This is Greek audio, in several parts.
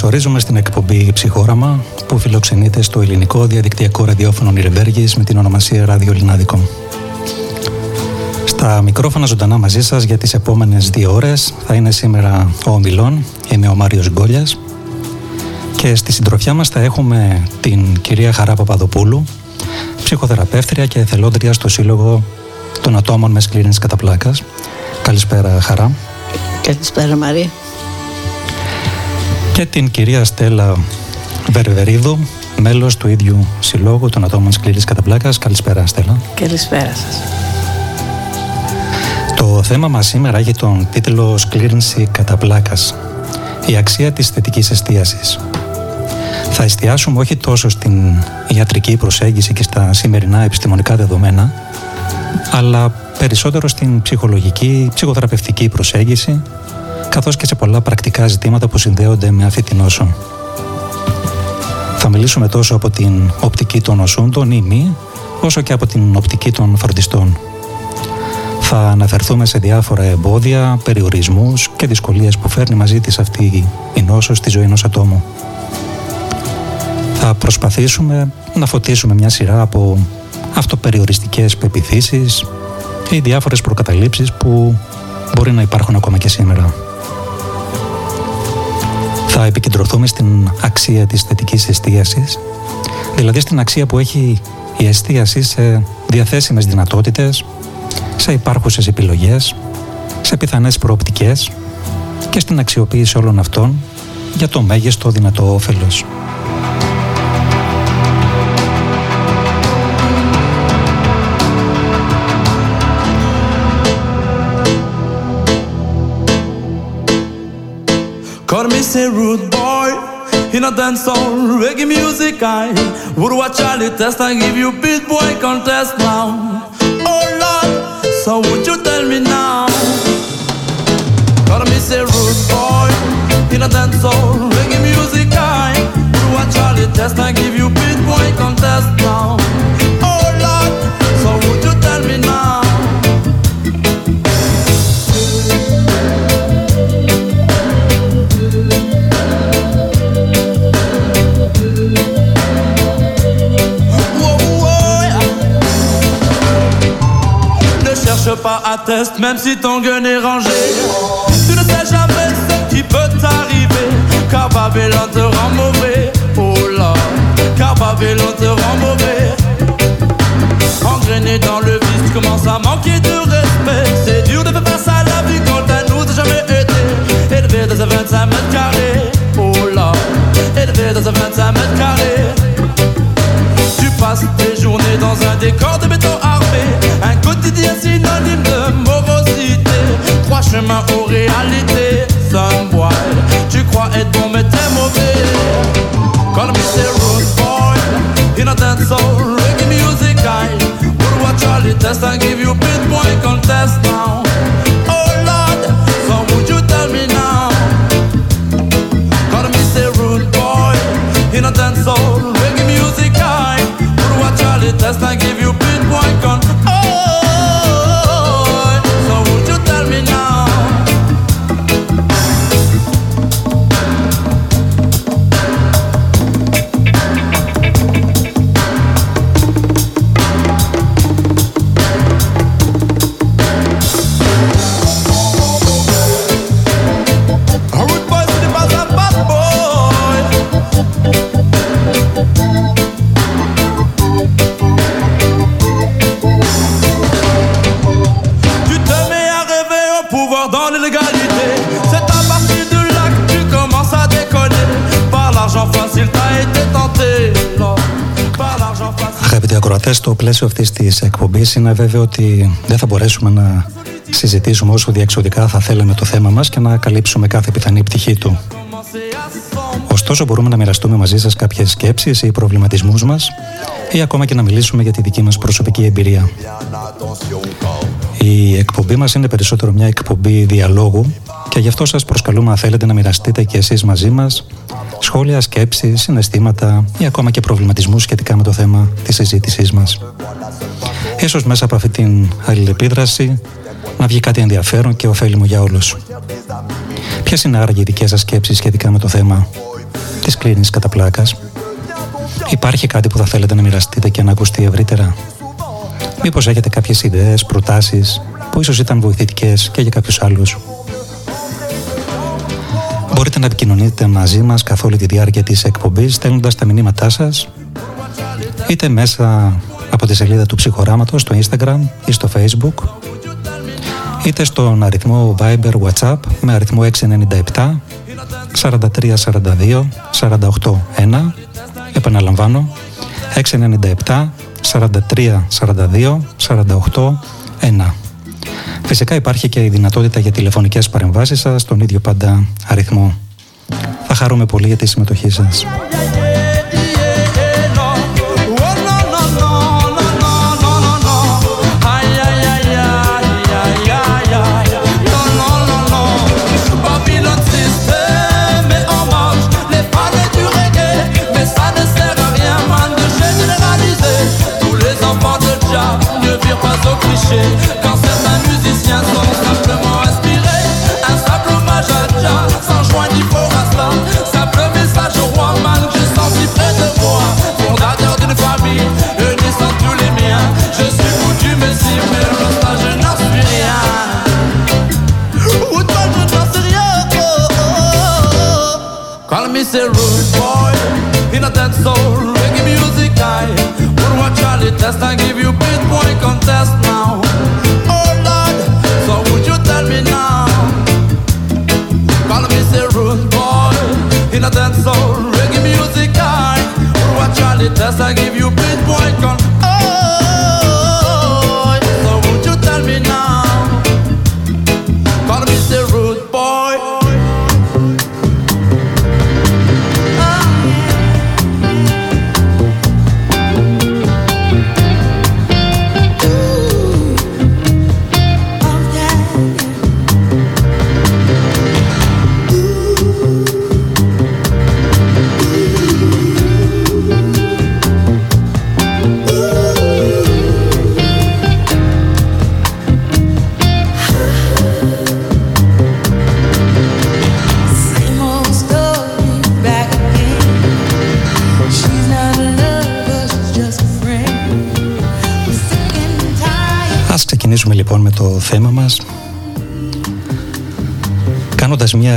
καλωσορίζουμε στην εκπομπή Ψυχόραμα που φιλοξενείται στο ελληνικό διαδικτυακό ραδιόφωνο Νιρεμβέργης με την ονομασία Ράδιο Λινάδικο. Στα μικρόφωνα ζωντανά μαζί σας για τις επόμενες δύο ώρες θα είναι σήμερα ο Ομιλών, είμαι ο Μάριος Γκόλιας και στη συντροφιά μας θα έχουμε την κυρία Χαρά Παπαδοπούλου, ψυχοθεραπεύτρια και εθελόντρια στο Σύλλογο των Ατόμων με Σκλήρινης Καταπλάκας. Καλησπέρα Χαρά. Καλησπέρα Μαρία. Και την κυρία Στέλλα Βερβερίδου, μέλος του ίδιου Συλλόγου των Ατόμων Σκλήρης Καταπλάκας. Καλησπέρα Στέλλα. Καλησπέρα σας. Το θέμα μας σήμερα έχει τον τίτλο «Σκλήρινση Καταπλάκας». Η αξία της θετικής εστίασης. Θα εστιάσουμε όχι τόσο στην ιατρική προσέγγιση και στα σημερινά επιστημονικά δεδομένα, αλλά περισσότερο στην ψυχολογική, ψυχοθεραπευτική προσέγγιση, καθώς και σε πολλά πρακτικά ζητήματα που συνδέονται με αυτή την νόσο. Θα μιλήσουμε τόσο από την οπτική των νοσούντων ή μη, όσο και από την οπτική των φροντιστών. Θα αναφερθούμε σε διάφορα εμπόδια, περιορισμούς και δυσκολίες που φέρνει μαζί της αυτή η νόσο στη ζωή ενός ατόμου. Θα προσπαθήσουμε να φωτίσουμε μια σειρά από αυτοπεριοριστικές πεπιθήσεις ή διάφορες προκαταλήψεις που μπορεί να υπάρχουν ακόμα και σήμερα. Θα επικεντρωθούμε στην αξία της θετικής εστίασης, δηλαδή στην αξία που έχει η εστίαση σε διαθέσιμες δυνατότητες, σε υπάρχουσες επιλογές, σε πιθανές προοπτικές και στην αξιοποίηση όλων αυτών για το μέγιστο δυνατό όφελος. Me say rude boy. In a dance hall, reggae music I Would watch Charlie test and give you beat boy contest now. Oh Lord, so would you tell me now? Call me say rude boy. In a dance hall, reggae music I Would watch Charlie test and give you beat boy contest now pas à test, même si ton gun est rangé. Tu ne sais jamais ce qui peut t'arriver. Car Babylone te rend mauvais. Oh là, car Babylone te rend mauvais. Engrainé dans le vice, tu commences à manquer de respect. C'est dur de faire face à la vie quand elle nous a jamais été. Élevé dans un 25 mètres carrés. Oh là, élevé dans un 25 mètres carrés. Tu passes tes journées dans un décor de béton armé Un quotidien synonyme de morosité. Trois chemins aux réalités Αγαπητοί ακροατέ, στο πλαίσιο αυτής της εκπομπής είναι βέβαιο ότι δεν θα μπορέσουμε να συζητήσουμε όσο διεξοδικά θα θέλαμε το θέμα μας και να καλύψουμε κάθε πιθανή πτυχή του. Commencer à sombrer. Ωστόσο, μπορούμε να μοιραστούμε μαζί σας κάποιες σκέψεις ή προβληματισμούς μας ή ακόμα και να μιλήσουμε για τη δική μας προσωπική εμπειρία. Η εκπομπή μας είναι περισσότερο μια εκπομπή διαλόγου και γι' αυτό σας προσκαλούμε, αν θέλετε, να μοιραστείτε και εσείς μαζί μας σχόλια, σκέψεις, συναισθήματα ή ακόμα και προβληματισμούς σχετικά με το θέμα της συζήτησής μας. Ίσως μέσα από αυτή την αλληλεπίδραση να βγει κάτι ενδιαφέρον και ωφέλιμο για όλους. Ποιες είναι άραγε οι δικές σας σκέψεις σχετικά με το θέμα της κλίνης κατά πλάκας; Υπάρχει κάτι που θα θέλετε να μοιραστείτε και να ακουστεί ευρύτερα; Μήπως έχετε κάποιες ιδέες, προτάσεις που ίσως ήταν βοηθητικές και για κάποιους άλλους; Μπορείτε να επικοινωνείτε μαζί μας καθ' όλη τη διάρκεια της εκπομπής στέλνοντας τα μηνύματά σας είτε μέσα από τη σελίδα του ψυχοράματος στο Instagram ή στο Facebook είτε στον αριθμό Viber WhatsApp με αριθμό 697 4342 481 επαναλαμβάνω 697 43 42 48 1 Φυσικά υπάρχει και η δυνατότητα για τηλεφωνικές παρεμβάσεις σας στον ίδιο πάντα αριθμό. Θα χαρούμε πολύ για τη συμμετοχή σας.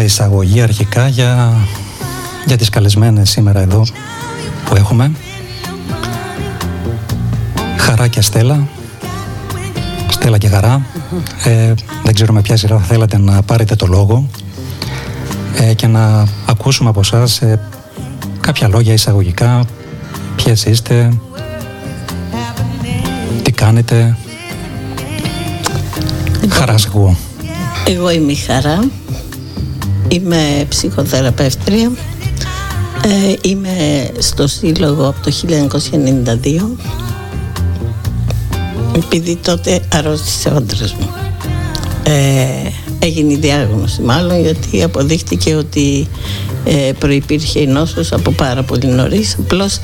Μια εισαγωγή αρχικά για, για τις καλεσμένες σήμερα εδώ που έχουμε Χαρά και Στέλλα Στέλλα και Χαρά ε, δεν ξέρω με ποια σειρά θα θέλατε να πάρετε το λόγο ε, και να ακούσουμε από εσάς ε, κάποια λόγια εισαγωγικά ποιες είστε τι κάνετε Χαρά εγώ. Εγώ είμαι η Χαρά. Είμαι ψυχοθεραπεύτρια. Ε, είμαι στο σύλλογο από το 1992 επειδή τότε αρρώστησε ο άντρας μου. Ε, έγινε η διάγνωση μάλλον γιατί αποδείχτηκε ότι ε, προϋπήρχε η νόσος από πάρα πολύ νωρίς απλώς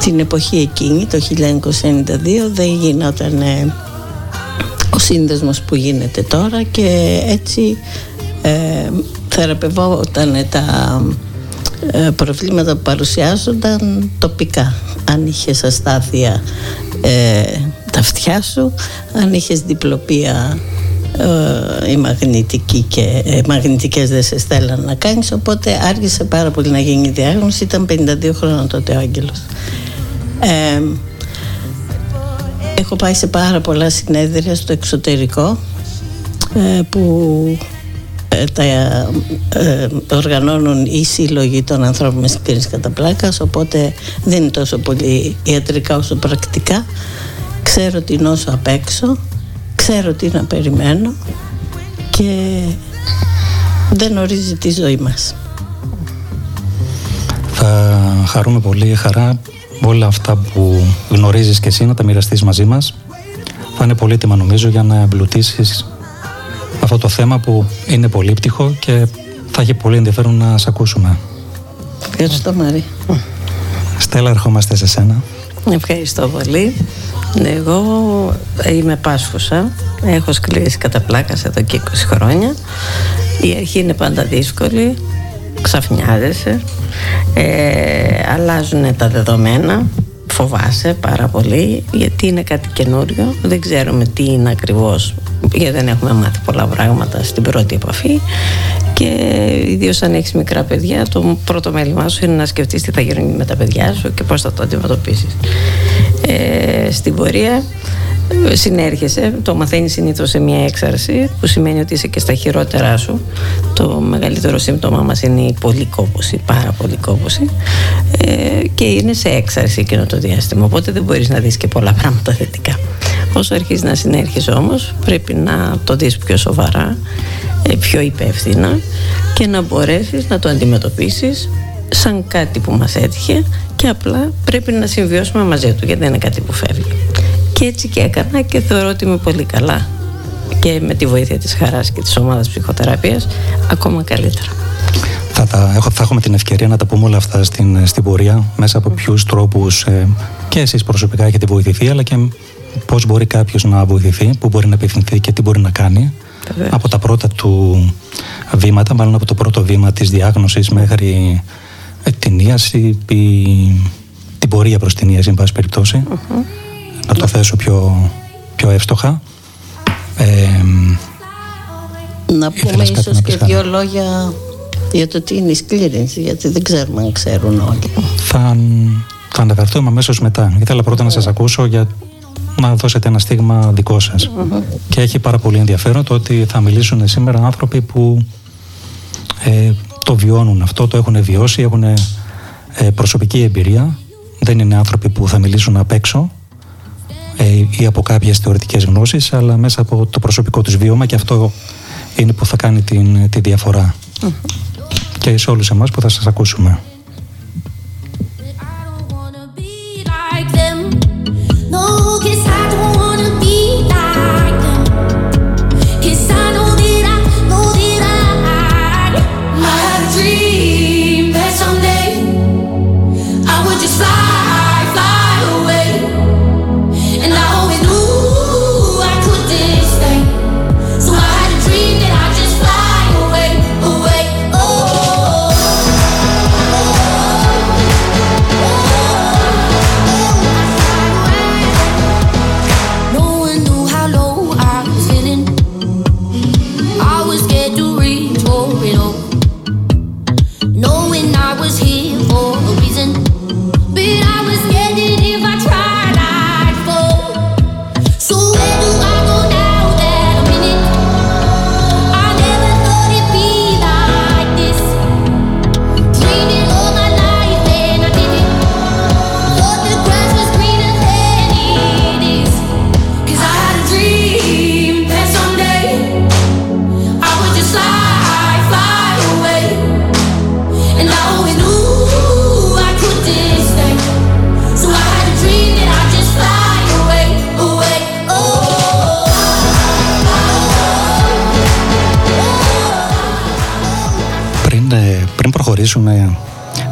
την εποχή εκείνη το 1992 δεν γινόταν ο σύνδεσμος που γίνεται τώρα και έτσι ε, θεραπευόταν τα ε, προβλήματα που παρουσιάζονταν τοπικά. Αν είχες αστάθεια ε, τα αυτιά σου, αν είχες διπλοπία ε, η μαγνητική και ε, μαγνητικές δεν σε στέλναν να κάνεις. Οπότε άργησε πάρα πολύ να γίνει η διάγνωση. Ήταν 52 χρόνια τότε ο Άγγελος. Ε, Έχω πάει σε πάρα πολλά συνέδρια στο εξωτερικό ε, που ε, τα ε, οργανώνουν οι σύλλογοι των ανθρώπων με σκλήρης καταπλάκας οπότε δεν είναι τόσο πολύ ιατρικά όσο πρακτικά. Ξέρω την όσο απ' έξω ξέρω τι να περιμένω και δεν ορίζει τη ζωή μας. Θα χαρούμε πολύ χαρά. Όλα αυτά που γνωρίζεις και εσύ να τα μοιραστείς μαζί μας. Θα είναι πολύτιμα νομίζω για να εμπλουτίσεις αυτό το θέμα που είναι πολύπτυχο και θα έχει πολύ ενδιαφέρον να σε ακούσουμε. Ευχαριστώ Μαρή. Στέλλα, ερχόμαστε σε σένα. Ευχαριστώ πολύ. Εγώ είμαι Πάσχουσα. Έχω σκληρήσει κατά πλάκα εδώ και 20 χρόνια. Η αρχή είναι πάντα δύσκολη, ξαφνιάζεσαι, ε, αλλάζουν τα δεδομένα, φοβάσαι πάρα πολύ γιατί είναι κάτι καινούριο, δεν ξέρουμε τι είναι ακριβώς γιατί δεν έχουμε μάθει πολλά πράγματα στην πρώτη επαφή και ιδίως αν έχεις μικρά παιδιά, το πρώτο μέλημά σου είναι να σκεφτείς τι θα γίνει με τα παιδιά σου και πώς θα το αντιμετωπίσεις. Ε, στην πορεία συνέρχεσαι, το μαθαίνεις συνήθως σε μια έξαρση, που σημαίνει ότι είσαι και στα χειρότερά σου. Το μεγαλύτερο σύμπτωμα μας είναι η πολυκόπωση, πάρα πολύ κόπωση. Ε, και είναι σε έξαρση εκείνο το διάστημα. Οπότε δεν μπορείς να δεις και πολλά πράγματα θετικά. Όσο αρχίζει να συνέρχεσαι όμως, πρέπει να το δεις πιο σοβαρά, ε, πιο υπεύθυνα και να μπορέσεις να το αντιμετωπίσεις σαν κάτι που μας έτυχε και απλά πρέπει να συμβιώσουμε μαζί του γιατί δεν είναι κάτι που φεύγει. Και έτσι και έκανα και θεωρώ ότι είμαι πολύ καλά και με τη βοήθεια της χαράς και της ομάδας ψυχοθεραπείας ακόμα καλύτερα. Θα, τα, θα έχουμε την ευκαιρία να τα πούμε όλα αυτά στην, στην πορεία μέσα από ποιους τρόπους ε, και εσείς προσωπικά έχετε βοηθηθεί αλλά και πώς μπορεί κάποιος να βοηθηθεί, πού μπορεί να επιθυνθεί και τι μπορεί να κάνει. Από τα πρώτα του βήματα, μάλλον από το πρώτο βήμα της διάγνωσης μέχρι ε, την ίαση, την πορεία προς την ίαση, εν πάση να το θέσω πιο, πιο εύστοχα. Ε, να πούμε ίσως και δύο λόγια για το τι είναι η σκλήρινση, γιατί δεν ξέρουμε αν ξέρουν όλοι. Θα, θα αναφερθούμε αμέσως μετά. Ήθελα πρώτα να σας ακούσω για να δώσετε ένα στίγμα δικό σας. Και έχει πάρα πολύ ενδιαφέρον το ότι θα μιλήσουν σήμερα άνθρωποι που ε, το βιώνουν αυτό, το έχουν βιώσει, έχουν ε, προσωπική εμπειρία. Δεν είναι άνθρωποι που θα μιλήσουν απ' έξω ε, ή από κάποιες θεωρητικές γνώσεις, αλλά μέσα από το προσωπικό τους βίωμα και αυτό είναι που θα κάνει την, τη διαφορά. Και σε όλους εμάς που θα σας ακούσουμε.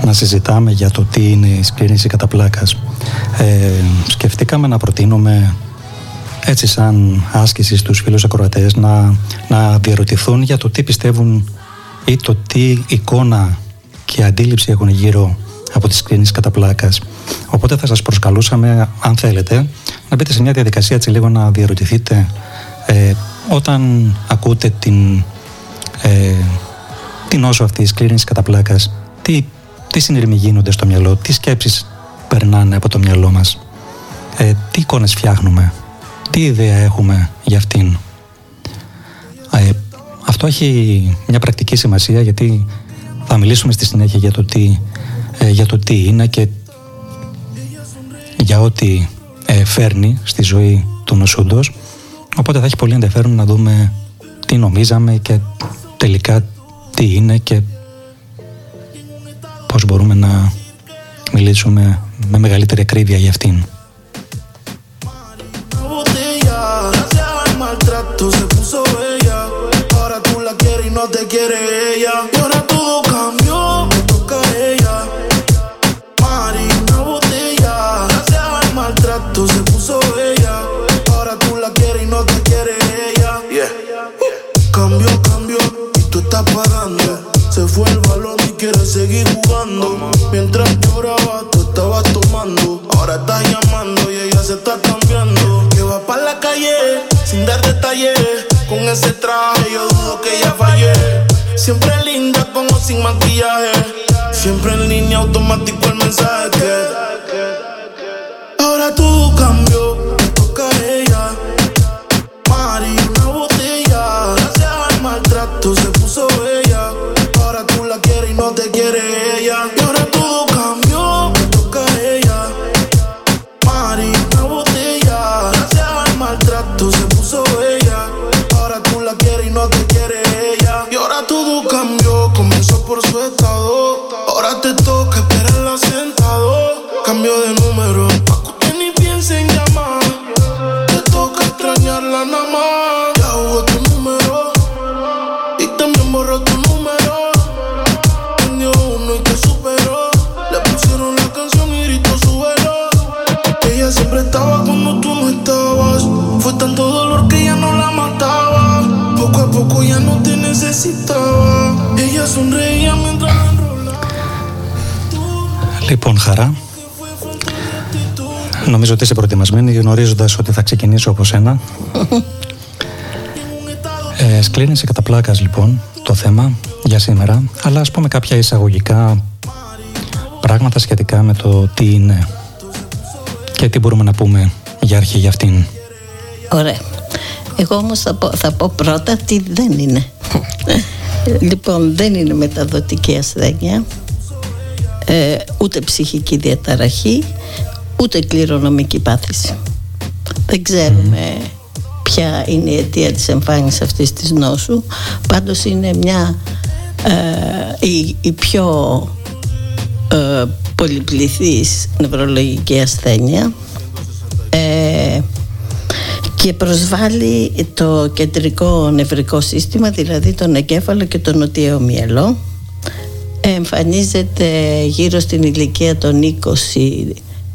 Να συζητάμε για το τι είναι η σκλήρινση κατά πλάκας, ε, σκεφτήκαμε να προτείνουμε έτσι σαν άσκηση στους φίλους ακροατές να, να διαρωτηθούν για το τι πιστεύουν ή το τι εικόνα και αντίληψη έχουν γύρω από τις σκλήνες κατά πλάκας. Οπότε θα σας προσκαλούσαμε, αν θέλετε, να μπείτε σε μια διαδικασία έτσι λίγο να διαρωτηθείτε ε, όταν ακούτε την, ε, την όσο αυτή η σκλήρινση κατά πλάκας, τι, τι συνειρμοί γίνονται στο μυαλό, τι σκέψεις περνάνε από το μυαλό μας, ε, τι εικόνες φτιάχνουμε, τι ιδέα έχουμε για αυτήν. Ε, αυτό έχει μια πρακτική σημασία γιατί θα μιλήσουμε στη συνέχεια για το τι, ε, για το τι είναι και για ό,τι ε, φέρνει στη ζωή του νοσούντος. Οπότε θα έχει πολύ ενδιαφέρον να δούμε τι νομίζαμε και τελικά τι είναι και πώς μπορούμε να μιλήσουμε με μεγαλύτερη ακρίβεια για αυτήν. Que va para la calle sin dar detalles. Con ese traje yo dudo que ella fallé. Siempre linda como sin maquillaje. Siempre en línea automático el mensaje. Ahora tú cambió, Λοιπόν, χαρά. Νομίζω ότι είσαι προετοιμασμένη γνωρίζοντας ότι θα ξεκινήσω από σένα. Ε, σκλήνησε κατά πλάκας λοιπόν το θέμα για σήμερα, αλλά ας πούμε κάποια εισαγωγικά πράγματα σχετικά με το τι είναι και τι μπορούμε να πούμε για αρχή για αυτήν. Ωραία. Εγώ όμως θα πω, θα πω πρώτα τι δεν είναι. λοιπόν, δεν είναι μεταδοτική ασθένεια, ε, ούτε ψυχική διαταραχή, ούτε κληρονομική πάθηση. Δεν ξέρουμε ποια είναι η αιτία της εμφάνισης αυτής της νόσου. Πάντως είναι μια ε, η, η πιο ε, πολυπληθής νευρολογική ασθένεια ε, και προσβάλλει το κεντρικό νευρικό σύστημα, δηλαδή τον εγκέφαλο και το νοτιαίο μυαλό. Εμφανίζεται γύρω στην ηλικία των 20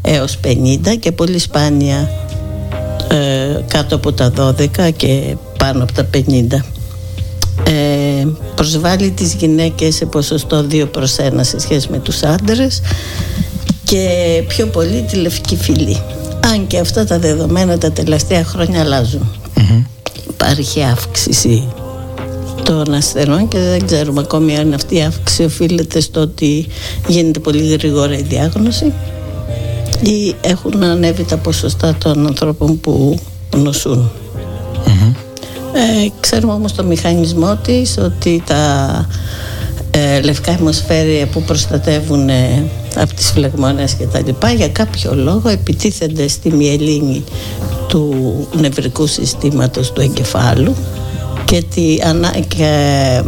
έως 50 και πολύ σπάνια ε, κάτω από τα 12 και πάνω από τα 50. Ε, προσβάλλει τις γυναίκες σε ποσοστό 2 προς 1 σε σχέση με τους άντρες και πιο πολύ τη λευκή φυλή. Αν και αυτά τα δεδομένα τα τελευταία χρόνια αλλάζουν. Υπάρχει αύξηση των ασθενών και δεν ξέρουμε ακόμη αν αυτή η αύξηση οφείλεται στο ότι γίνεται πολύ γρήγορα η διάγνωση ή έχουν ανέβει τα ποσοστά των ανθρώπων που νοσούν. Ε, ξέρουμε όμως το μηχανισμό της ότι τα ε, λευκά αιμοσφαίρια που προστατεύουν ε, από τις φλεγμόνες και τα λοιπά για κάποιο λόγο επιτίθενται στη μυελίνη του νευρικού συστήματος του εγκεφάλου και, τη, ανα, και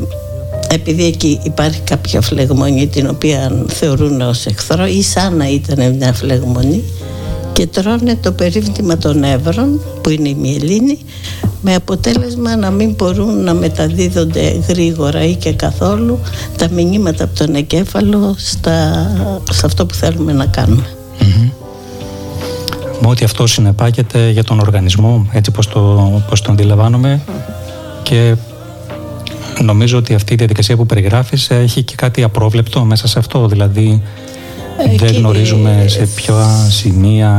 επειδή εκεί υπάρχει κάποια φλεγμονή την οποία θεωρούν ως εχθρό ή σαν να ήταν μια φλεγμονή και τρώνε το περίφημα των νεύρων που είναι η μυελίνη με αποτέλεσμα να μην μπορούν να μεταδίδονται γρήγορα ή και καθόλου τα μηνύματα από τον εγκέφαλο στα, σε αυτό που θέλουμε να κάνουμε. Με ότι αυτό συνεπάγεται για τον οργανισμό, έτσι πως το, πως το αντιλαμβάνομαι και νομίζω ότι αυτή η διαδικασία που περιγράφεις έχει και κάτι απρόβλεπτο μέσα σε αυτό, δηλαδή Ε, δεν κύριε- γνωρίζουμε σε ποια σημεία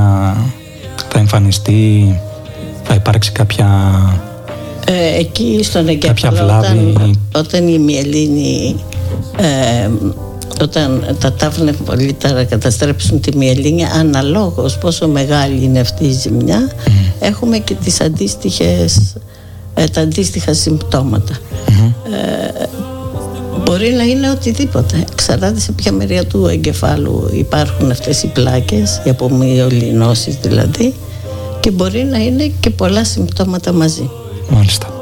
θα εμφανιστεί, θα υπάρξει κάποια... Ε, εκεί στον Κάποια εγκέφαλο βλάβη. όταν, όταν η μυελίνη ε, όταν τα τάφνα πολίτερα καταστρέψουν τη μυελίνη αναλόγως πόσο μεγάλη είναι αυτή η ζημιά έχουμε και τις αντίστοιχες ε, τα αντίστοιχα συμπτώματα. Ε, μπορεί να είναι οτιδήποτε. Εξαρτάται σε ποια μεριά του εγκεφάλου υπάρχουν αυτές οι πλάκες οι απομυολυνώσεις δηλαδή και μπορεί να είναι και πολλά συμπτώματα μαζί. Μάλιστα.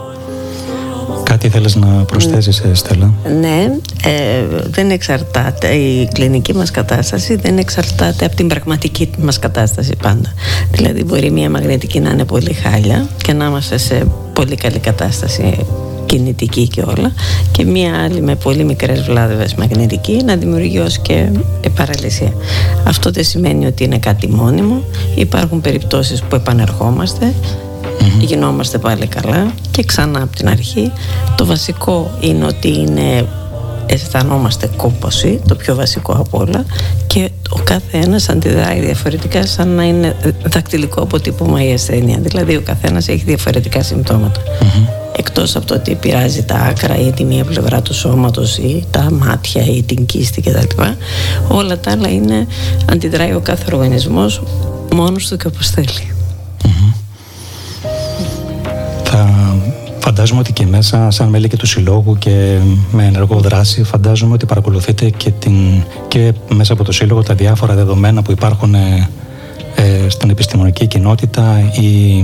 Κάτι θέλεις να προσθέσεις, ε, Στέλλα; Ναι, ε, δεν εξαρτάται η κλινική μας κατάσταση δεν εξαρτάται από την πραγματική μας κατάσταση πάντα. Δηλαδή μπορεί μια μαγνητική να είναι πολύ χάλια και να είμαστε σε πολύ καλή κατάσταση κινητική και όλα και μια άλλη με πολύ μικρές βλάβες μαγνητική να δημιουργεί ως και παραλυσία. Αυτό δεν σημαίνει ότι είναι κάτι μόνιμο. Υπάρχουν περιπτώσεις που επανερχόμαστε γινόμαστε πάλι καλά και ξανά από την αρχή. Το βασικό είναι ότι είναι αισθανόμαστε κόπωση, το πιο βασικό από όλα και ο κάθε ένας αντιδράει διαφορετικά σαν να είναι δακτυλικό αποτύπωμα η ασθένεια. Δηλαδή ο καθένας έχει διαφορετικά Εκτός από το ότι πειράζει τα άκρα ή τη μία πλευρά του σώματος ή τα μάτια ή την κίστη κτλ. Όλα τα άλλα είναι, αντιδράει ο κάθε οργανισμός μόνος του και όπως θέλει. Φαντάζομαι ότι και μέσα, σαν μέλη και του Συλλόγου και με ενεργό δράση, φαντάζομαι ότι παρακολουθείτε και, την, και μέσα από το Σύλλογο τα διάφορα δεδομένα που υπάρχουν ε, ε στην επιστημονική κοινότητα ή,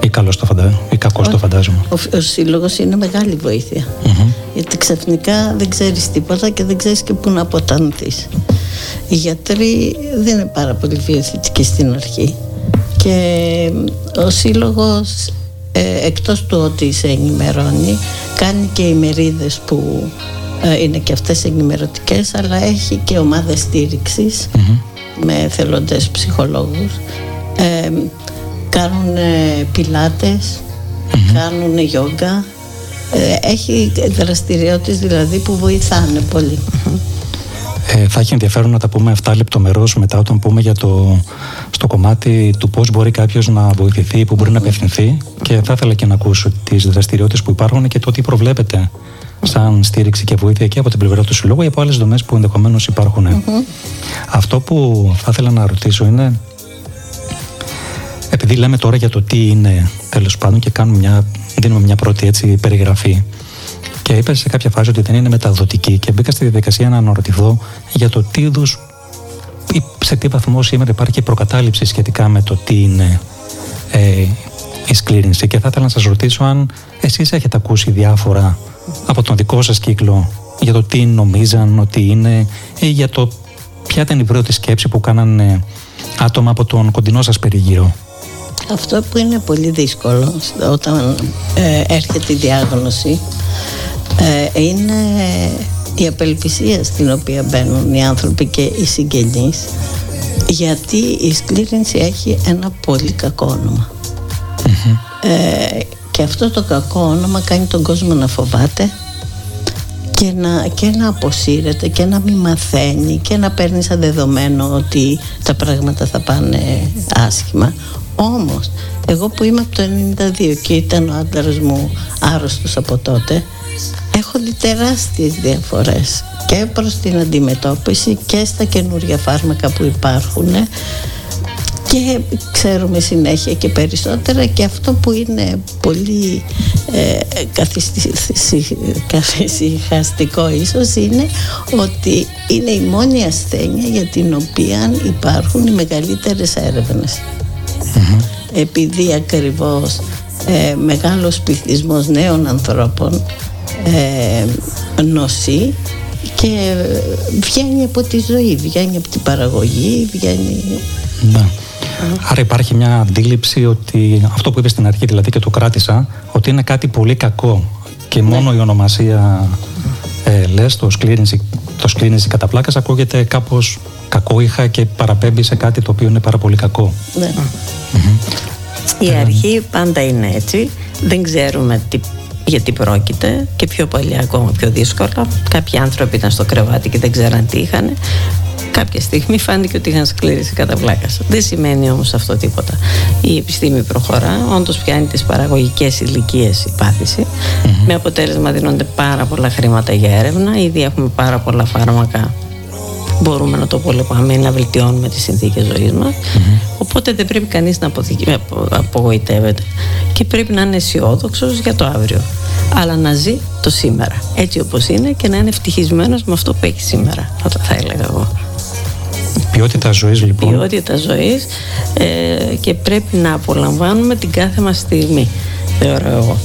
ή, καλώς το φαντα, ή κακώς το φαντάζομαι. Ο, ο Σύλλογος είναι μεγάλη βοήθεια. Γιατί ξαφνικά δεν ξέρεις τίποτα και δεν ξέρεις και πού να αποτανθείς. Οι γιατροί δεν είναι πάρα πολύ βιοθητικοί στην αρχή. Και ο Σύλλογος ε, εκτός του ότι σε ενημερώνει κάνει και ημερίδες που ε, είναι και αυτές ενημερωτικές αλλά έχει και ομάδες με θελοντές ψυχολόγους. Ε, κάνουν πιλάτες κάνουν γιόγκα. Έχει δραστηριότητες δηλαδή που βοηθάνε ε, θα έχει ενδιαφέρον να τα πούμε αυτά λεπτομερώς μετά όταν πούμε για το, στο κομμάτι του πώς μπορεί κάποιος να βοηθηθεί, που μπορεί να απευθυνθεί. Και θα ήθελα και να ακούσω τις δραστηριότητες που υπάρχουν και το τι προβλέπετε σαν στήριξη και βοήθεια και από την πλευρά του συλλόγου ή από άλλες δομές που ενδεχομένως Αυτό που θα ήθελα να ρωτήσω είναι επειδή λέμε τώρα για το τι είναι τέλος πάντων και κάνουμε μια, δίνουμε μια πρώτη έτσι περιγραφή και είπε σε κάποια φάση ότι δεν είναι μεταδοτική και μπήκα στη διαδικασία να αναρωτηθώ για το τι είδου ή σε τι βαθμό σήμερα υπάρχει προκατάληψη σχετικά με το τι είναι ε, η σκλήρινση και θα ήθελα να σας ρωτήσω αν εσείς έχετε ακούσει διάφορα από τον δικό σας κύκλο για το τι νομίζαν ότι είναι ή για το ποια ήταν η πρώτη σκέψη που κάνανε άτομα από τον κοντινό σας περιγύρο. Αυτό που είναι πολύ δύσκολο όταν ε, έρχεται η διάγνωση ε, είναι η απελπισία στην οποία μπαίνουν οι άνθρωποι και οι συγγενείς γιατί η σκλήρινση έχει ένα πολύ κακό ε, και αυτό το κακό όνομα κάνει τον κόσμο να φοβάται και να, και να αποσύρεται και να μην μαθαίνει και να παίρνει σαν δεδομένο ότι τα πράγματα θα πάνε άσχημα. Όμως εγώ που είμαι από το 92 και ήταν ο άντρας μου άρρωστος από τότε έχω δει τεράστιες διαφορές και προς την αντιμετώπιση και στα καινούργια φάρμακα που υπάρχουν και ξέρουμε συνέχεια και περισσότερα και αυτό που είναι πολύ ε, καθυσυχαστικό ίσως είναι ότι είναι η μόνη ασθένεια για την οποία υπάρχουν οι μεγαλύτερες επειδή ακριβώς ε, μεγάλος πληθυσμός νέων ανθρώπων ε, νοσεί και βγαίνει από τη ζωή, βγαίνει από την παραγωγή, βγαίνει... Ναι. Άρα υπάρχει μια αντίληψη ότι αυτό που είπες στην αρχή δηλαδή και το κράτησα ότι είναι κάτι πολύ κακό και ναι. μόνο η ονομασία ε, λες το σκλήρινση, το σκλήρινση κατά πλάκας ακούγεται κάπως είχα και παραπέμπει σε κάτι το οποίο είναι πάρα πολύ κακό. Ναι. Η αρχή πάντα είναι έτσι. Δεν ξέρουμε τι γιατί πρόκειται και πιο παλιά ακόμα πιο δύσκολα. Κάποιοι άνθρωποι ήταν στο κρεβάτι και δεν ξέραν τι είχαν. Κάποια στιγμή φάνηκε ότι είχαν σκλήρηση κατά πλάκα. Δεν σημαίνει όμως αυτό τίποτα. Η επιστήμη προχωρά, όντως πιάνει τις παραγωγικές ηλικίες η παθηση Με αποτέλεσμα δίνονται πάρα πολλά χρήματα για έρευνα. Ήδη έχουμε πάρα πολλά φάρμακα μπορούμε να το πολεμάμε ή να βελτιώνουμε τις συνθήκες ζωής μας. Οπότε δεν πρέπει κανείς να απογοητεύεται και πρέπει να είναι αισιόδοξο για το αύριο αλλά να ζει το σήμερα έτσι όπως είναι και να είναι ευτυχισμένος με αυτό που έχει σήμερα θα, θα έλεγα εγώ. Ποιότητα ζωής λοιπόν. Ποιότητα ζωής ε, και πρέπει να απολαμβάνουμε την κάθε μας στιγμή θεωρώ εγώ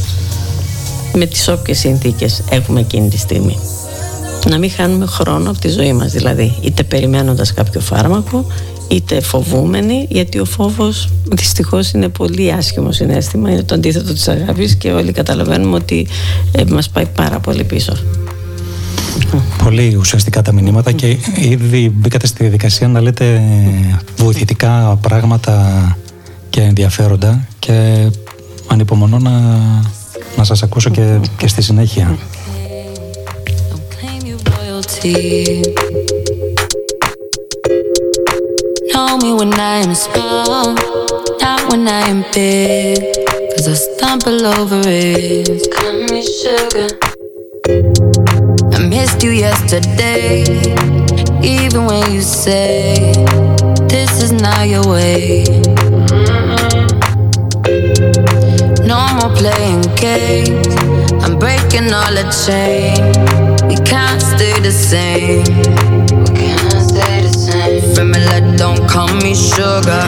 με τις όποιες συνθήκες έχουμε εκείνη τη στιγμή να μην χάνουμε χρόνο από τη ζωή μας δηλαδή είτε περιμένοντας κάποιο φάρμακο είτε φοβούμενοι γιατί ο φόβος δυστυχώς είναι πολύ άσχημο συνέστημα είναι το αντίθετο της αγάπης και όλοι καταλαβαίνουμε ότι ε, μας πάει πάρα πολύ πίσω Πολύ ουσιαστικά τα μηνύματα και ήδη μπήκατε στη διαδικασία να λέτε βοηθητικά πράγματα και ενδιαφέροντα και ανυπομονώ να, να σας ακούσω και, και στη συνέχεια. Know me when I am small, not when I am big. Cause I stumble over it. Call me sugar. I missed you yesterday, even when you say this is not your way. Mm-hmm. No more playing games. I'm breaking all the chain. We can't stay the same. We cannot stay the same. Family, don't call me sugar.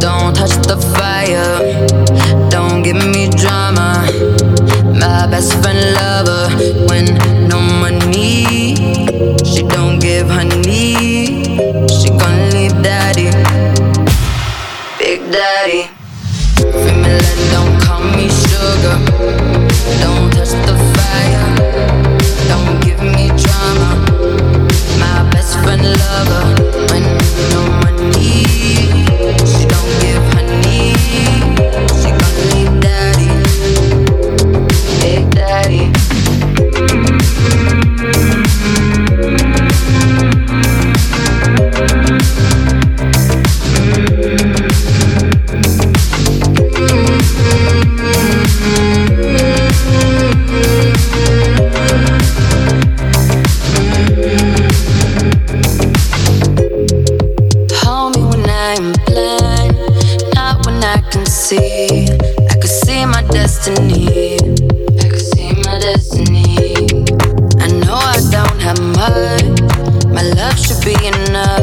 Don't touch the fire. Don't give me drama. My best friend lover when no money. She don't give honey. She gon' leave daddy. Big daddy. Lover when no money. She be enough.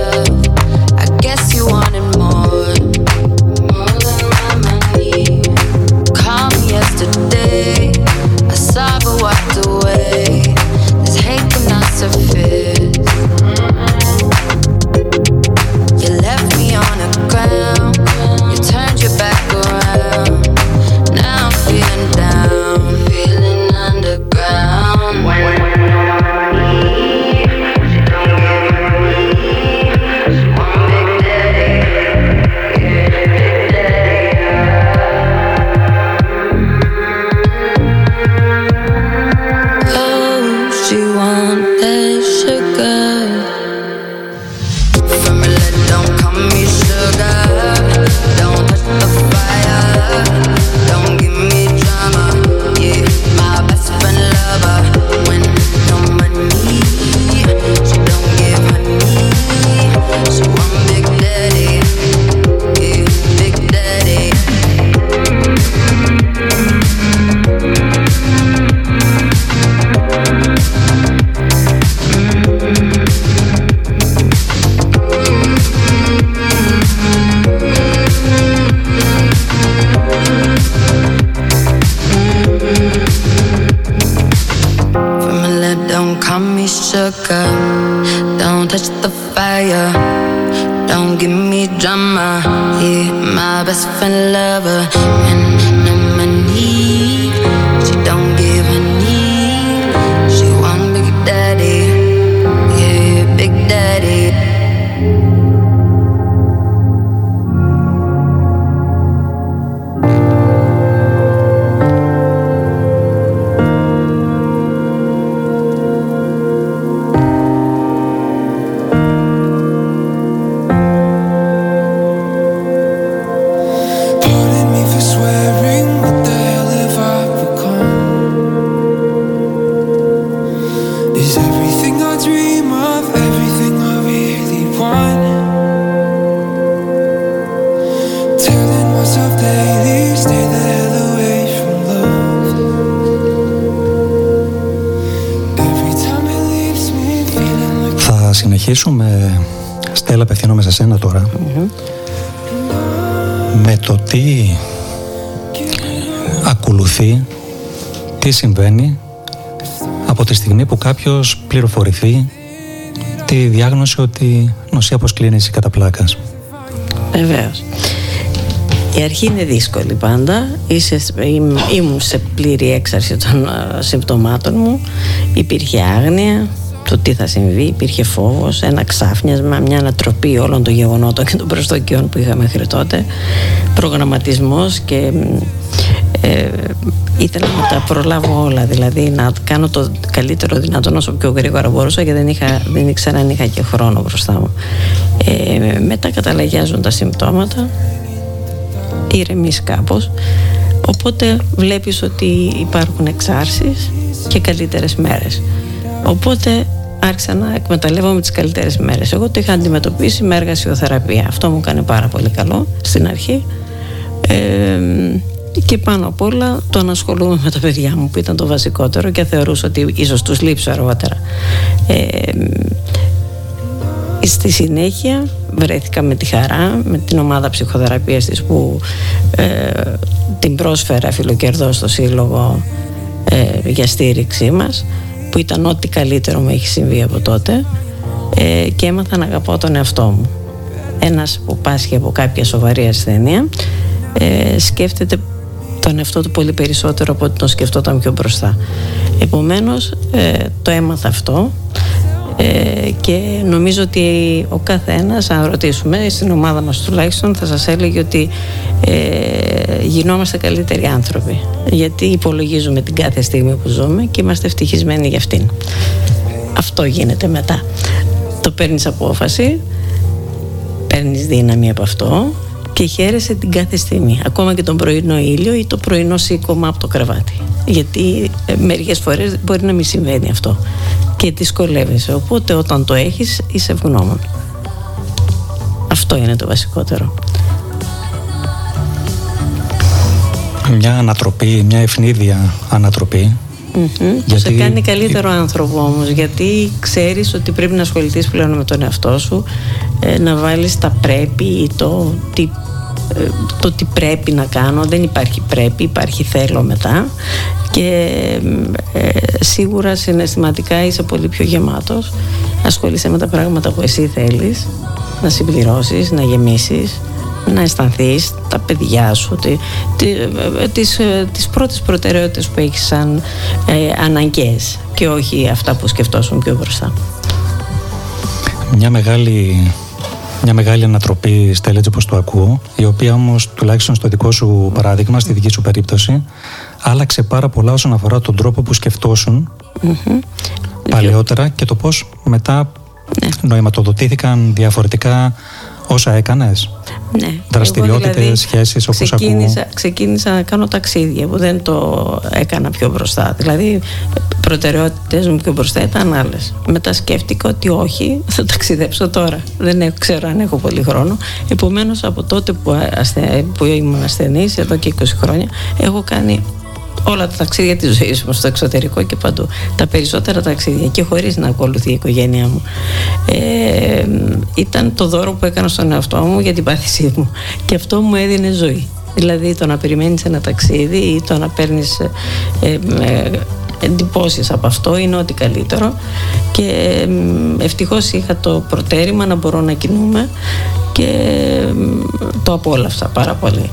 Τι συμβαίνει από τη στιγμή που κάποιος πληροφορηθεί τη διάγνωση ότι νοσεί από σκλήνηση κατά πλάκας. Βεβαίως. Η αρχή είναι δύσκολη πάντα. Είσαι, ήμ- ήμουν σε πλήρη έξαρση των α, συμπτωμάτων μου. Υπήρχε άγνοια το τι θα συμβεί, υπήρχε φόβος, ένα ξάφνιασμα, μια ανατροπή όλων των γεγονότων και των προσδοκιών που είχαμε μέχρι τότε, προγραμματισμός και μ, ε, ήθελα να τα προλάβω όλα δηλαδή να κάνω το καλύτερο δυνατόν όσο πιο γρήγορα μπορούσα γιατί δεν, είχα, δεν ήξερα αν είχα και χρόνο μπροστά μου. Ε, μετά καταλαγιάζουν τα συμπτώματα ηρεμείς κάπως. Οπότε βλέπεις ότι υπάρχουν εξάρσεις και καλύτερες μέρες. Οπότε άρχισα να εκμεταλλεύομαι τις καλύτερες μέρες. Εγώ το είχα αντιμετωπίσει με εργασιοθεραπεία. Αυτό μου κάνει πάρα πολύ καλό στην αρχή. Ε, και πάνω απ' όλα το να ασχολούμαι με τα παιδιά μου που ήταν το βασικότερο και θεωρούσα ότι ίσως τους λείψω αργότερα. Ε, στη συνέχεια βρέθηκα με τη χαρά με την ομάδα ψυχοθεραπείας της που ε, την πρόσφερα φιλοκερδό στο Σύλλογο ε, για στήριξή μας που ήταν ό,τι καλύτερο μου έχει συμβεί από τότε ε, και έμαθα να αγαπώ τον εαυτό μου. Ένας που πάσχει από κάποια σοβαρή ασθένεια ε, σκέφτεται τον εαυτό του πολύ περισσότερο από ότι τον σκεφτόταν πιο μπροστά. Επομένως ε, το έμαθα αυτό ε, και νομίζω ότι ο καθένας αν ρωτήσουμε στην ομάδα μας τουλάχιστον θα σας έλεγε ότι ε, γινόμαστε καλύτεροι άνθρωποι. Γιατί υπολογίζουμε την κάθε στιγμή που ζούμε και είμαστε ευτυχισμένοι για αυτήν. Αυτό γίνεται μετά. Το παίρνεις απόφαση παίρνεις δύναμη από αυτό και χαίρεσαι την κάθε στιγμή. Ακόμα και τον πρωινό ήλιο ή το πρωινό σήκωμα από το κρεβάτι. Γιατί ε, μερικές φορές μπορεί να μην συμβαίνει αυτό και δυσκολεύεσαι. Οπότε όταν το έχεις είσαι ευγνώμων. Αυτό είναι το βασικότερο. Μια ανατροπή, μια ευνίδια ανατροπή γιατί... Σε κάνει καλύτερο άνθρωπο όμως γιατί ξέρεις ότι πρέπει να ασχοληθείς πλέον με τον εαυτό σου ε, να βάλεις τα πρέπει ή το τι, ε, το τι πρέπει να κάνω. Δεν υπάρχει πρέπει, υπάρχει θέλω μετά. Και ε, σίγουρα συναισθηματικά είσαι πολύ πιο γεμάτος. Ασχολείσαι με τα πράγματα που εσύ θέλεις. Να συμπληρώσεις, να γεμίσεις να αισθανθείς τα παιδιά σου τι, τις, τις, τις πρώτες προτεραιότητες που έχεις σαν ε, αναγκαίες και όχι αυτά που σκεφτόσουν πιο μπροστά. Μια μεγάλη, μια μεγάλη ανατροπή Στέλλα έτσι όπως το ακούω η οποία όμως τουλάχιστον στο δικό σου παράδειγμα στη δική σου περίπτωση άλλαξε πάρα πολλά όσον αφορά τον τρόπο που σκεφτόσουν παλαιότερα και το πώς μετά ναι. νοηματοδοτήθηκαν διαφορετικά όσα έκανες. Ναι. Δραστηριότητες, δηλαδή, σχέσεις όπως ξεκίνησα, ακούω. Ξεκίνησα να κάνω ταξίδια που δεν το έκανα πιο μπροστά. Δηλαδή προτεραιότητες μου πιο μπροστά ήταν άλλες. Μετά σκέφτηκα ότι όχι, θα ταξιδέψω τώρα. Δεν ξέρω αν έχω πολύ χρόνο. Επομένως από τότε που, ασθε, που ήμουν ασθενής, εδώ και 20 χρόνια, έχω κάνει όλα τα ταξίδια της ζωής μου στο εξωτερικό και παντού. Τα περισσότερα ταξίδια και χωρίς να ακολουθεί η οικογένειά μου. Ε, ήταν το δώρο που έκανα στον εαυτό μου για την πάθησή μου και αυτό μου έδινε ζωή. Δηλαδή το να περιμένεις ένα ταξίδι ή το να παίρνεις ε, ε, εντυπώσεις από αυτό είναι ό,τι καλύτερο και ε, ευτυχώς είχα το προτέρημα να μπορώ να κινούμε και το απόλαυσα πάρα πολύ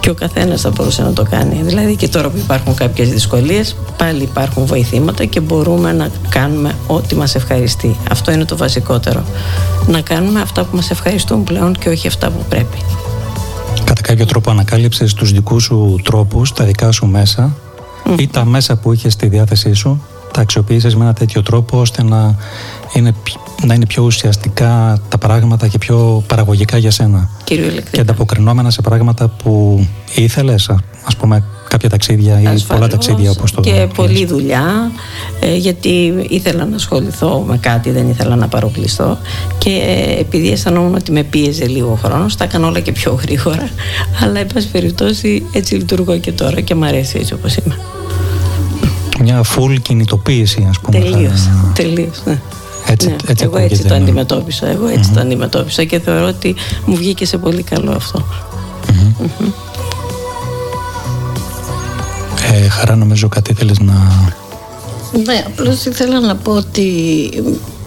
και ο καθένας θα μπορούσε να το κάνει. Δηλαδή και τώρα που υπάρχουν κάποιες δυσκολίες, πάλι υπάρχουν βοηθήματα και μπορούμε να κάνουμε ό,τι μας ευχαριστεί. Αυτό είναι το βασικότερο. Να κάνουμε αυτά που μας ευχαριστούν πλέον και όχι αυτά που πρέπει. Κατά κάποιο τρόπο ανακάλυψες τους δικούς σου τρόπους, τα δικά σου μέσα ή τα μέσα που είχες στη διάθεσή σου, τα αξιοποίησε με ένα τέτοιο τρόπο ώστε να είναι να είναι πιο ουσιαστικά τα πράγματα και πιο παραγωγικά για σένα. Και ανταποκρινόμενα σε πράγματα που ήθελες, ας πούμε κάποια ταξίδια ή πολλά ταξίδια όπως το Και πολλή δουλειά, ε, γιατί ήθελα να ασχοληθώ με κάτι, δεν ήθελα να παροκλειστώ και ε, επειδή αισθανόμουν ότι με πίεζε λίγο χρόνος, τα έκανα όλα και πιο γρήγορα. Αλλά, εν πάση περιπτώσει, έτσι λειτουργώ και τώρα και μου αρέσει έτσι όπως είμαι. Μια full κινητοποίηση, ας πούμε. Τελείως, τελείως, ναι. Έτσι, ναι, έτσι εγώ έτσι το ναι. αντιμετώπισα. Εγώ έτσι το αντιμετώπισα και θεωρώ ότι μου βγήκε σε πολύ καλό αυτό. Ε, χαρά νομίζω κάτι θέλεις να... Ναι, απλώς ήθελα να πω ότι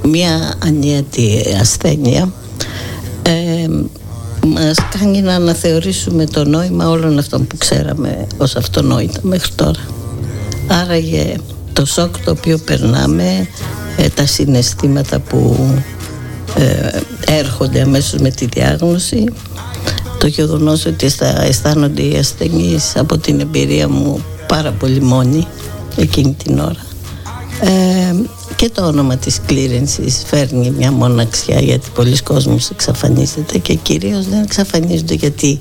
μια ανιέτη ασθένεια ε, μας κάνει να αναθεωρήσουμε το νόημα όλων αυτών που ξέραμε ως αυτονόητα μέχρι τώρα. Άραγε το σοκ το οποίο περνάμε ε, τα συναισθήματα που ε, έρχονται αμέσως με τη διάγνωση. Το γεγονός ότι αισθάνονται οι ασθενείς από την εμπειρία μου πάρα πολύ μόνοι εκείνη την ώρα. Ε, και το όνομα της κλήρενσης φέρνει μια μοναξιά γιατί πολλοί κόσμος εξαφανίζεται και κυρίως δεν εξαφανίζονται γιατί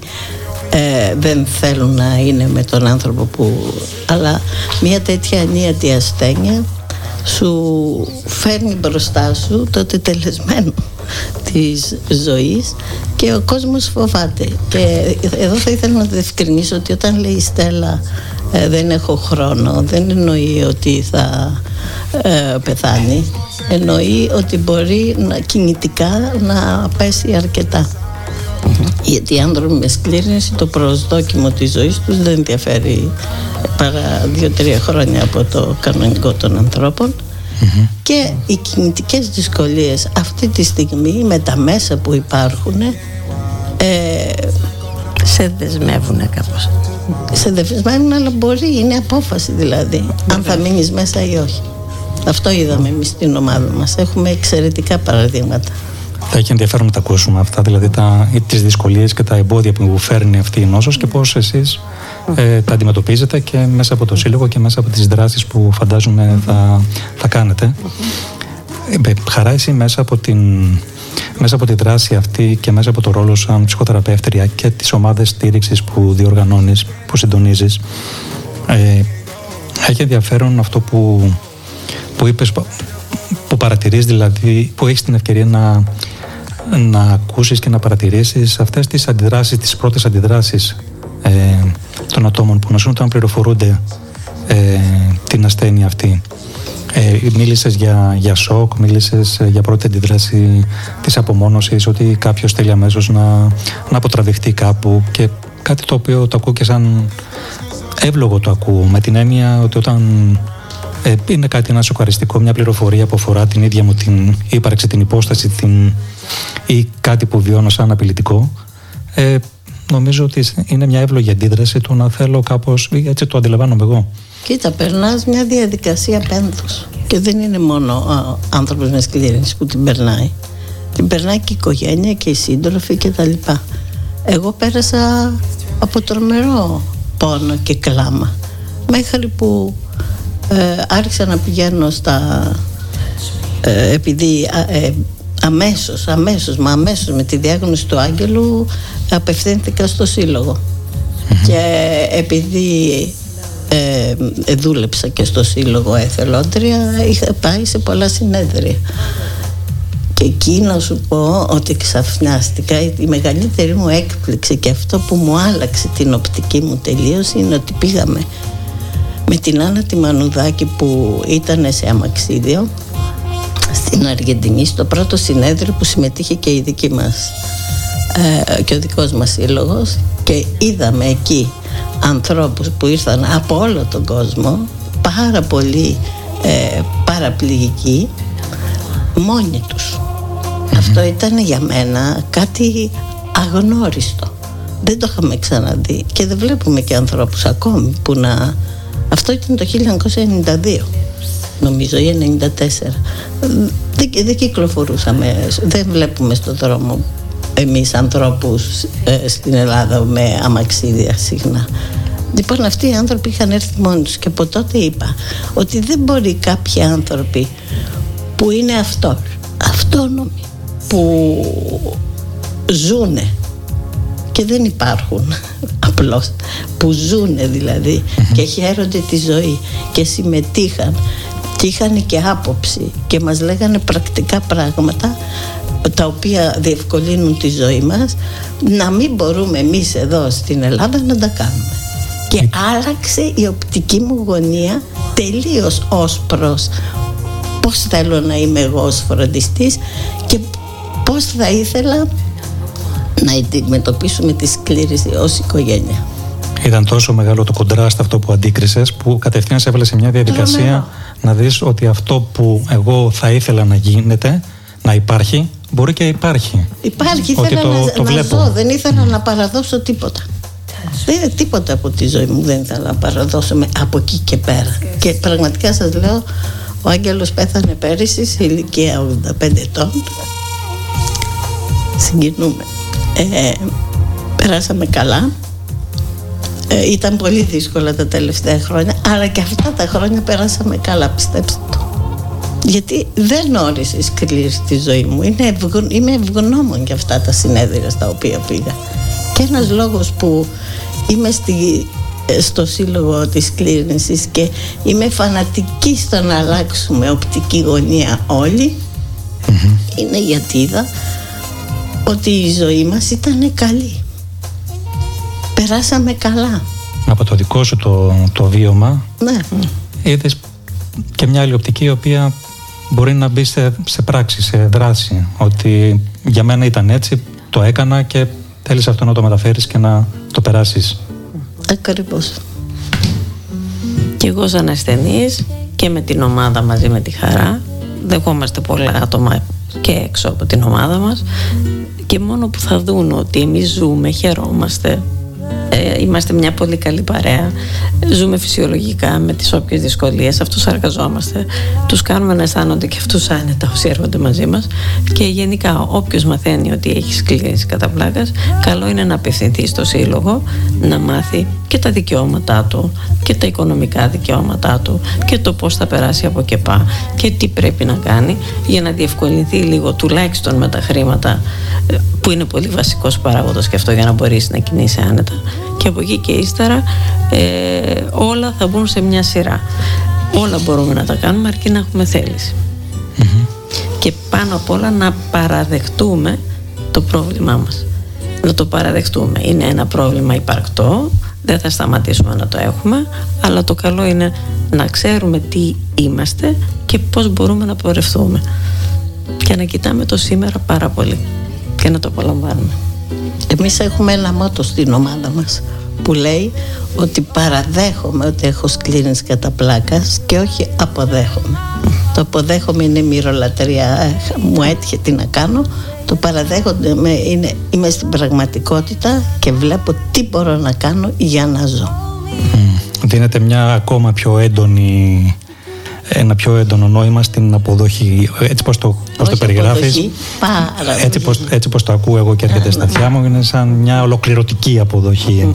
ε, δεν θέλουν να είναι με τον άνθρωπο που αλλά μια τέτοια ανίατη ασθένεια σου φέρνει μπροστά σου το τελεσμένο της ζωής και ο κόσμος φοβάται. Και εδώ θα ήθελα να διευκρινίσω ότι όταν λέει η Στέλλα ε, δεν έχω χρόνο δεν εννοεί ότι θα ε, πεθάνει. Εννοεί ότι μπορεί να, κινητικά να πέσει γιατί οι άνθρωποι με σκλήρινση το προσδόκιμο της ζωής τους δεν διαφέρει παρά δύο-τρία χρόνια από το κανονικό των ανθρώπων. Και οι κινητικές δυσκολίες αυτή τη στιγμή με τα μέσα που υπάρχουν ε, σε δεσμεύουν κάπως. Σε δεσμεύουν αλλά μπορεί, είναι απόφαση δηλαδή αν θα μείνεις μέσα ή όχι. Αυτό είδαμε εμείς στην ομάδα μας. Έχουμε εξαιρετικά παραδείγματα θα έχει ενδιαφέρον να τα ακούσουμε αυτά, δηλαδή τα, τις δυσκολίες και τα εμπόδια που φέρνει αυτή η νόσος και πώς εσείς ε, τα αντιμετωπίζετε και μέσα από το Σύλλογο και μέσα από τις δράσεις που φαντάζομαι θα, θα κάνετε. Ε, χαρά εσύ μέσα από, την, μέσα από τη δράση αυτή και μέσα από το ρόλο σαν ψυχοθεραπεύτρια και τις ομάδες στήριξης που διοργανώνεις, που συντονίζεις ε, έχει ενδιαφέρον αυτό που, που είπες που παρατηρείς δηλαδή, που έχεις την ευκαιρία να, να ακούσεις και να παρατηρήσεις αυτές τις αντιδράσεις, τις πρώτες αντιδράσεις ε, των ατόμων που νοσούν όταν πληροφορούνται ε, την ασθένεια αυτή. Ε, μίλησες για, για σοκ, μίλησες για πρώτη αντιδράση της απομόνωσης, ότι κάποιος θέλει αμέσως να, να αποτραβηχτεί κάπου και κάτι το οποίο το ακούω και σαν εύλογο το ακούω, με την έννοια ότι όταν ε, είναι κάτι ένα σοκαριστικό, μια πληροφορία που αφορά την ίδια μου την ύπαρξη, την υπόσταση την, ή κάτι που βιώνω σαν απειλητικό. Ε, νομίζω ότι είναι μια εύλογη αντίδραση του να θέλω κάπως, έτσι το αντιλαμβάνομαι εγώ. Κοίτα, περνάς μια διαδικασία πένθους και δεν είναι μόνο ο άνθρωπος με σκλήρινση που την περνάει. Την περνάει και η οικογένεια και οι σύντροφοι και τα λοιπά. Εγώ πέρασα από τρομερό πόνο και κλάμα μέχρι που ε, άρχισα να πηγαίνω στα ε, επειδή ε, αμέσως, αμέσως, μα αμέσως με τη διάγνωση του Άγγελου απευθύνθηκα στο σύλλογο. Και επειδή ε, δούλεψα και στο σύλλογο εθελόντρια είχα πάει σε πολλά συνέδρια. Και εκεί να σου πω ότι ξαφνιάστηκα η μεγαλύτερη μου έκπληξη και αυτό που μου άλλαξε την οπτική μου τελείωση είναι ότι πήγαμε με την Άννα τη Μανουδάκη που ήταν σε αμαξίδιο στην Αργεντινή στο πρώτο συνέδριο που συμμετείχε και η δική μας ε, και ο δικός μας σύλλογος. Και είδαμε εκεί ανθρώπους που ήρθαν από όλο τον κόσμο πάρα πολύ ε, παραπληγικοί μόνοι τους. Αυτό ήταν για μένα κάτι αγνώριστο. Δεν το είχαμε ξαναδεί και δεν βλέπουμε και ανθρώπους ακόμη που να αυτό ήταν το 1992 νομίζω ή 1994 δεν, δεν κυκλοφορούσαμε. Δεν βλέπουμε στον δρόμο εμείς ανθρώπους ε, στην Ελλάδα με αμαξίδια συχνά. Λοιπόν αυτοί οι άνθρωποι είχαν έρθει μόνοι τους και από τότε είπα ότι δεν μπορεί κάποιοι άνθρωποι που είναι αυτός, αυτόνομοι που ζούνε και δεν υπάρχουν απλώς που ζούνε δηλαδή και χαίρονται τη ζωή και συμμετείχαν και είχαν και άποψη και μας λέγανε πρακτικά πράγματα τα οποία διευκολύνουν τη ζωή μας να μην μπορούμε εμείς εδώ στην Ελλάδα να τα κάνουμε και ε. άλλαξε η οπτική μου γωνία τελείως ως προς πώς θέλω να είμαι εγώ ως φροντιστής και πώς θα ήθελα να αντιμετωπίσουμε τη σκλήρηση ως οικογένεια. Ήταν τόσο μεγάλο το κοντράστ αυτό που αντίκρισες που κατευθείαν σε έβαλε σε μια διαδικασία να δεις ότι αυτό που εγώ θα ήθελα να γίνεται, να υπάρχει, μπορεί και υπάρχει. Υπάρχει, ήθελα το, να, το να ζω, δεν ήθελα να παραδώσω τίποτα. Δεν είναι τίποτα από τη ζωή μου δεν ήθελα να παραδώσω από εκεί και πέρα. Και πραγματικά σας λέω, ο Άγγελος πέθανε πέρυσι σε ηλικία 85 ετών. Συγκινούμε. Ε, περάσαμε καλά. Ε, ήταν πολύ δύσκολα τα τελευταία χρόνια αλλά και αυτά τα χρόνια περάσαμε καλά πιστέψτε το. Γιατί δεν όρισες σκλήρη στη ζωή μου. Είναι ευγο... είμαι ευγνώμων για αυτά τα συνέδρια στα οποία πήγα. Και ένας λόγος που είμαι στη, ε, στο σύλλογο της κλήρυνσης και είμαι φανατική στο να αλλάξουμε οπτική γωνία είναι γιατί είδα ότι η ζωή μας ήταν καλή. Περάσαμε καλά. Από το δικό σου το, το βίωμα ναι. είδες και μια άλλη οπτική η οποία μπορεί να μπει σε, σε πράξη, σε δράση ότι για μένα ήταν έτσι, το έκανα και θέλεις αυτό να το μεταφέρεις και να το περάσεις. Ακριβώς. Και εγώ σαν ασθενής και με την ομάδα μαζί με τη χαρά δεχόμαστε πολλά άτομα και έξω από την ομάδα μας και μόνο που θα δουν ότι εμείς ζούμε, χαιρόμαστε ε, είμαστε μια πολύ καλή παρέα. Ζούμε φυσιολογικά με τις όποιες δυσκολίες. Αυτούς αργαζόμαστε. Τους κάνουμε να αισθάνονται και αυτούς άνετα όσοι έρχονται μαζί μας. Και γενικά όποιος μαθαίνει ότι έχει σκληρήσει κατά πλάκας καλό είναι να απευθυνθεί στο σύλλογο να μάθει και τα δικαιώματά του και τα οικονομικά δικαιώματά του και το πώς θα περάσει από και πά και τι πρέπει να κάνει για να διευκολυνθεί λίγο τουλάχιστον με τα χρήματα ε, που είναι πολύ βασικός παράγοντας και αυτό για να μπορείς να κινείσαι άνετα και από εκεί και ύστερα ε, όλα θα μπουν σε μια σειρά. Όλα μπορούμε να τα κάνουμε αρκεί να έχουμε και πάνω απ' όλα να παραδεχτούμε το πρόβλημά μας. Να το παραδεχτούμε. Είναι ένα πρόβλημα υπαρκτό δεν θα σταματήσουμε να το έχουμε αλλά το καλό είναι να ξέρουμε τι είμαστε και πώς μπορούμε να πορευτούμε. Και να κοιτάμε το σήμερα πάρα πολύ και να το απολαμβάνουμε εμείς έχουμε ένα μότο στην ομάδα μας που λέει ότι παραδέχομαι ότι έχω σκλήρινση κατά πλάκας και όχι αποδέχομαι. Το αποδέχομαι είναι μυρολατρεία, μου έτυχε τι να κάνω. Το παραδέχομαι είναι, είμαι στην πραγματικότητα και βλέπω τι μπορώ να κάνω για να ζω. Δίνεται μια ακόμα πιο έντονη ένα πιο έντονο νόημα στην αποδοχή. Έτσι πώς το, πώς το περιγράφεις, έτσι πώς, έτσι πώς το ακούω εγώ και έρχεται στα αυτιά μου, είναι σαν μια ολοκληρωτική αποδοχή.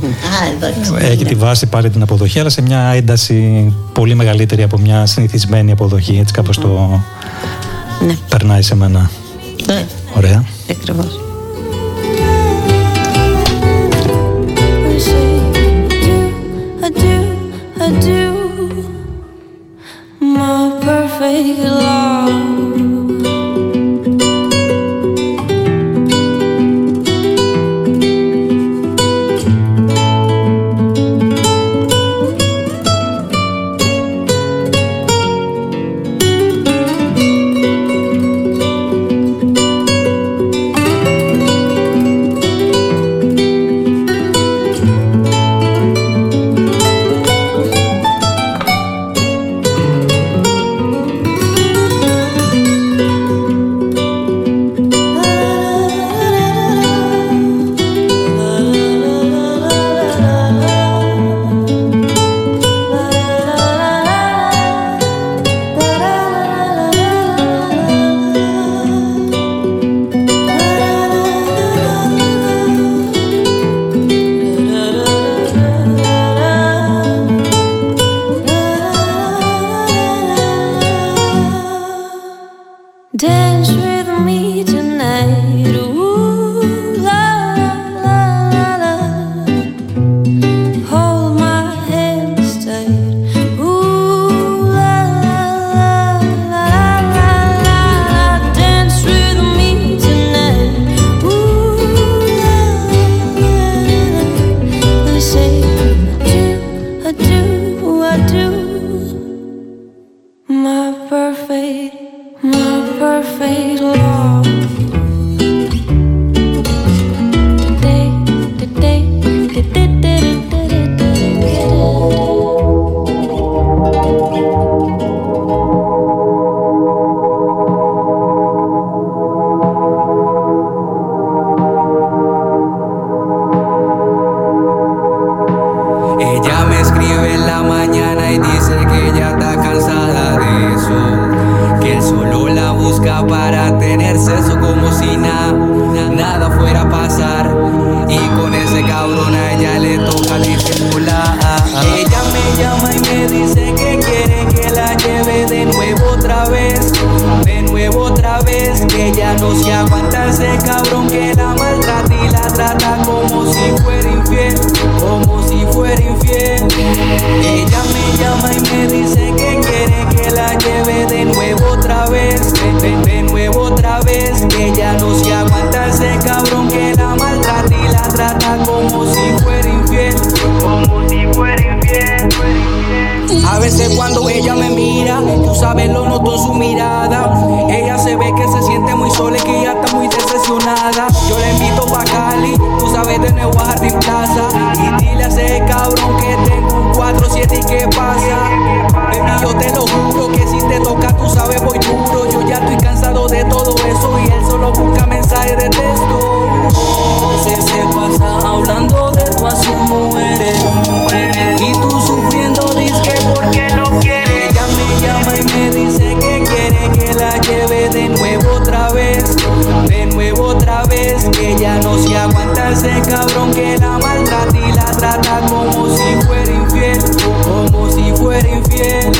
Έχει τη βάση πάλι την αποδοχή, αλλά σε μια ένταση πολύ μεγαλύτερη από μια συνηθισμένη αποδοχή. Έτσι κάπως το ναι. περνάει σε μένα. Ναι. Ωραία. Ακριβώς. fake love. Ese cabrón a ella le toca disimular. Ella me llama y me dice que quiere que la lleve de nuevo otra vez. De nuevo otra vez. Que ella no se aguanta ese cabrón que la maltrata y la trata como si fuera infiel. Como si fuera infiel. Ella me llama y me dice que quiere que la lleve de nuevo otra vez. De, nuevo otra vez. Ella no se aguanta ese cabrón que la maltrata y la trata como si fuera infiel. Como si fuera infiel. A veces cuando ella me mira, tú sabes, lo noto en su mirada. Ella se ve que se siente muy sola y que ya está muy decepcionada. Yo le invito sabes, de nuevo Jardín Plaza. Y dile a ese cabrón que tengo un 4-7 y qué pasa. Baby, yo te lo juro que si te toca, tú sabes, voy duro. Yo ya estoy cansado de todo eso y él solo busca mensajes de texto. Se, se pasa hablando de tú a sus. Y tú sufriendo, dices que porque no quiere. Ella me llama y me dice que quiere que la lleve de nuevo otra vez. De nuevo otra vez. Que ella no se aguanta ese cabrón que la maltrata y la trata como si fuera infiel. Como si fuera infiel.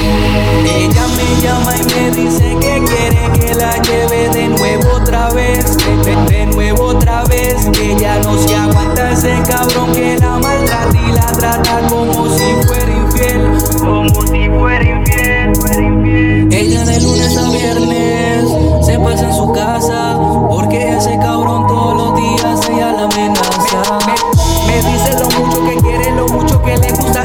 Ella me llama y me dice que quiere que la lleve de nuevo otra vez. De, de nuevo otra vez. Que ella no se aguanta ese cabrón que la maltrata y la trata como si fuera infiel. Como si fuera infiel. Ella de lunes a viernes se pasa en su casa. Porque ese cabrón todos los días ella la amenaza. Me, me dice lo mucho que quiere, lo mucho que le gusta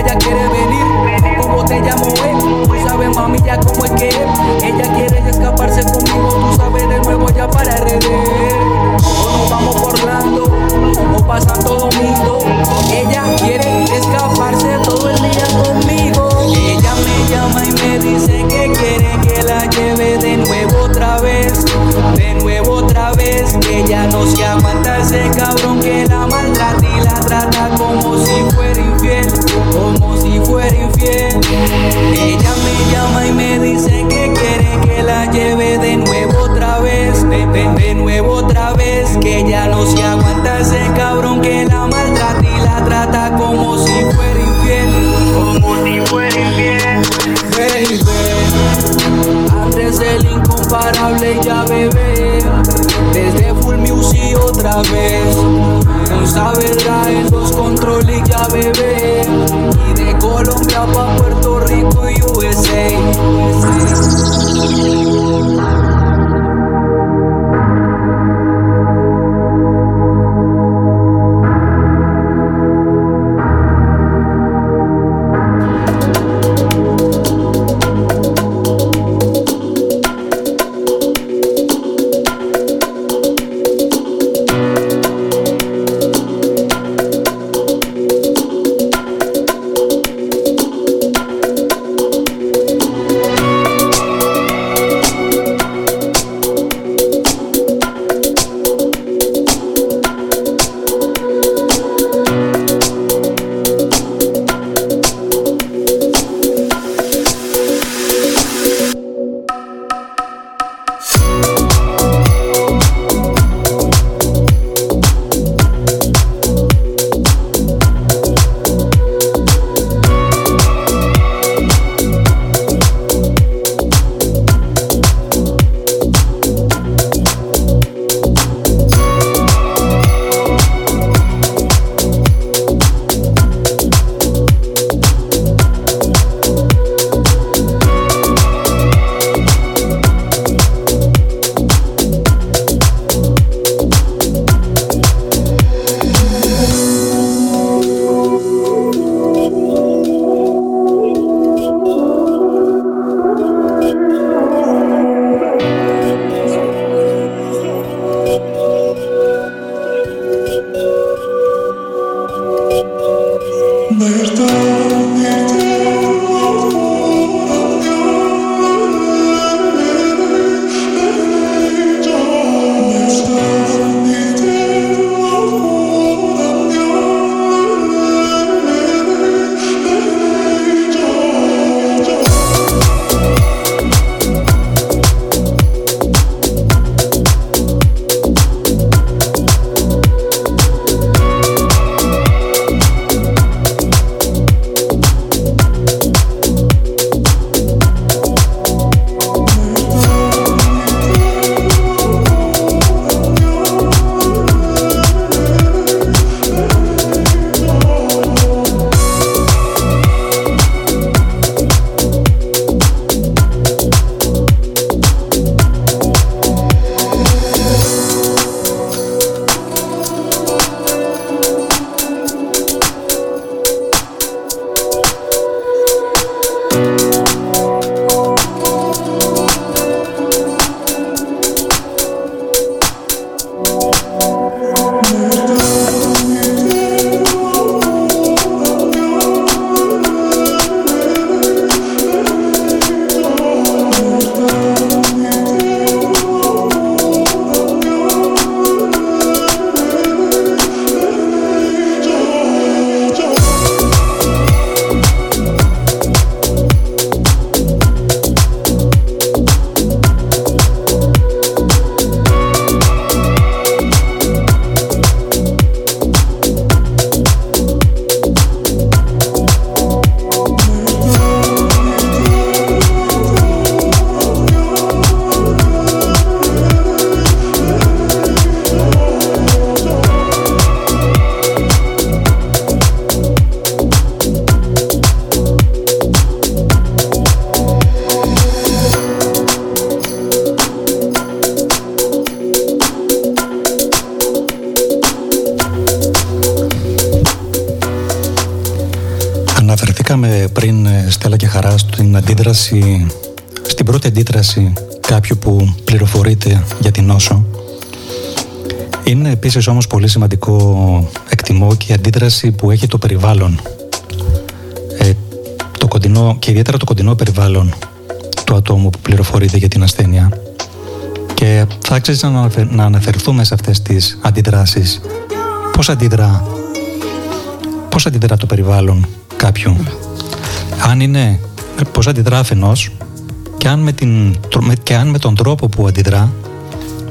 ella quiere venir. Como te llamo, eh? Tú sabes, mami, ya cómo es que es. Ella quiere escaparse conmigo, tú sabes, de nuevo ya para RD. O nos vamos por Orlando, o pasando domingo. Ella quiere escaparse todo el día conmigo. Ella me llama y me dice que quiere que la lleve de nuevo otra vez. Que ella no se aguanta ese cabrón que la maltrata y la trata como si fuera infiel. Como si fuera infiel. Ella me llama y me dice que quiere que la lleve de nuevo otra vez. De, de- nuevo otra vez. Que ella no se aguanta ese cabrón que la maltrata y la trata como si fuera infiel. Como si fuera infiel. Baby. Antes el incomparable ya bebé. Desde Full Music otra vez. Musa verdad en los controles ya bebé. Y de Colombia pa' Puerto Rico y USA. Αντίδραση, στην πρώτη αντίδραση κάποιου που πληροφορείται για την νόσο. Είναι επίσης όμως πολύ σημαντικό εκτιμώ και η αντίδραση που έχει το περιβάλλον. Ε, το κοντινό, και ιδιαίτερα το κοντινό περιβάλλον του ατόμου που πληροφορείται για την ασθένεια. Και θα άξιζε να αναφερθούμε σε αυτές τις αντιδράσεις. Πώς αντιδρά πώς αντιδρά το περιβάλλον κάποιου; Αν είναι πώς αντιδρά αφενός και αν με, την, και αν με τον τρόπο που αντιδρά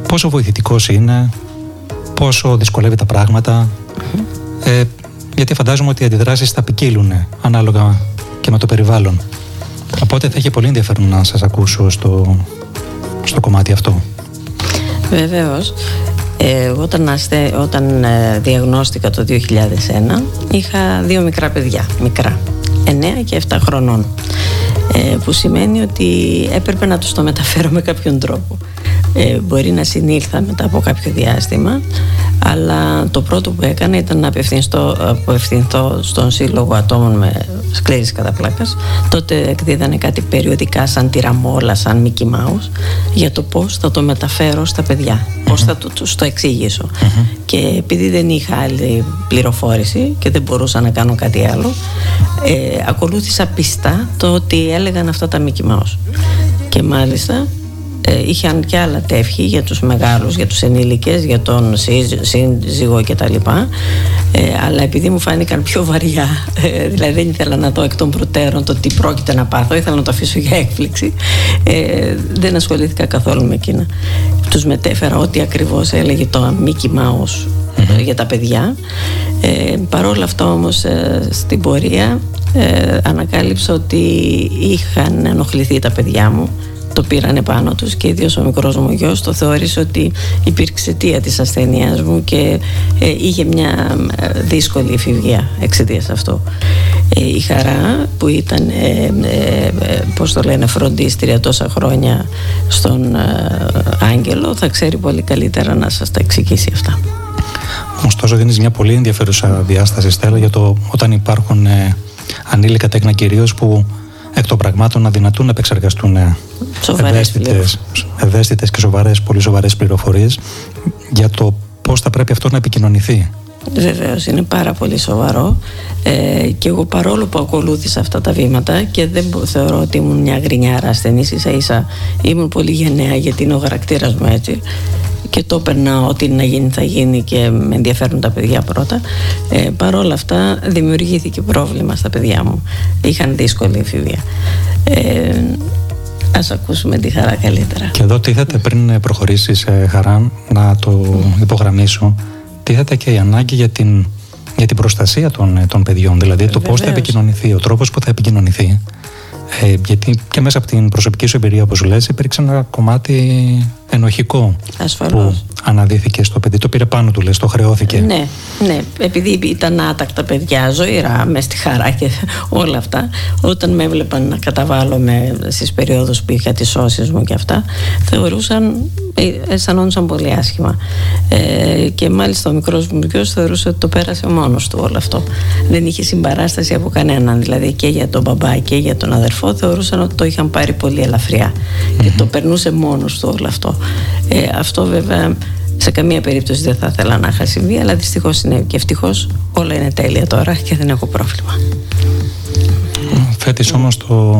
πόσο βοηθητικός είναι πόσο δυσκολεύει τα πράγματα. Ε, γιατί φαντάζομαι ότι οι αντιδράσεις θα ποικίλουν ανάλογα και με το περιβάλλον. Οπότε θα έχει πολύ ενδιαφέρον να σας ακούσω στο, στο κομμάτι αυτό. Βεβαίως. Ε, όταν, αστε, όταν ε, διαγνώστηκα το 2001 είχα δύο μικρά παιδιά, μικρά, 9 και 7 χρονών. ε, που σημαίνει ότι έπρεπε να τους το μεταφέρω με κάποιον τρόπο. Ε, μπορεί να συνήλθα μετά από κάποιο διάστημα αλλά το πρώτο που έκανα ήταν να απευθυνθώ, απευθυνθώ στον Σύλλογο Ατόμων με σκλήρης καταπλάκας. Τότε εκδίδανε κάτι περιοδικά σαν τυραμόλα, σαν Mickey Mouse για το πώς θα το μεταφέρω στα παιδιά πώς θα τους, το εξηγησω και επειδή δεν είχα άλλη πληροφόρηση και δεν μπορούσα να κάνω κάτι άλλο ε, ακολούθησα πιστά το ότι έλεγαν αυτά τα Mickey Mouse. Και μάλιστα ε, είχαν και άλλα τεύχη για τους μεγάλους, για τους ενήλικες, για τον σύζυγο και τα λοιπά. Ε, αλλά επειδή μου φάνηκαν πιο βαριά ε, δηλαδή δεν ήθελα να δω εκ των προτέρων το τι πρόκειται να πάθω ήθελα να το αφήσω για έκπληξη ε, δεν ασχολήθηκα καθόλου με εκείνα. Τους μετέφερα ό,τι ακριβώς έλεγε το Mickey Mouse για τα παιδιά ε, παρόλα αυτά όμως ε, στην πορεία ε, ανακάλυψα ότι είχαν ενοχληθεί τα παιδιά μου το πήραν πάνω τους και ιδίως ο μικρός μου γιος το θεώρησε ότι υπήρξε αιτία της ασθένειάς μου και ε, είχε μια ε, δύσκολη εφηβεία εξαιτίας αυτού. Ε, η χαρά που ήταν ε, πώς το λένε φροντίστρια τόσα χρόνια στον Άγγελο θα ξέρει πολύ καλύτερα να σας τα εξηγήσει αυτά. Ωστόσο δίνεις μια πολύ ενδιαφέρουσα διάσταση Στέλλα για το όταν υπάρχουν ανήλικα τέκνα κυρίως που εκ των πραγμάτων αδυνατούν να επεξεργαστούν ευαίσθητες και σοβαρές, πολύ σοβαρές πληροφορίες για το πώς θα πρέπει αυτό να επικοινωνηθεί. Βεβαίως, είναι πάρα πολύ σοβαρό ε, και εγώ παρόλο που ακολούθησα αυτά τα βήματα και δεν θεωρώ ότι ήμουν μια γρινιάρα ασθενής, ίσα ίσα ήμουν πολύ γενναία γιατί είναι ο χαρακτήρας μου έτσι και το έπαιρνα ότι να γίνει θα γίνει και με ενδιαφέρουν τα παιδιά πρώτα. Ε, παρόλα αυτά δημιουργήθηκε πρόβλημα στα παιδιά μου. Είχαν δύσκολη εφηβεία. Ε, Ας ακούσουμε τη χαρά καλύτερα. Και εδώ τίθεται πριν προχωρήσεις χαρά να το υπογραμμίσω τίθεται και η ανάγκη για την, για την προστασία των, των παιδιών. Δηλαδή το πώς θα επικοινωνηθεί, ο τρόπος που θα επικοινωνηθεί. Ε, γιατί και μέσα από την προσωπική σου εμπειρία, όπως λες, υπήρξε ένα κομμάτι ενοχικό που αναδύθηκε στο παιδί. Το πήρε πάνω του, λες, το χρεώθηκε. Ναι, ναι. Επειδή ήταν άτακτα παιδιά, ζωηρά, μες στη χαρά και όλα αυτά, όταν με έβλεπαν να καταβάλω στις περιόδους που είχα τις σώσει μου και αυτά, θεωρούσαν, ε, αισθανόντουσαν πολύ άσχημα. Ε, και μάλιστα ο μικρός μου γιος θεωρούσε ότι το πέρασε μόνος του όλο αυτό. Δεν είχε συμπαράσταση από κανέναν, δηλαδή και για τον μπαμπά και για τον αδερφό, θεωρούσαν ότι το είχαν πάρει πολύ και το περνούσε μόνος του όλο αυτό. Ε, αυτό βέβαια σε καμία περίπτωση δεν θα ήθελα να είχα συμβεί, αλλά δυστυχώς είναι και ευτυχώς όλα είναι τέλεια τώρα και δεν έχω πρόβλημα. Φέτης όμως το,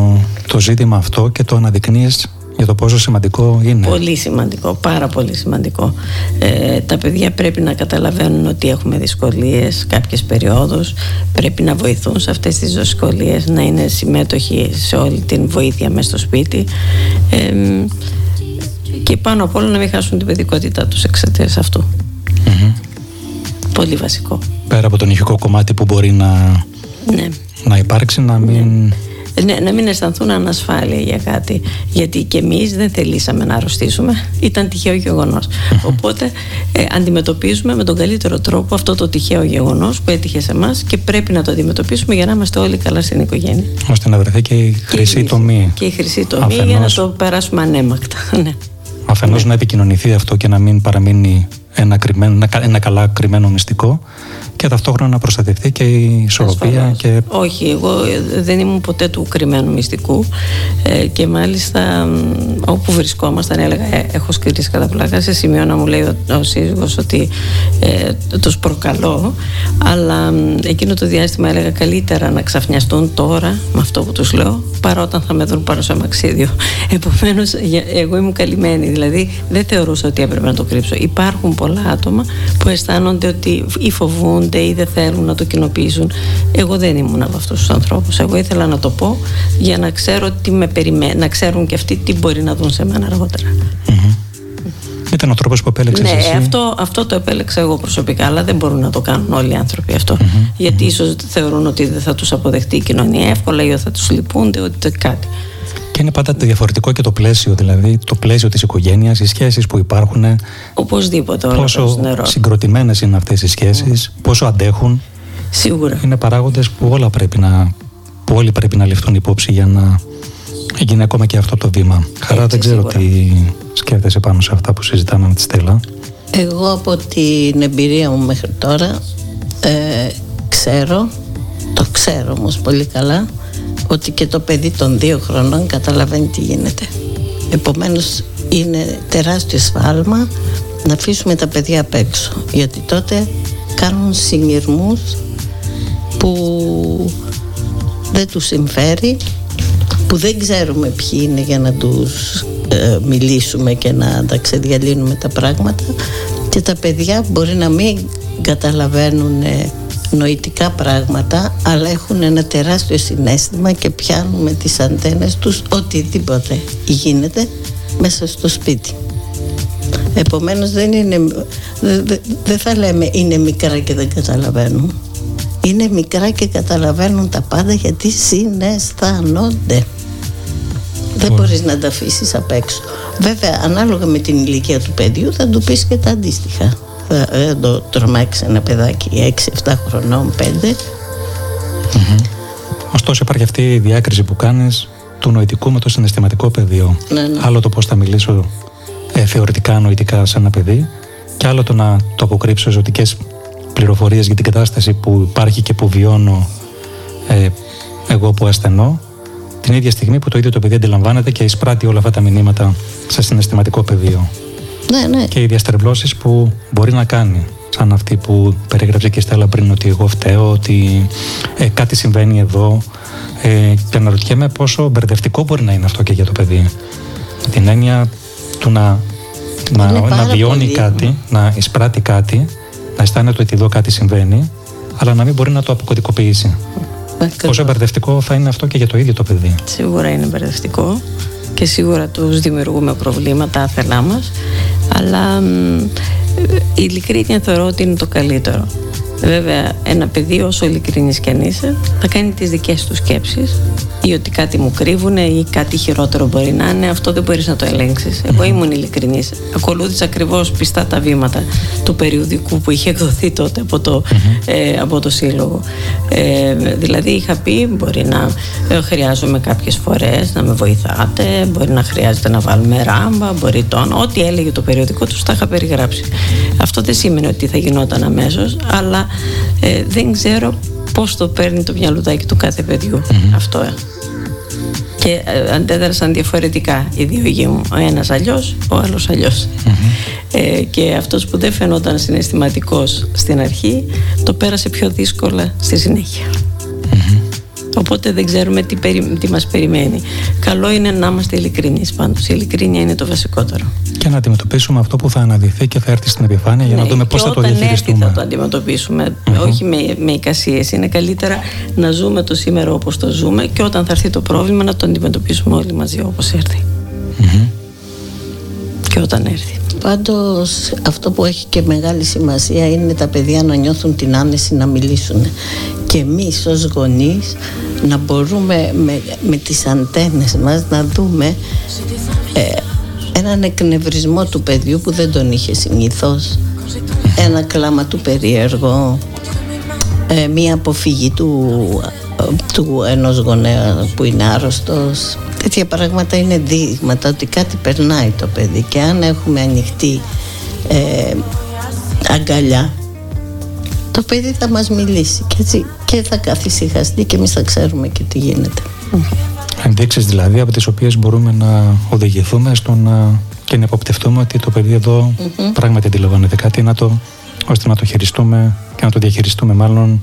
το ζήτημα αυτό και το αναδεικνύεις για το πόσο σημαντικό είναι. Πολύ σημαντικό, πάρα πολύ σημαντικό. Ε, τα παιδιά πρέπει να καταλαβαίνουν ότι έχουμε δυσκολίες κάποιες περιόδους, πρέπει να βοηθούν σε αυτές τις δυσκολίες, να είναι συμμέτοχοι σε όλη την βοήθεια μέσα στο σπίτι. Ε, και πάνω απ' όλα να μην χάσουν την παιδικότητά τους εξαιτίας Πολύ βασικό. Πέρα από τον ηχικό κομμάτι που μπορεί να, ναι. να υπάρξει, να ναι. μην... Ναι, να μην αισθανθούν ανασφάλεια για κάτι. Γιατί και εμείς δεν θελήσαμε να αρρωστήσουμε. Ήταν τυχαίο γεγονός. Οπότε ε, αντιμετωπίζουμε με τον καλύτερο τρόπο αυτό το τυχαίο γεγονός που έτυχε σε εμάς και πρέπει να το αντιμετωπίσουμε για να είμαστε όλοι καλά στην οικογένεια. ώστε να βρεθεί και η χρυσή τομή. Και η χρυσή τομή για να το περάσουμε ανέμακτα. Ναι. Αφενός ναι. να επικοινωνηθεί αυτό και να μην παραμείνει ένα, κρυμμένο, ένα καλά κρυμμένο μυστικό και ταυτόχρονα να προστατευτεί και η ισορροπία. Ασφαλώς. Και... Όχι, εγώ ε, δεν ήμουν ποτέ του κρυμμένου μυστικού ε, και μάλιστα μ, όπου βρισκόμασταν έλεγα ε, έχω σκληρήσει κατά πλάκα σε σημείο να μου λέει ο, ο σύζυγος ότι ε, τους προκαλώ αλλά μ, εκείνο το διάστημα έλεγα καλύτερα να ξαφνιαστούν τώρα με αυτό που τους λέω παρά όταν θα με δουν πάνω σε αμαξίδιο. Επομένως για- εγώ ήμουν καλυμμένη δηλαδή δεν θεωρούσα ότι έπρεπε να το κρύψω. Υπάρχουν πολλά άτομα που αισθάνονται ότι ή φοβούνται ή δεν θέλουν να το κοινοποιήσουν. Εγώ δεν ήμουν από αυτούς τους ανθρώπους. Εγώ ήθελα να το πω για να ξέρω τι με περιμένει, να ξέρουν και αυτοί τι μπορεί να δουν σε μένα αργότερα. Ήταν ο τρόπος που επέλεξες Ναι, εσύ; αυτό, αυτό το επέλεξα εγώ προσωπικά, αλλά δεν μπορούν να το κάνουν όλοι οι άνθρωποι αυτό. Γιατί ίσως θεωρούν ότι δεν θα τους αποδεχτεί η κοινωνία εύκολα ή ότι θα τους λυπούνται, ότι κάτι. Και είναι πάντα το διαφορετικό και το πλαίσιο, δηλαδή το πλαίσιο της οικογένειας, οι σχέσεις που υπάρχουν, Οπωσδήποτε όλα πόσο πόσο... νερό. συγκροτημένες είναι αυτές οι σχέσεις, πόσο αντέχουν. Σίγουρα. Είναι παράγοντες που όλα πρέπει να. που όλοι πρέπει να ληφθούν υπόψη για να γίνει ακόμα και αυτό το βήμα. Χαρά, Έτσι, δεν ξέρω σίγουρα. τι σκέφτεσαι πάνω σε αυτά που συζητάμε με τη Στέλλα. Εγώ από την εμπειρία μου μέχρι τώρα ε, ξέρω, το ξέρω όμως πολύ καλά, ότι και το παιδί των δύο χρονών καταλαβαίνει τι γίνεται. Επομένως είναι τεράστιο σφάλμα να αφήσουμε τα παιδιά απ' έξω. Γιατί τότε κάνουν συνειρμούς που δεν τους συμφέρει που δεν ξέρουμε ποιοι είναι για να τους ε, μιλήσουμε και να τα ξεδιαλύνουμε τα πράγματα και τα παιδιά μπορεί να μην καταλαβαίνουν ε, νοητικά πράγματα αλλά έχουν ένα τεράστιο συνέστημα και πιάνουν με τις αντένες τους οτιδήποτε γίνεται μέσα στο σπίτι. Επομένως δεν είναι δε- δε- δεν θα λέμε είναι μικρά και δεν καταλαβαίνουν. Είναι μικρά και καταλαβαίνουν τα πάντα γιατί συναισθάνονται. Δεν μπορείς να τα αφήσεις απ' έξω. Βέβαια ανάλογα με την ηλικία του παιδιού θα του πεις και τα αντίστοιχα θα ε, το τρομάξει ένα παιδάκι 6-7 χρονών 5 Ωστόσο, υπάρχει αυτή η διάκριση που κάνεις του νοητικού με το συναισθηματικό πεδίο. Ναι, ναι. Άλλο το πώς θα μιλήσω ε, θεωρητικά νοητικά σε ένα παιδί, και άλλο το να το αποκρύψω ζωτικές πληροφορίες για την κατάσταση που υπάρχει και που βιώνω ε, εγώ που ασθενώ, την ίδια στιγμή που το ίδιο το παιδί αντιλαμβάνεται και εισπράττει όλα αυτά τα μηνύματα σε συναισθηματικό πεδίο. Ναι ναι Και οι διαστρεβλώσεις που μπορεί να κάνει, σαν αυτή που περιγράψε και η Στέλλα πριν, ότι εγώ φταίω, ότι ε, κάτι συμβαίνει εδώ. Ε, και αναρωτιέμαι πόσο μπερδευτικό μπορεί να είναι αυτό και για το παιδί. Την έννοια του να, να, Είναι να πάρα βιώνει πολύ. κάτι, να εισπράττει κάτι, να αισθάνεται ότι εδώ κάτι συμβαίνει, αλλά να μην μπορεί να το αποκωδικοποιήσει. ακριβώς. Πόσο μπερδευτικό θα είναι αυτό και για το ίδιο το παιδί. Σίγουρα είναι μπερδευτικό και σίγουρα τους δημιουργούμε προβλήματα άθελά μας αλλά μ, η ειλικρίνεια θεωρώ ότι είναι το καλύτερο. Βέβαια ένα παιδί όσο ειλικρινής και αν είσαι θα κάνει τις δικές του σκέψεις ή ότι κάτι μου κρύβουν ή κάτι χειρότερο μπορεί να είναι. Αυτό δεν μπορείς να το ελέγξεις. Εγώ ήμουν ειλικρινής. Ακολούθησα ακριβώς πιστά τα βήματα του περιοδικού που είχε εκδοθεί τότε από το, ε, από το σύλλογο. Ε, δηλαδή είχα πει μπορεί να ε, χρειάζομαι κάποιες φορές να με βοηθάτε μπορεί να χρειάζεται να βάλουμε ράμπα μπορεί το ό,τι έλεγε το περιοδικό τους τα είχα περιγράψει. Αυτό δεν σημαίνει ότι θα γινόταν αμέσως αλλά ε, δεν ξέρω πώς το παίρνει το μυαλουδάκι του κάθε παιδιού. Αυτό ε. και ε, αντέδρασαν διαφορετικά οι δύο γη μου. Ο ένας αλλιώς, ο άλλος αλλιώς. ε, και αυτός που δεν φαινόταν συναισθηματικός στην αρχή το πέρασε πιο δύσκολα στη συνέχεια Οπότε δεν ξέρουμε τι, περι, τι μας περιμένει. Καλό είναι να είμαστε ειλικρινείς πάντως. Η ειλικρίνεια είναι το βασικότερο. Και να αντιμετωπίσουμε αυτό που θα αναδυθεί και θα έρθει στην επιφάνεια για να Ναι, δούμε πώς και θα το όταν διαχειριστούμε. έρθει θα το αντιμετωπίσουμε, όχι με, με εικασίες. Είναι καλύτερα να ζούμε το σήμερα όπως το ζούμε και όταν θα έρθει το πρόβλημα να το αντιμετωπίσουμε όλοι μαζί όπως έρθει. Και όταν έρθει. Πάντως αυτό που έχει και μεγάλη σημασία είναι τα παιδιά να νιώθουν την άνεση να μιλήσουν. Και εμείς ως γονείς να μπορούμε με, με τις αντένες μας να δούμε ε, έναν εκνευρισμό του παιδιού που δεν τον είχε συνήθως ένα κλάμα του περίεργο ε, μία αποφυγή του, του ενός γονέα που είναι άρρωστος τέτοια πράγματα είναι δείγματα ότι κάτι περνάει το παιδί και αν έχουμε ανοιχτή ε, αγκαλιά το παιδί θα μας μιλήσει και, έτσι, και θα καθησυχαστεί και εμείς θα ξέρουμε και τι γίνεται. Ενδείξεις δηλαδή από τις οποίες μπορούμε να οδηγηθούμε στο να και να υποπτευτούμε ότι το παιδί εδώ πράγματι αντιλαμβάνεται κάτι να το, ώστε να το χειριστούμε και να το διαχειριστούμε μάλλον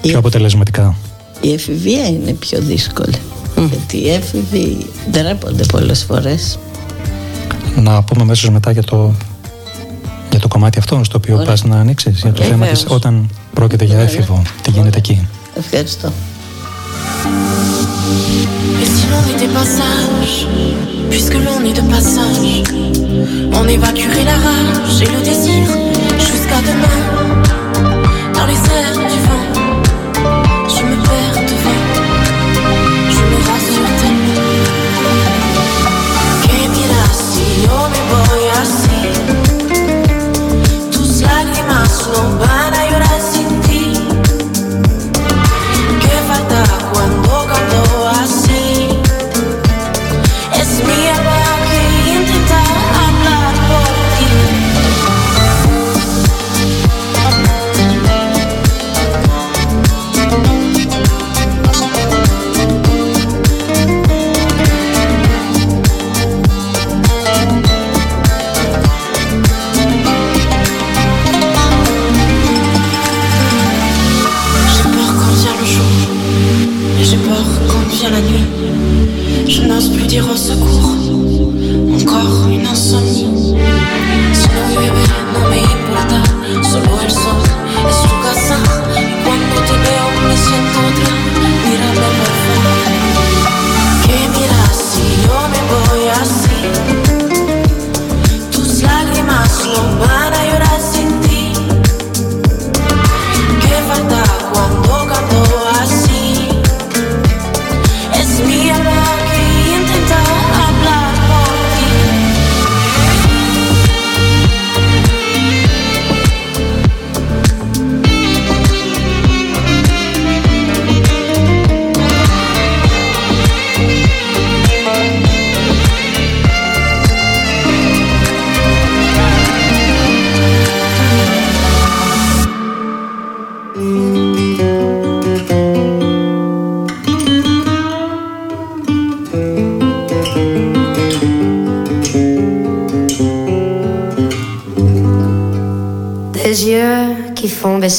πιο αποτελεσματικά. Η εφηβεία είναι πιο δύσκολη. Γιατί οι έφηβοι ντρέπονται πολλές φορές. Να πούμε αμέσως μετά για το, για το κομμάτι αυτό στο οποίο Ωραία. πας να ανοίξεις για το θέμα της Βεβαίως. όταν πρόκειται για Ωραία. έφηβο, τι γίνεται εκεί. Ευχαριστώ. Et si l'on était pas sage, puisque l'on est de passage, on évacuerait la rage et le désir jusqu'à demain. Dans les airs du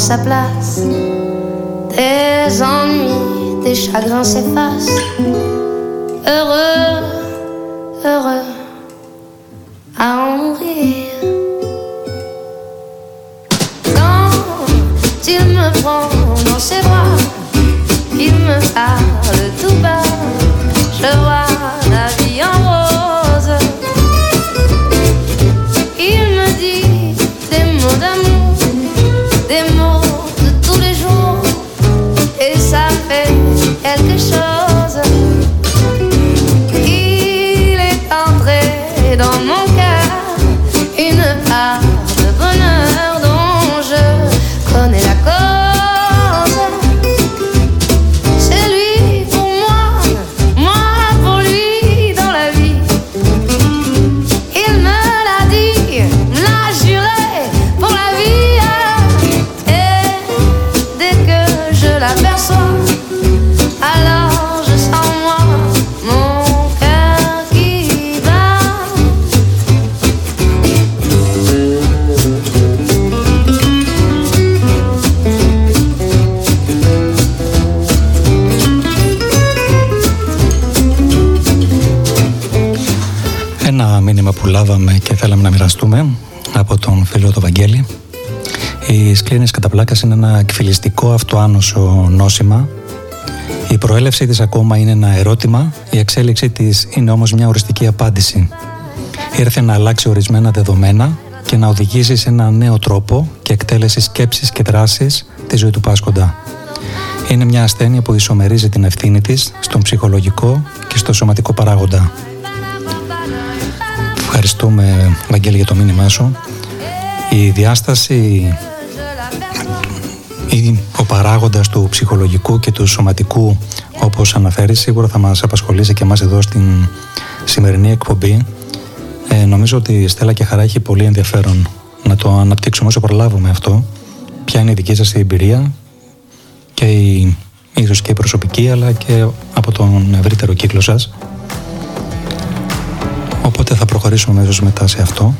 Sa place. Des ennuis, des chagrins s'effacent. Σκλήνης καταπλάκα είναι ένα εκφυλιστικό αυτοάνωσο νόσημα. Η προέλευσή της ακόμα είναι ένα ερώτημα, η εξέλιξή της είναι όμως μια οριστική απάντηση. Ήρθε να αλλάξει ορισμένα δεδομένα και να οδηγήσει σε ένα νέο τρόπο και εκτέλεση σκέψης και δράσης τη ζωή του Πάσκοντα. Είναι μια ασθένεια που ισομερίζει την ευθύνη της στον ψυχολογικό και στο σωματικό παράγοντα. Ευχαριστούμε, Βαγγέλη, για το μήνυμά σου. Η διάσταση ή ο παράγοντας του ψυχολογικού και του σωματικού όπως αναφέρεις σίγουρα θα μας απασχολήσει και εμάς εδώ στην σημερινή εκπομπή. Ε, νομίζω ότι η Στέλλα και Χαρά έχει πολύ ενδιαφέρον να το αναπτύξουμε όσο προλάβουμε αυτό. Ποια είναι η δική σας εμπειρία και η, ίσως και η προσωπική αλλά και από τον ευρύτερο κύκλο σας. Οπότε θα προχωρήσουμε ίσως μετά σε αυτό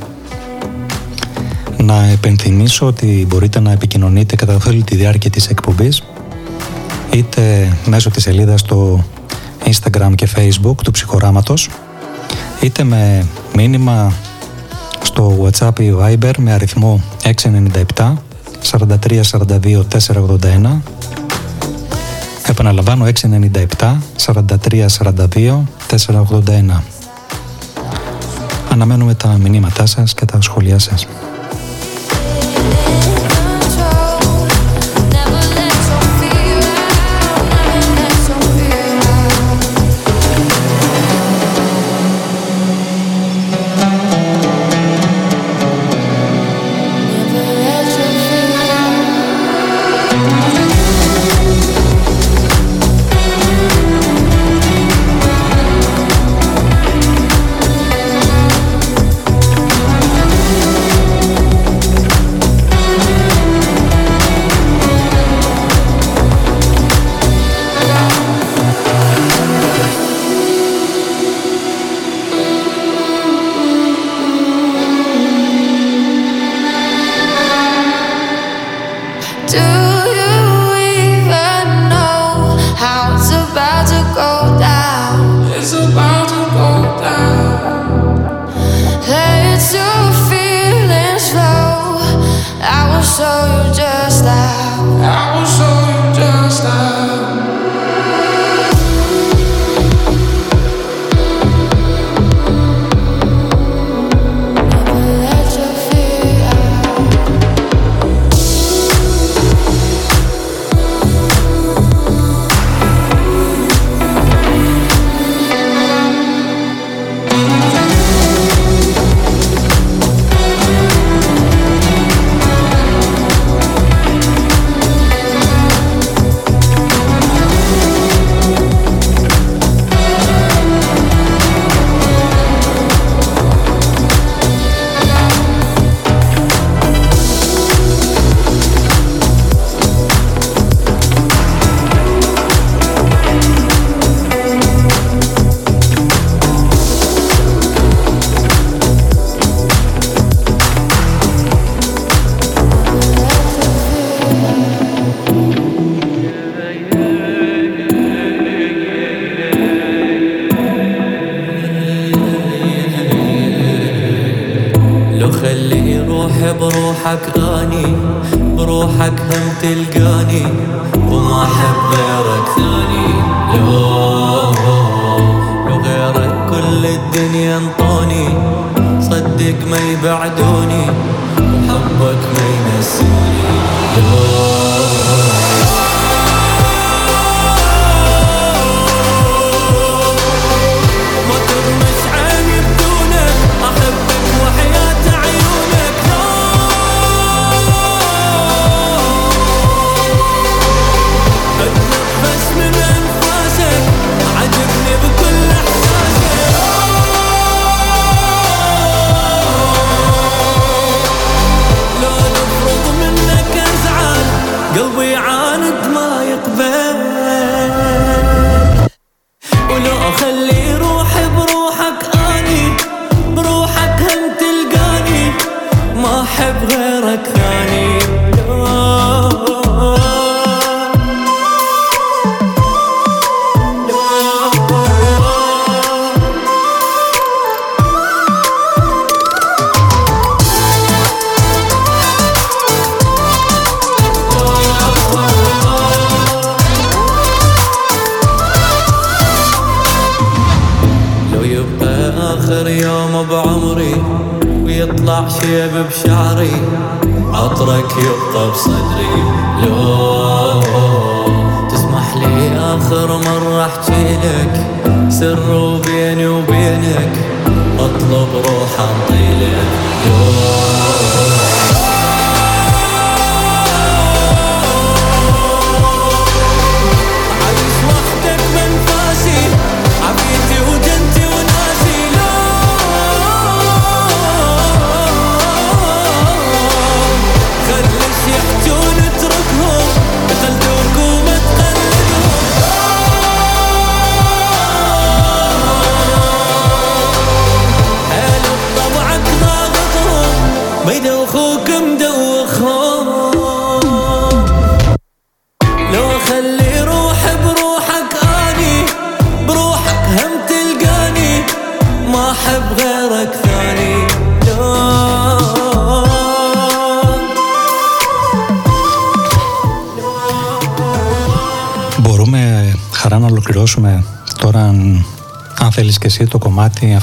να επενθυμίσω ότι μπορείτε να επικοινωνείτε κατά όλη τη διάρκεια της εκπομπής είτε μέσω της σελίδας στο Instagram και Facebook του Ψυχοράματος είτε με μήνυμα στο WhatsApp ή Viber με αριθμό 697 43 42 481 Επαναλαμβάνω 697 43 42 481 Αναμένουμε τα μηνύματά σας και τα σχόλιά σας. بروحك آني بروحك هم تلقاني وما أحب غيرك ثاني. لو غيرك كل الدنيا انطوني صدق ما يبعدوني وحبك ما ينسوني. لو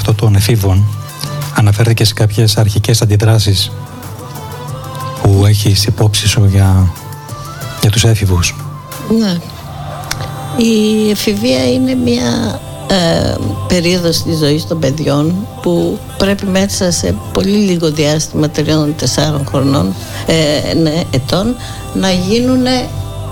αυτό των εφήβων αναφέρθηκε σε κάποιες αρχικές αντιδράσεις που έχεις υπόψη σου για, για τους έφηβους. Ναι. Η εφηβεία είναι μια ε, περίοδος της ζωής των παιδιών που πρέπει μέσα σε πολύ λίγο διάστημα τριών τεσσάρων χρονών ε, ναι, ετών να γίνουν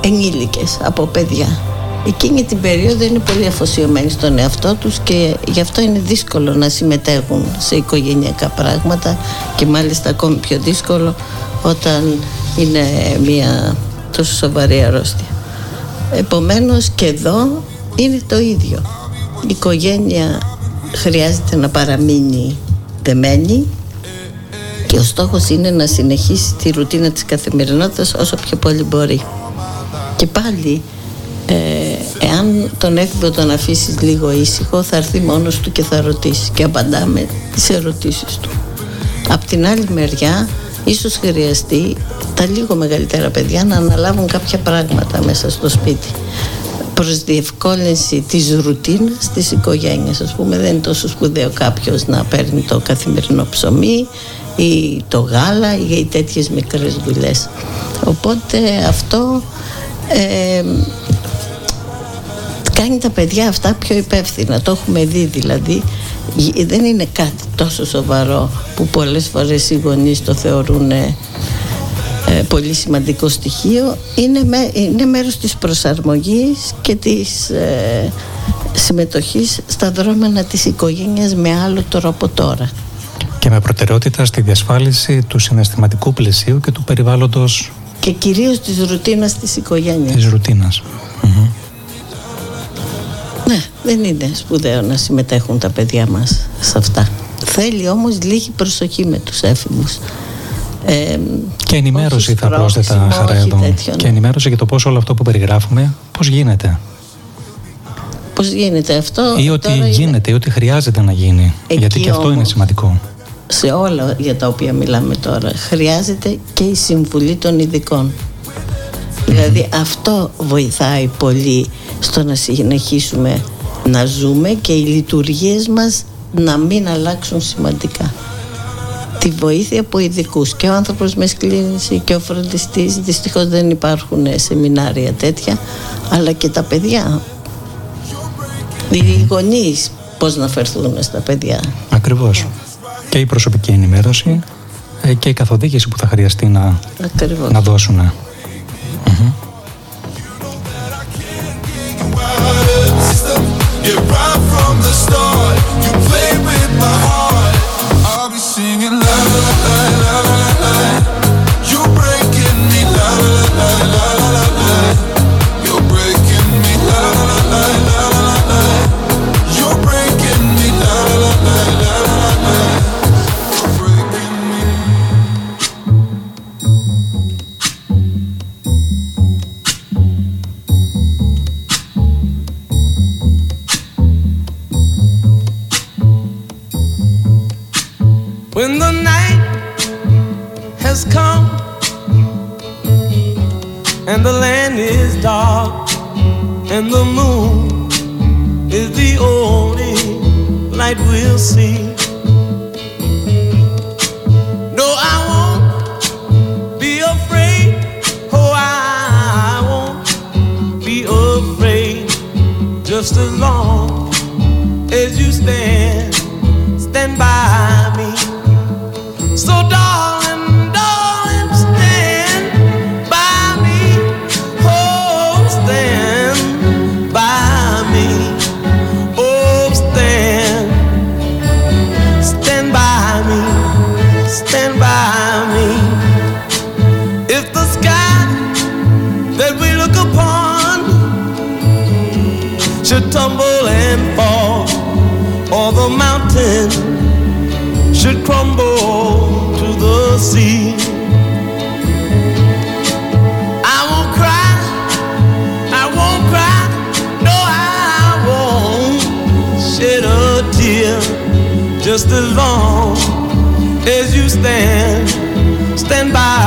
ενήλικες από παιδιά. Εκείνη την περίοδο είναι πολύ αφοσιωμένοι στον εαυτό τους και γι' αυτό είναι δύσκολο να συμμετέχουν σε οικογενειακά πράγματα και μάλιστα ακόμη πιο δύσκολο όταν είναι μια τόσο σοβαρή αρρώστια. Επομένως και εδώ είναι το ίδιο. Η οικογένεια χρειάζεται να παραμείνει δεμένη και ο στόχος είναι να συνεχίσει τη ρουτίνα της καθημερινότητας όσο πιο πολύ μπορεί. Και πάλι, ε, εάν τον έφηβο τον αφήσεις λίγο ήσυχο, θα έρθει μόνος του και θα ρωτήσει και απαντάμε τις ερωτήσεις του. Απ' την άλλη μεριά, ίσως χρειαστεί τα λίγο μεγαλύτερα παιδιά να αναλάβουν κάποια πράγματα μέσα στο σπίτι προς διευκόλυνση της ρουτίνας της οικογένειας. Ας πούμε δεν είναι τόσο σπουδαίο κάποιος να παίρνει το καθημερινό ψωμί ή το γάλα ή τέτοιες μικρές δουλειές. Οπότε αυτό ε, κάνει τα παιδιά αυτά πιο υπεύθυνα. Το έχουμε δει δηλαδή. Δεν είναι κάτι τόσο σοβαρό που πολλές φορές οι γονείς το θεωρούν ε, πολύ σημαντικό στοιχείο. Είναι, με, είναι μέρος της προσαρμογής και της ε, συμμετοχής στα δρόμενα της οικογένειας με άλλο τρόπο τώρα. Και με προτεραιότητα στη διασφάλιση του συναισθηματικού πλαισίου και του περιβάλλοντος Και κυρίως της ρουτίνας της οικογένειας. της ρουτίνας. Μμμ. Ναι, δεν είναι σπουδαίο να συμμετέχουν τα παιδιά μας σε αυτά. Θέλει όμως λίγη προσοχή με τους έφηβους. Ε, Και ενημέρωση όχι θα πρόσθετα σπρώξιμο, χαρά όχι εδώ. τέτοιο, ναι. Και ενημέρωση για το πώς όλο αυτό που περιγράφουμε, πώς γίνεται. Πώς γίνεται αυτό. Ή ότι τώρα είναι γίνεται, ή ότι χρειάζεται να γίνει. Εκεί Γιατί και αυτό είναι όμως. σημαντικό. σε όλα για τα οποία μιλάμε τώρα χρειάζεται και η συμβουλή των ειδικών. Δηλαδή αυτό βοηθάει πολύ στο να συνεχίσουμε να ζούμε και οι λειτουργίες μας να μην αλλάξουν σημαντικά. Τη βοήθεια από ειδικούς και ο άνθρωπος με σκλήνηση και ο φροντιστής δυστυχώς δεν υπάρχουν σεμινάρια τέτοια αλλά και τα παιδιά οι γονείς πώς να φερθούν στα παιδιά Ακριβώς. Και η προσωπική ενημέρωση ε, και η καθοδήγηση που θα χρειαστεί να, Ακριβώς. να δώσουν. You're breaking me la. and the moon is the only light we'll see. I won't cry, I won't cry, no, I won't shed a tear. Just as long as you stand, stand by.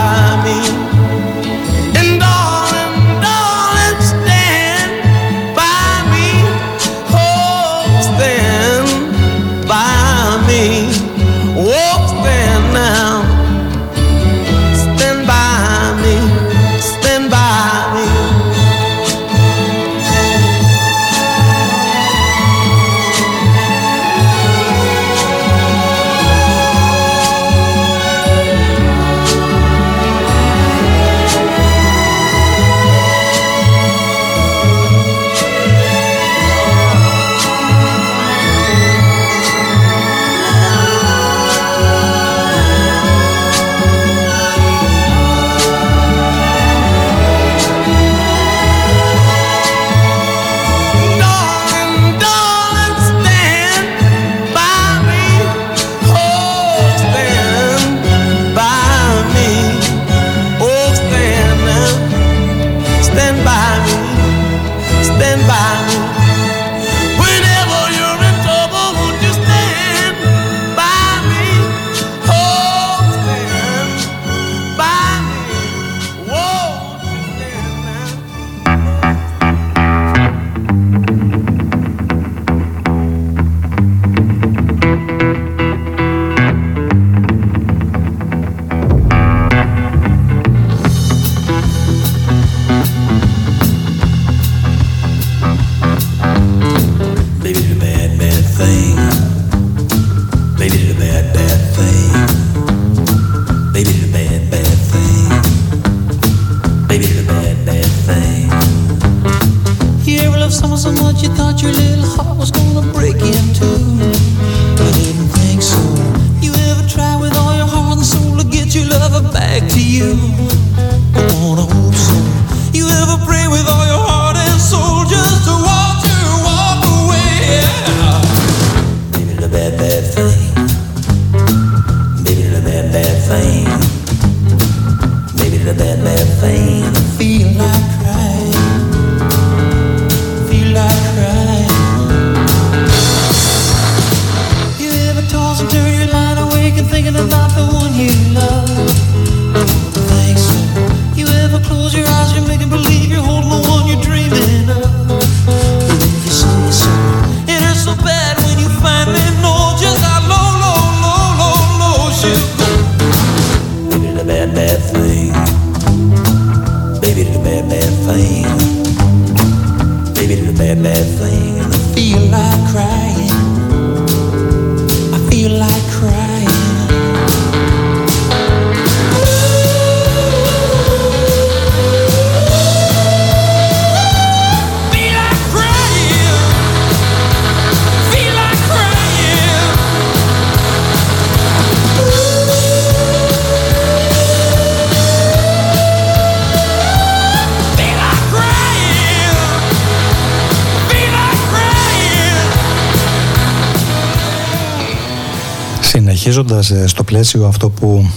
πλαίσιο αυτό που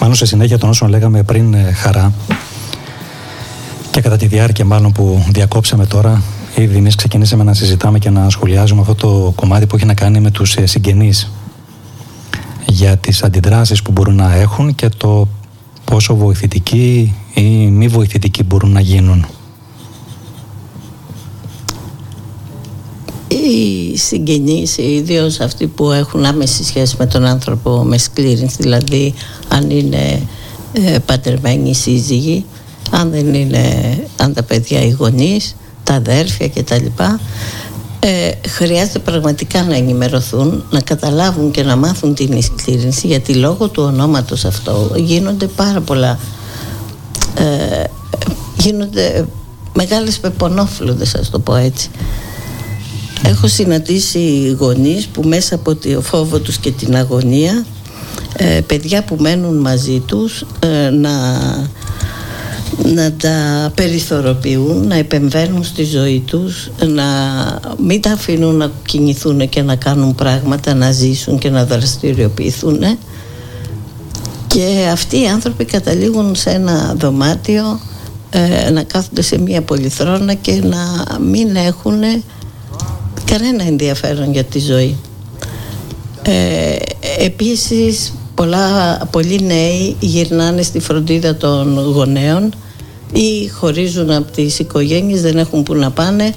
μάλλον σε συνέχεια των όσων λέγαμε πριν ε, χαρά και κατά τη διάρκεια μάλλον που διακόψαμε τώρα ήδη εμείς ξεκινήσαμε να συζητάμε και να σχολιάζουμε αυτό το κομμάτι που έχει να κάνει με τους ε, συγγενείς για τις αντιδράσεις που μπορούν να έχουν και το πόσο βοηθητικοί ή μη βοηθητικοί μπορούν να γίνουν. Συγγενείς, ιδίως αυτοί που έχουν άμεση σχέση με τον άνθρωπο με σκλήρινση, δηλαδή αν είναι ε, πατερμένοι σύζυγοι, αν δεν είναι, αν τα παιδιά οι γονείς, τα αδέρφια κτλ. Ε, χρειάζεται πραγματικά να ενημερωθούν, να καταλάβουν και να μάθουν την σκλήρινση γιατί λόγω του ονόματος αυτό γίνονται πάρα πολλά ε, γίνονται μεγάλες πεπονόφλουδες ας το πω έτσι Έχω συναντήσει γονείς που μέσα από το φόβο τους και την αγωνία ε, παιδιά που μένουν μαζί τους ε, να, να τα περιθωροποιούν, να επεμβαίνουν στη ζωή τους, να μην τα αφήνουν να κινηθούν και να κάνουν πράγματα, να ζήσουν και να δραστηριοποιηθούν. Και αυτοί οι άνθρωποι καταλήγουν σε ένα δωμάτιο ε, να κάθονται σε μια πολυθρόνα και να μην έχουν κανένα ενδιαφέρον για τη ζωή. Ε, επίσης πολλά, πολλοί νέοι γυρνάνε στη φροντίδα των γονέων ή χωρίζουν από τις οικογένειες, δεν έχουν που να πάνε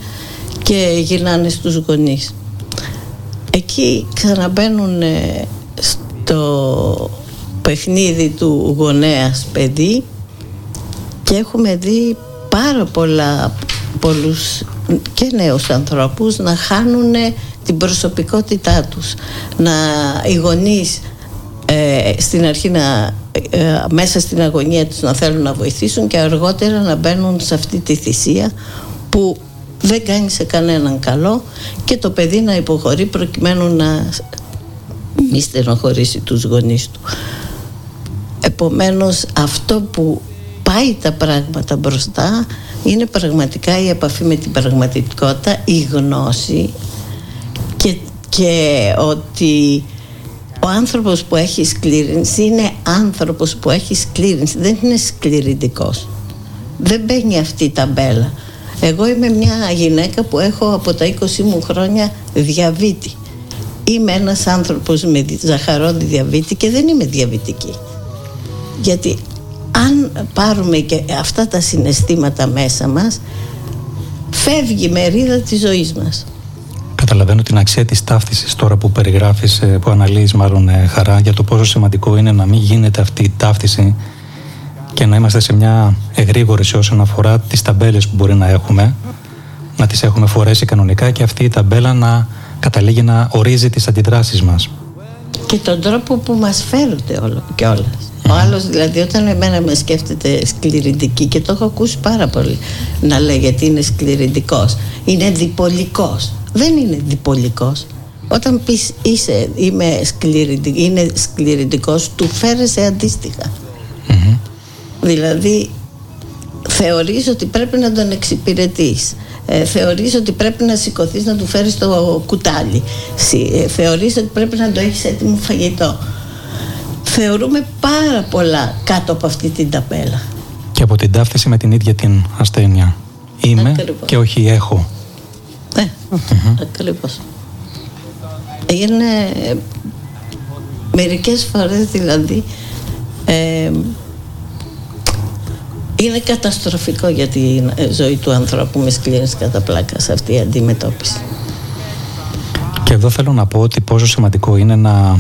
και γυρνάνε στους γονείς. Εκεί ξαναμπαίνουν ε, στο παιχνίδι του γονέας παιδί και έχουμε δει πάρα πολλά πολλούς και νέους ανθρώπους να χάνουν την προσωπικότητά τους να οι γονείς ε, στην αρχή να, ε, μέσα στην αγωνία τους να θέλουν να βοηθήσουν και αργότερα να μπαίνουν σε αυτή τη θυσία που δεν κάνει σε κανέναν καλό και το παιδί να υποχωρεί προκειμένου να μη στενοχωρήσει τους γονείς του. Επομένως αυτό που πάει τα πράγματα μπροστά είναι πραγματικά η επαφή με την πραγματικότητα, η γνώση και, και ότι ο άνθρωπος που έχει σκλήρινση είναι άνθρωπος που έχει σκλήρινση, δεν είναι σκληρητικός. Δεν μπαίνει αυτή η ταμπέλα. Εγώ είμαι μια γυναίκα που έχω από τα 20 μου χρόνια διαβήτη. Είμαι ένας άνθρωπος με ζαχαρόδι διαβήτη και δεν είμαι διαβητική. Γιατί αν πάρουμε και αυτά τα συναισθήματα μέσα μας φεύγει η μερίδα της ζωής μας Καταλαβαίνω την αξία της ταύτισης τώρα που περιγράφεις, ε, που αναλύεις μάλλον ε, χαρά για το πόσο σημαντικό είναι να μην γίνεται αυτή η ταύτιση και να είμαστε σε μια εγρήγορηση όσον αφορά τις ταμπέλες που μπορεί να έχουμε να τις έχουμε φορέσει κανονικά και αυτή η ταμπέλα να καταλήγει να ορίζει τις αντιδράσεις μας και τον τρόπο που μας φέρονται όλο και όλα. Ο άλλος δηλαδή όταν εμένα με σκέφτεται σκληρητική και το έχω ακούσει πάρα πολύ να λέει γιατί είναι σκληρητικός. Είναι διπολικός. Δεν είναι διπολικός. Όταν πεις είσαι, είμαι σκληρητικ, είναι σκληρητικός, του φέρεσαι αντίστοιχα. Δηλαδή θεωρείς ότι πρέπει να τον εξυπηρετείς ε, θεωρείς ότι πρέπει να σηκωθείς να του φέρεις το κουτάλι ε, θεωρείς ότι πρέπει να το έχεις έτοιμο φαγητό θεωρούμε πάρα πολλά κάτω από αυτή την ταπέλα. Και από την ταύτιση με την ίδια την ασθένεια. Είμαι και όχι έχω. Ναι, ακριβώς. Είναι μερικές φορές δηλαδή ε, είναι καταστροφικό για τη ζωή του ανθρώπου με σκλήρες κατά πλάκα σε αυτή η αντιμετώπιση. Και εδώ θέλω να πω ότι πόσο σημαντικό είναι να,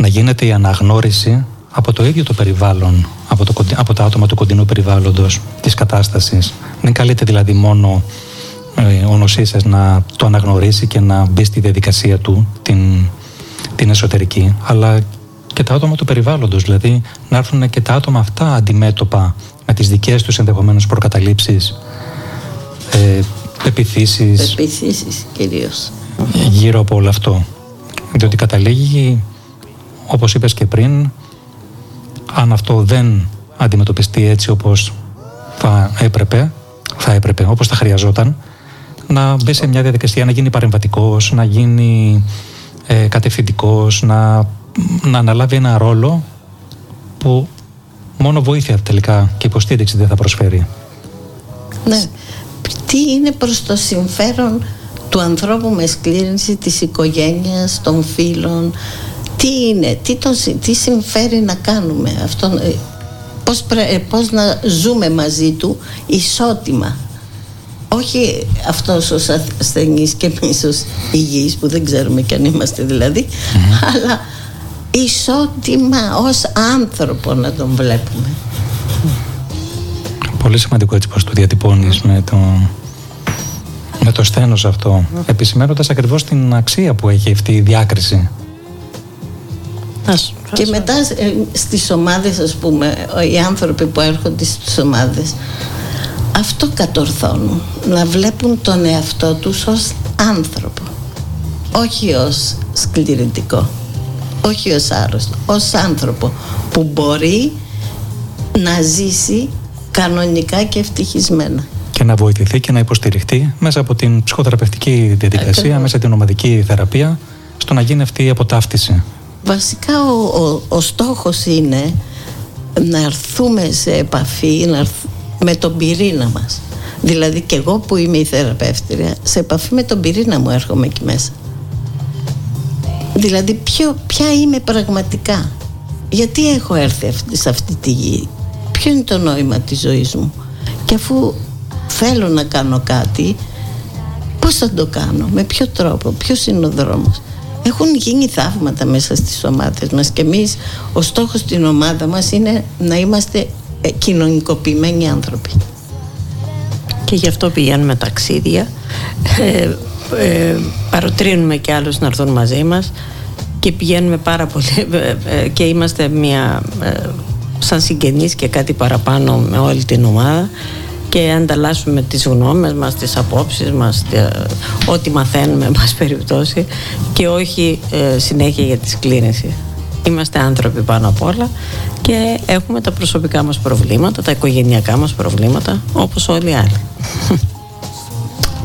να γίνεται η αναγνώριση από το ίδιο το περιβάλλον, από, το, από τα άτομα του κοντινού περιβάλλοντος, της κατάστασης. Δεν καλείται δηλαδή μόνο ε, ο νοσής να το αναγνωρίσει και να μπει στη διαδικασία του, την, την εσωτερική, αλλά και τα άτομα του περιβάλλοντος, δηλαδή να έρθουν και τα άτομα αυτά αντιμέτωπα με τις δικές τους ενδεχομένως προκαταλήψεις, ε, επιθύσεις. Επιθύσεις κυρίως. Γύρω από όλο αυτό. Διότι καταλήγει, όπως είπες και πριν, αν αυτό δεν αντιμετωπιστεί έτσι όπως θα έπρεπε, θα έπρεπε, όπως θα χρειαζόταν, να μπει σε μια διαδικασία να γίνει παρεμβατικός, να γίνει ε, κατευθυντικός, να, να αναλάβει ένα ρόλο που μόνο βοήθεια τελικά και υποστήριξη δεν θα προσφέρει. Ναι. Τι είναι προς το συμφέρον του ανθρώπου με σκλήρινση της οικογένειας, των φίλων, τι είναι, τι, το, τι συμφέρει να κάνουμε αυτό, ε, πώς, πρέ, ε, πώς να ζούμε μαζί του ισότιμα. Όχι αυτός ως ασθενής και εμείς ως υγιείς που δεν ξέρουμε κι αν είμαστε δηλαδή αλλά ισότιμα ως άνθρωπο να τον βλέπουμε. Πολύ σημαντικό έτσι πως το διατυπώνεις με το, με το στένος αυτό επισημένοντας ακριβώς την αξία που έχει αυτή η διάκριση και μετά ε, στις ομάδες ας πούμε οι άνθρωποι που έρχονται στις ομάδες αυτό κατορθώνουν. Να βλέπουν τον εαυτό τους ως άνθρωπο. Όχι ως σκληρητικό. Όχι ως άρρωστο. Ως άνθρωπο που μπορεί να ζήσει κανονικά και ευτυχισμένα. Και να βοηθηθεί και να υποστηριχτεί μέσα από την ψυχοθεραπευτική διαδικασία, Ακριβώς. μέσα την ομαδική θεραπεία, στο να γίνει αυτή η αποτάφτιση. Βασικά ο, ο, ο στόχος είναι να έρθουμε σε επαφή να έρθ- με τον πυρήνα μας. Δηλαδή και εγώ που είμαι η θεραπεύτρια, σε επαφή με τον πυρήνα μου έρχομαι εκεί μέσα. Δηλαδή ποιο, ποια είμαι πραγματικά. Γιατί έχω έρθει αυτή, σε αυτή τη γη. Ποιο είναι το νόημα της ζωής μου. Και αφού θέλω να κάνω κάτι, πώς θα το κάνω, με ποιο τρόπο, ποιος είναι ο δρόμος. Έχουν γίνει θαύματα μέσα στις ομάδες μας και εμείς ο στόχος στην ομάδα μας είναι να είμαστε ε, κοινωνικοποιημένοι άνθρωποι. Και γι' αυτό πηγαίνουμε ταξίδια. Ε, ε, παροτρύνουμε και άλλους να έρθουν μαζί μας και πηγαίνουμε πάρα πολύ ε, ε, και είμαστε μια ε, σαν συγγενείς και κάτι παραπάνω με όλη την ομάδα και ανταλλάσσουμε τις γνώμες μας, τις απόψεις μας, τε- ό,τι μαθαίνουμε, εν πάση περιπτώσει και όχι ε, συνέχεια για τη σκλήρυνση. Είμαστε άνθρωποι πάνω απ' όλα και έχουμε τα προσωπικά μας προβλήματα, τα οικογενειακά μας προβλήματα, όπως όλοι οι άλλοι.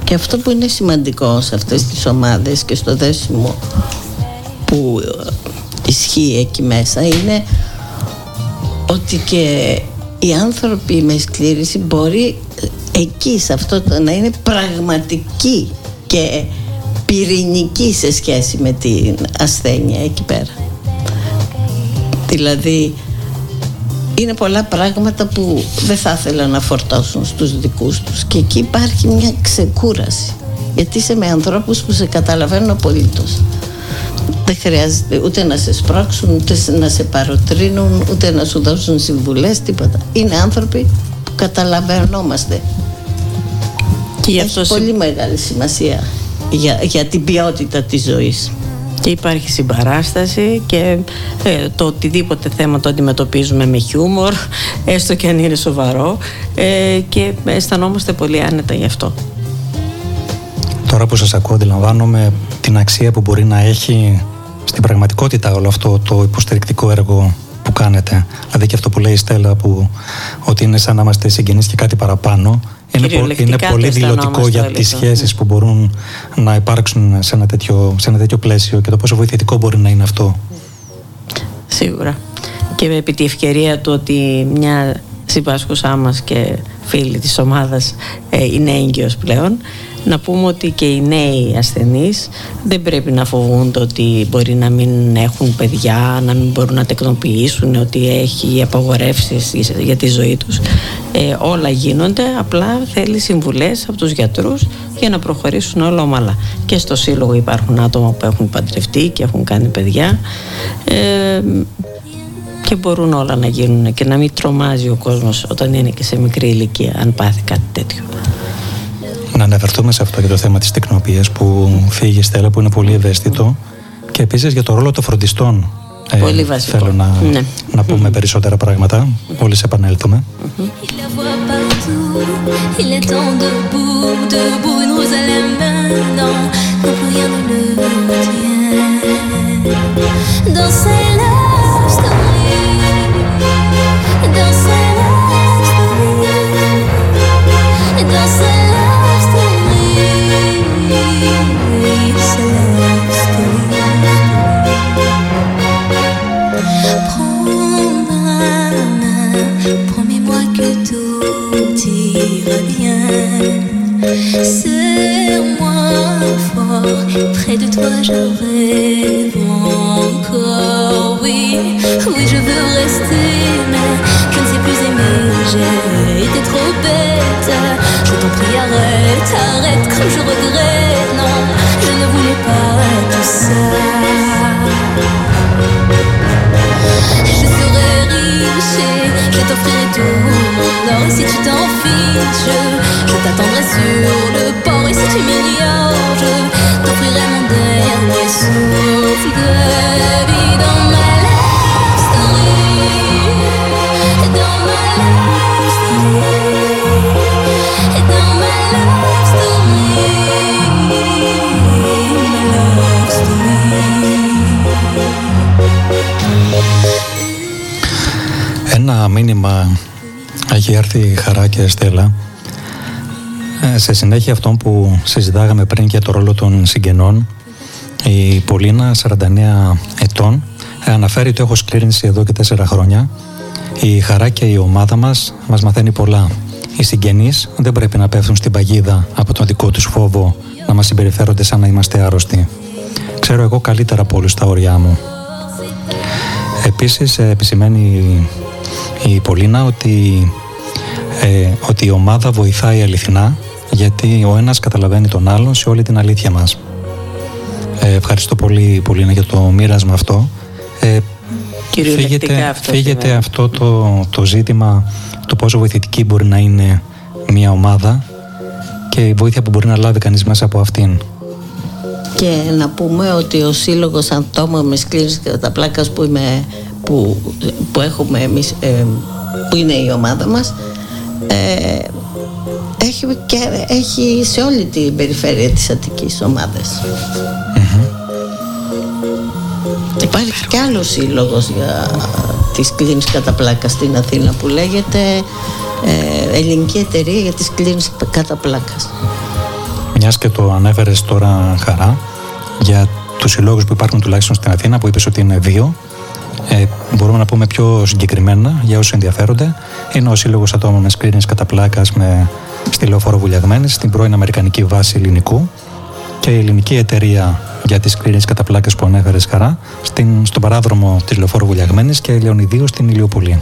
Και αυτό που είναι σημαντικό σε αυτές τις ομάδες και στο δέσιμο που ε, ισχύει εκεί μέσα είναι ότι και οι άνθρωποι με σκλήρηση μπορεί ε, εκεί σε αυτό το να είναι πραγματικοί και πυρηνικοί σε σχέση με την ασθένεια εκεί πέρα. Δηλαδή είναι πολλά πράγματα που δεν θα ήθελα να φορτώσουν στους δικούς τους. Και εκεί υπάρχει μια ξεκούραση. Γιατί είσαι με ανθρώπους που σε καταλαβαίνουν απολύτως δεν χρειάζεται ούτε να σε σπρώξουν ούτε να σε παροτρύνουν ούτε να σου δώσουν συμβουλές τίποτα. Είναι άνθρωποι που καταλαβαίνόμαστε. Και γι' έχει αυτό συ- πολύ μεγάλη σημασία για, για την ποιότητα της ζωής. Και υπάρχει συμπαράσταση και ε, το οτιδήποτε θέμα το αντιμετωπίζουμε με χιούμορ, έστω και αν είναι σοβαρό ε, και αισθανόμαστε πολύ άνετα γι' αυτό. Τώρα που σας ακούω αντιλαμβάνομαι την αξία που μπορεί να έχει στην πραγματικότητα όλο αυτό το υποστηρικτικό έργο που κάνετε. Δηλαδή και αυτό που λέει η Στέλλα που ότι είναι σαν να είμαστε συγγενείς και κάτι παραπάνω. Είναι, πο- Κυριολεκτικά είναι το πολύ δηλωτικό αισθανόμαστε για όλοι τις αυτό. σχέσεις που μπορούν να υπάρξουν σε ένα, τέτοιο, σε ένα τέτοιο πλαίσιο και το πόσο βοηθητικό μπορεί να είναι αυτό. Σίγουρα. Και επί τη ευκαιρία του ότι μια συμπάσχουσά μας και φίλη της ομάδας ε, είναι έγκυος πλέον να πούμε ότι και οι νέοι ασθενείς δεν πρέπει να φοβούνται ότι μπορεί να μην έχουν παιδιά, να μην μπορούν να τεκνοποιήσουν, ότι έχει απαγορεύσεις για τη ζωή τους. Ε, όλα γίνονται, απλά θέλει συμβουλές από τους γιατρούς για να προχωρήσουν όλα ομαλά. Και στο σύλλογο υπάρχουν άτομα που έχουν παντρευτεί και έχουν κάνει παιδιά. Ε, και μπορούν όλα να γίνουν και να μην τρομάζει ο κόσμος όταν είναι και σε μικρή ηλικία αν πάθει κάτι τέτοιο. Να αναφερθούμε σε αυτό για το θέμα της τεκνοποίησης που φύγει η Στέλλα που είναι πολύ ευαίσθητο και επίσης για το ρόλο των φροντιστών. Ε, Πολύ βασικό. Θέλω να, Ναι. να πούμε περισσότερα πράγματα. Μόλις επανέλθουμε. Il la voit Oui, oui, je veux rester, mais je ne sais plus aimer, été trop bête. Je t'en prie, arrête, arrête, comme je regrette. Non, je ne voulais pas tout ça. Je serai riche et je t'offrirai tout mon or. Et si tu t'en fiches, je t'attendrai sur le port. Et si tu m'ignores, έχει έρθει η Χαρά και Στέλλα. Ε, σε συνέχεια αυτών που συζητάγαμε πριν για το ρόλο των συγγενών η Πολίνα 49 ετών ε, αναφέρει ότι έχω σκλήρινση εδώ και 4 χρόνια. Η Χαρά και η ομάδα μας μας μαθαίνει πολλά. Οι συγγενείς δεν πρέπει να πέφτουν στην παγίδα από τον δικό τους φόβο να μας συμπεριφέρονται σαν να είμαστε άρρωστοι. Ξέρω εγώ καλύτερα από όλους τα όρια μου Επίσης ε, επισημαίνει η Πολίνα ότι, ε, ότι η ομάδα βοηθάει αληθινά γιατί ο ένας καταλαβαίνει τον άλλον σε όλη την αλήθεια μας. Ε, ευχαριστώ πολύ Πολίνα για το μοίρασμα αυτό. Ε, Κυριολεκτικά φύγεται, αυτό φύγεται σημαίνει. αυτό το, το ζήτημα το πόσο βοηθητική μπορεί να είναι μια ομάδα και η βοήθεια που μπορεί να λάβει κανείς μέσα από αυτήν. Και να πούμε ότι ο Σύλλογος Αντόμαμης Κλίνης Καταπλάκας που, είμαι, που, που έχουμε εμείς, ε, που είναι η ομάδα μας, ε, έχει, και, έχει σε όλη την περιφέρεια της Αττικής ομάδες. Υπάρχει κι άλλος σύλλογος για τις κλίνης κατά πλάκα στην Αθήνα που λέγεται ε, Ελληνική Εταιρεία για τις κλίνης κατά πλάκας. Μιας και το ανέφερες τώρα χαρά για τους συλλόγους που υπάρχουν τουλάχιστον στην Αθήνα που είπες ότι είναι δύο ε, μπορούμε να πούμε πιο συγκεκριμένα για όσους ενδιαφέρονται είναι ο Σύλλογος Ατόμων με Σκλήνης κατά πλάκας με στη Λεωφόρο Βουλιαγμένης στην πρώην Αμερικανική βάση ελληνικού και η ελληνική εταιρεία για τις σκλήνες κατά πλάκας που ανέφερες χαρά στην, στον παράδρομο της Λεωφόρου Βουλιαγμένης και Λεωνιδίου στην Ηλιοπολή.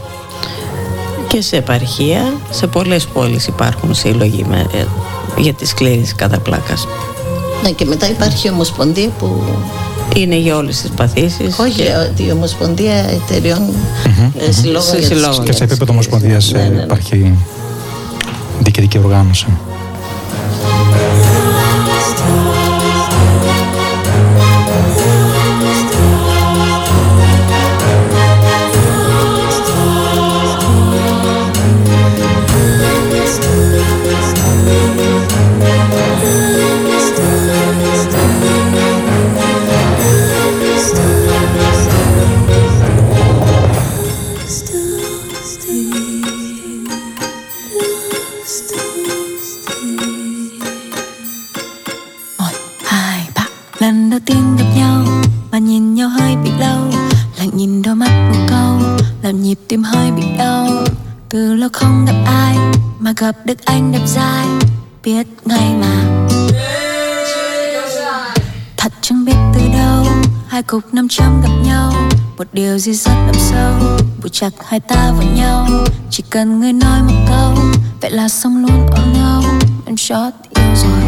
Και σε επαρχία, σε πολλές πόλεις υπάρχουν σύλλογοι με, ε, για τις κλίνες κατά πλάκας. Ναι, και μετά υπάρχει η Ομοσπονδία που. Είναι για όλες τις παθήσεις. Όχι, και- ότι η Ομοσπονδία Εταιριών ε, Συλλόγων Σε για τις συλλόγων. Και σε Κλίνες. επίπεδο Ομοσπονδίας Ναι, ε, ναι, ναι. υπάρχει διοικητική οργάνωση. Tim hơi bị đau. Từ lâu không gặp ai Mà gặp được anh đẹp dai Biết ngay mà. Thật chẳng biết từ đâu, Hai cục năm trăm gặp nhau. Một điều gì rất đậm sâu Buộc chặt hai ta vào nhau. Chỉ cần người nói một câu, Vậy là xong luôn ở nhau Em chót yêu rồi.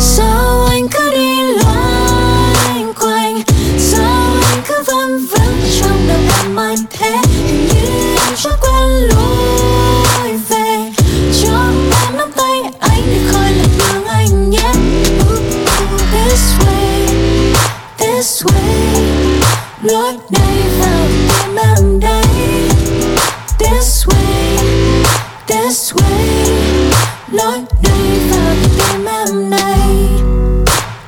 Sao anh cứ đi loanh quanh? Sao anh cứ vân vân trong đầu em Lối này vào tim em đây This way, this way? Lối này vào tim em đây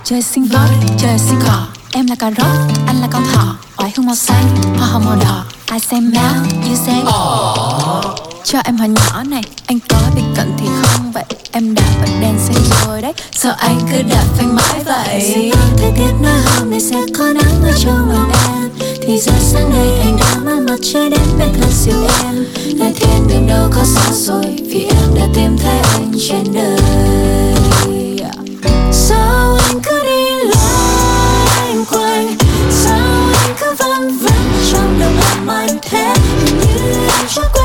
Trời sinh voi, trời sinh cỏ Em là cà rốt, anh là con thỏ. Oải hương màu xanh, hoa hồng màu đỏ. I say meow, you say. Cho em hỏi nhỏ này Anh có bị vậy? Em đã bật đèn xanh rồi đấy. Sao anh cứ đạp phanh mãi vậy? Thời tiết nơi hôm nay sẽ có nắng ở trong lòng em, Thì giờ sáng nay anh đã mang mặt trời đến bên thân siêu em. Nơi thiên đường đâu có xa rồi, Vì em đã tìm thấy anh trên đời. Sao anh cứ đi loanh quanh? Sao anh cứ văng vắng trong đầu em anh thế? Hình như em đã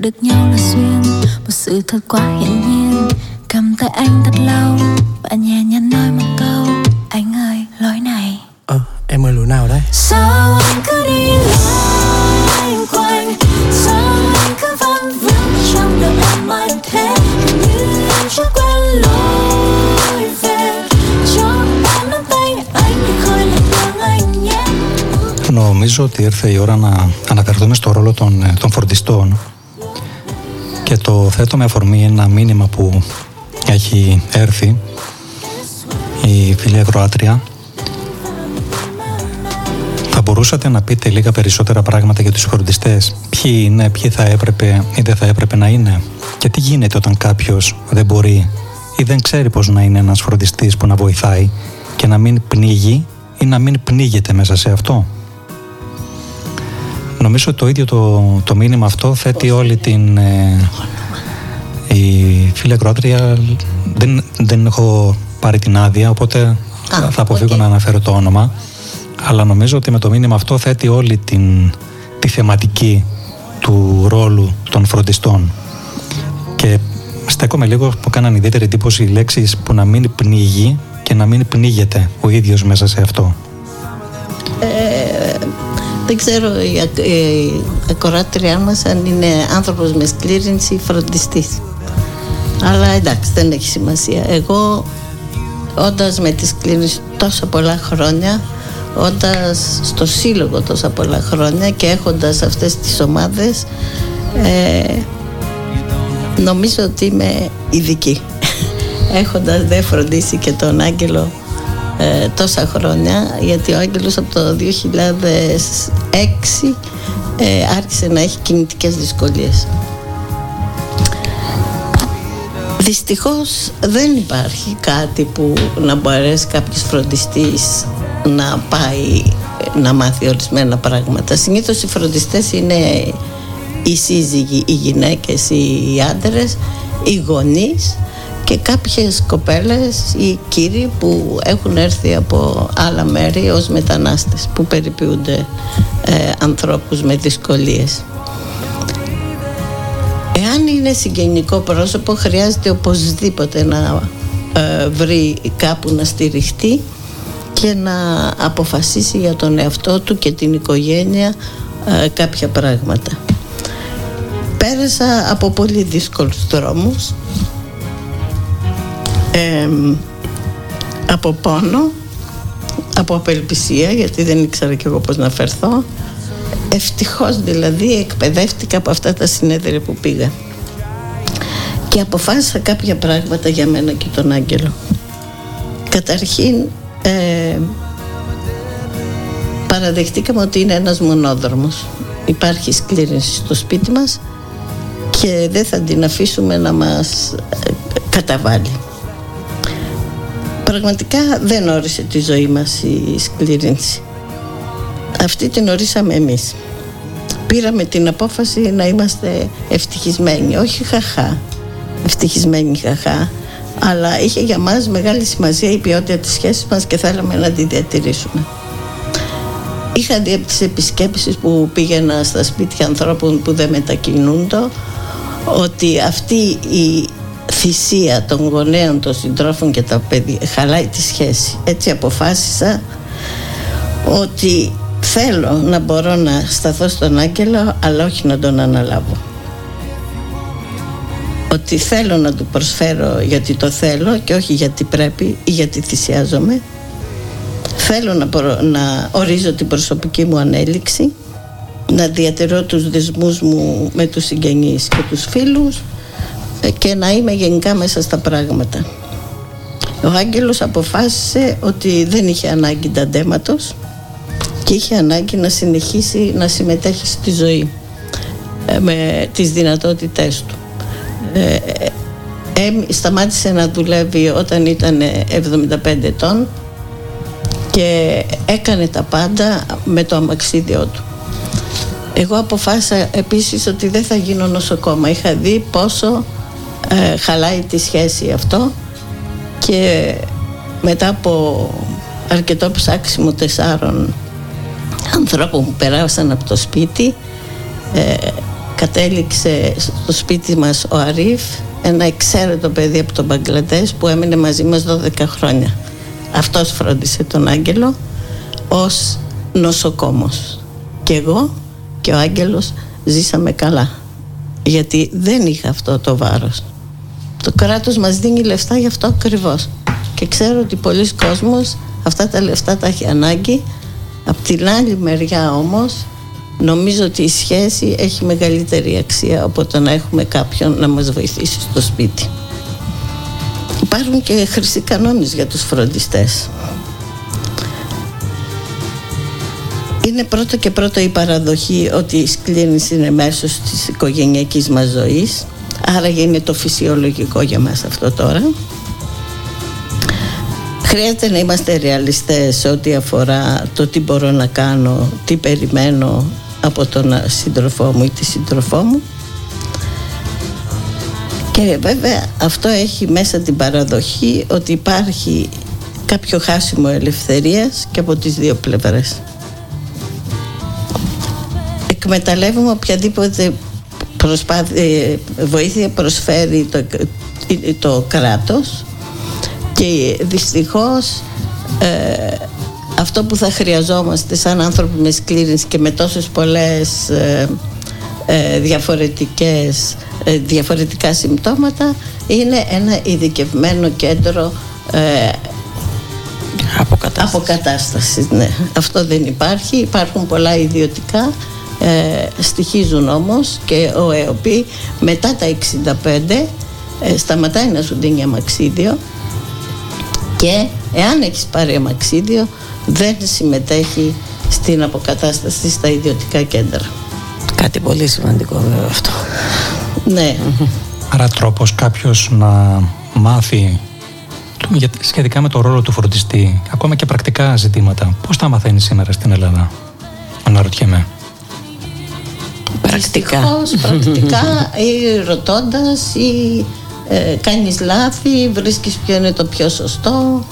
được nhau là duyên một sự thật quá hiển nhiên cầm tay anh thật lâu và nhẹ nhàng nói một câu anh ơi lối này Ờ, em ơi lối nào đấy? sao anh cứ đi loanh quanh sao anh cứ văng vắng trong đầu em mãi thế Hình như em chưa quen lối về cho em nắm tay anh để khỏi lạc đường anh nhé Νομίζω ότι ήρθε η ώρα να αναφερθούμε στο ρόλο των, ε, των φορτιστών Και το θέτω με αφορμή ένα μήνυμα που έχει έρθει η φίλη Ακροάτρια θα μπορούσατε να πείτε λίγα περισσότερα πράγματα για τους φροντιστές; Ποιοι είναι, ποιοι θα έπρεπε ή δεν θα έπρεπε να είναι; Και τι γίνεται όταν κάποιος δεν μπορεί ή δεν ξέρει πώς να είναι ένας φροντιστής που να βοηθάει και να μην πνίγει ή να μην πνίγεται μέσα σε αυτό; Νομίζω ότι το ίδιο το, το μήνυμα αυτό θέτει όλη την... ε, η φίλη Ακροάτρια δεν, δεν έχω πάρει την άδεια, οπότε θα αποφύγω να αναφέρω το όνομα. Αλλά νομίζω ότι με το μήνυμα αυτό θέτει όλη την, τη θεματική του ρόλου των φροντιστών. Και στέκομαι λίγο που κάναν ιδιαίτερη εντύπωση οι λέξεις που να μην πνίγει και να μην πνίγεται ο ίδιος μέσα σε αυτό. Ε, δεν ξέρω η, ακ- η ακροάτριά μας αν είναι άνθρωπος με σκλήρινση ή φροντιστής. Αλλά εντάξει δεν έχει σημασία. Εγώ όντας με τη σκλήρινση τόσα πολλά χρόνια όντας στο σύλλογο τόσα πολλά χρόνια και έχοντας αυτές τις ομάδες ε, νομίζω ότι είμαι ειδική έχοντας δεν φροντίσει και τον Άγγελο ε, τόσα χρόνια γιατί ο Άγγελος από το 2006 ε, άρχισε να έχει κινητικές δυσκολίες Δυστυχώς δεν υπάρχει κάτι που να μπορέσει κάποιος φροντιστής να πάει να μάθει ορισμένα πράγματα. Συνήθως οι φροντιστές είναι οι σύζυγοι, οι γυναίκες, οι άντρες, οι γονείς και κάποιες κοπέλες ή κύριοι που έχουν έρθει από άλλα μέρη ως μετανάστες που περιποιούνται ε, ανθρώπους με δυσκολίες. Εάν είναι συγγενικό πρόσωπο χρειάζεται οπωσδήποτε να ε, βρει κάπου να στηριχτεί και να αποφασίσει για τον εαυτό του και την οικογένεια ε, κάποια πράγματα. Πέρασα από πολύ δύσκολους δρόμους εμ, από πόνο από απελπισία γιατί δεν ήξερα και εγώ πώς να φερθώ. Ευτυχώς δηλαδή εκπαιδεύτηκα από αυτά τα συνέδρια που πήγα. Και αποφάσισα κάποια πράγματα για μένα και τον Άγγελο. Καταρχήν ε, παραδεχτήκαμε ότι είναι ένας μονόδρομος. Υπάρχει σκλήρινση στο σπίτι μας και δεν θα την αφήσουμε να μας ε, καταβάλει πραγματικά δεν όρισε τη ζωή μας η σκλήρινση αυτή την ορίσαμε εμείς. Πήραμε την απόφαση να είμαστε ευτυχισμένοι. Όχι χαχά ευτυχισμένοι χαχά αλλά είχε για μας μεγάλη σημασία η ποιότητα της σχέσης μας και θέλαμε να την διατηρήσουμε. Είχα δει από τις επισκέψεις που πήγαινα στα σπίτια ανθρώπων που δεν μετακινούνται ότι αυτή η θυσία των γονέων, των συντρόφων και τα παιδιά χαλάει τη σχέση. Έτσι αποφάσισα ότι θέλω να μπορώ να σταθώ στον Άγγελο αλλά όχι να τον αναλάβω. Ότι θέλω να του προσφέρω γιατί το θέλω και όχι γιατί πρέπει ή γιατί θυσιάζομαι. Θέλω να, μπορώ- να ορίζω την προσωπική μου ανέλυξη, να διατηρώ τους δεσμούς μου με τους συγγενείς και τους φίλους ε, και να είμαι γενικά μέσα στα πράγματα. Ο Άγγελος αποφάσισε ότι δεν είχε ανάγκη ταντέματος και είχε ανάγκη να συνεχίσει να συμμετέχει στη ζωή ε, με τις δυνατότητές του. Ε, ε, ε, σταμάτησε να δουλεύει όταν ήταν 75 ετών και έκανε τα πάντα με το αμαξίδιό του. Εγώ αποφάσισα επίσης ότι δεν θα γίνω νοσοκόμα. Είχα δει πόσο ε, χαλάει τη σχέση αυτό και μετά από αρκετό ψάξιμο τεσσάρων ανθρώπων που περάσαν από το σπίτι ε, κατέληξε στο σπίτι μας ο Αρίφ ένα εξαίρετο παιδί από τον Μπαγκλαντές που έμεινε μαζί μας 12 χρόνια. Αυτός φρόντισε τον Άγγελο ως νοσοκόμος. Και εγώ και ο Άγγελος ζήσαμε καλά γιατί δεν είχα αυτό το βάρος το κράτος μας δίνει λεφτά γι' αυτό ακριβώς και ξέρω ότι πολλοί κόσμος αυτά τα λεφτά τα έχει ανάγκη Απ' την άλλη μεριά όμως νομίζω ότι η σχέση έχει μεγαλύτερη αξία από το να έχουμε κάποιον να μας βοηθήσει στο σπίτι. Υπάρχουν και χρυσοί κανόνες για τους φροντιστές. Είναι πρώτο και πρώτο η παραδοχή ότι η σκλήνηση είναι μέσω της οικογενειακής μας ζωής άρα είναι το φυσιολογικό για μας αυτό τώρα Χρειάζεται να είμαστε ρεαλιστές ό,τι αφορά το τι μπορώ να κάνω, τι περιμένω από τον σύντροφό μου ή τη σύντροφό μου. Και βέβαια αυτό έχει μέσα την παραδοχή ότι υπάρχει κάποιο χάσιμο ελευθερίας και από τις δύο πλευρές. Εκμεταλλεύουμε οποιαδήποτε προσπάθεια, βοήθεια προσφέρει το, το κράτος και δυστυχώς ε, αυτό που θα χρειαζόμαστε σαν άνθρωποι με σκλήρινση και με τόσες πολλές ε, ε, διαφορετικές, ε, διαφορετικά συμπτώματα είναι ένα ειδικευμένο κέντρο ε, αποκατάστασης. αποκατάστασης ναι. Αυτό δεν υπάρχει, υπάρχουν πολλά ιδιωτικά ε, στοιχίζουν όμως και ο ΕΟΠΗ μετά τα 65 ε, σταματάει να σου δίνει αμαξίδιο και εάν έχεις πάρει αμαξίδιο δεν συμμετέχει στην αποκατάσταση στα ιδιωτικά κέντρα. Κάτι πολύ σημαντικό βέβαια αυτό. Ναι. Άρα τρόπος κάποιος να μάθει του- για- σχετικά με το ρόλο του φροντιστή, ακόμα και πρακτικά ζητήματα. Πώς τα μαθαίνει σήμερα στην Ελλάδα, αναρωτιέμαι. Πρακτικά. Δυστυχώς, πρακτικά ή ρωτώντας ή ε, κάνεις λάθη, βρίσκεις ποιο είναι το πιο σωστό.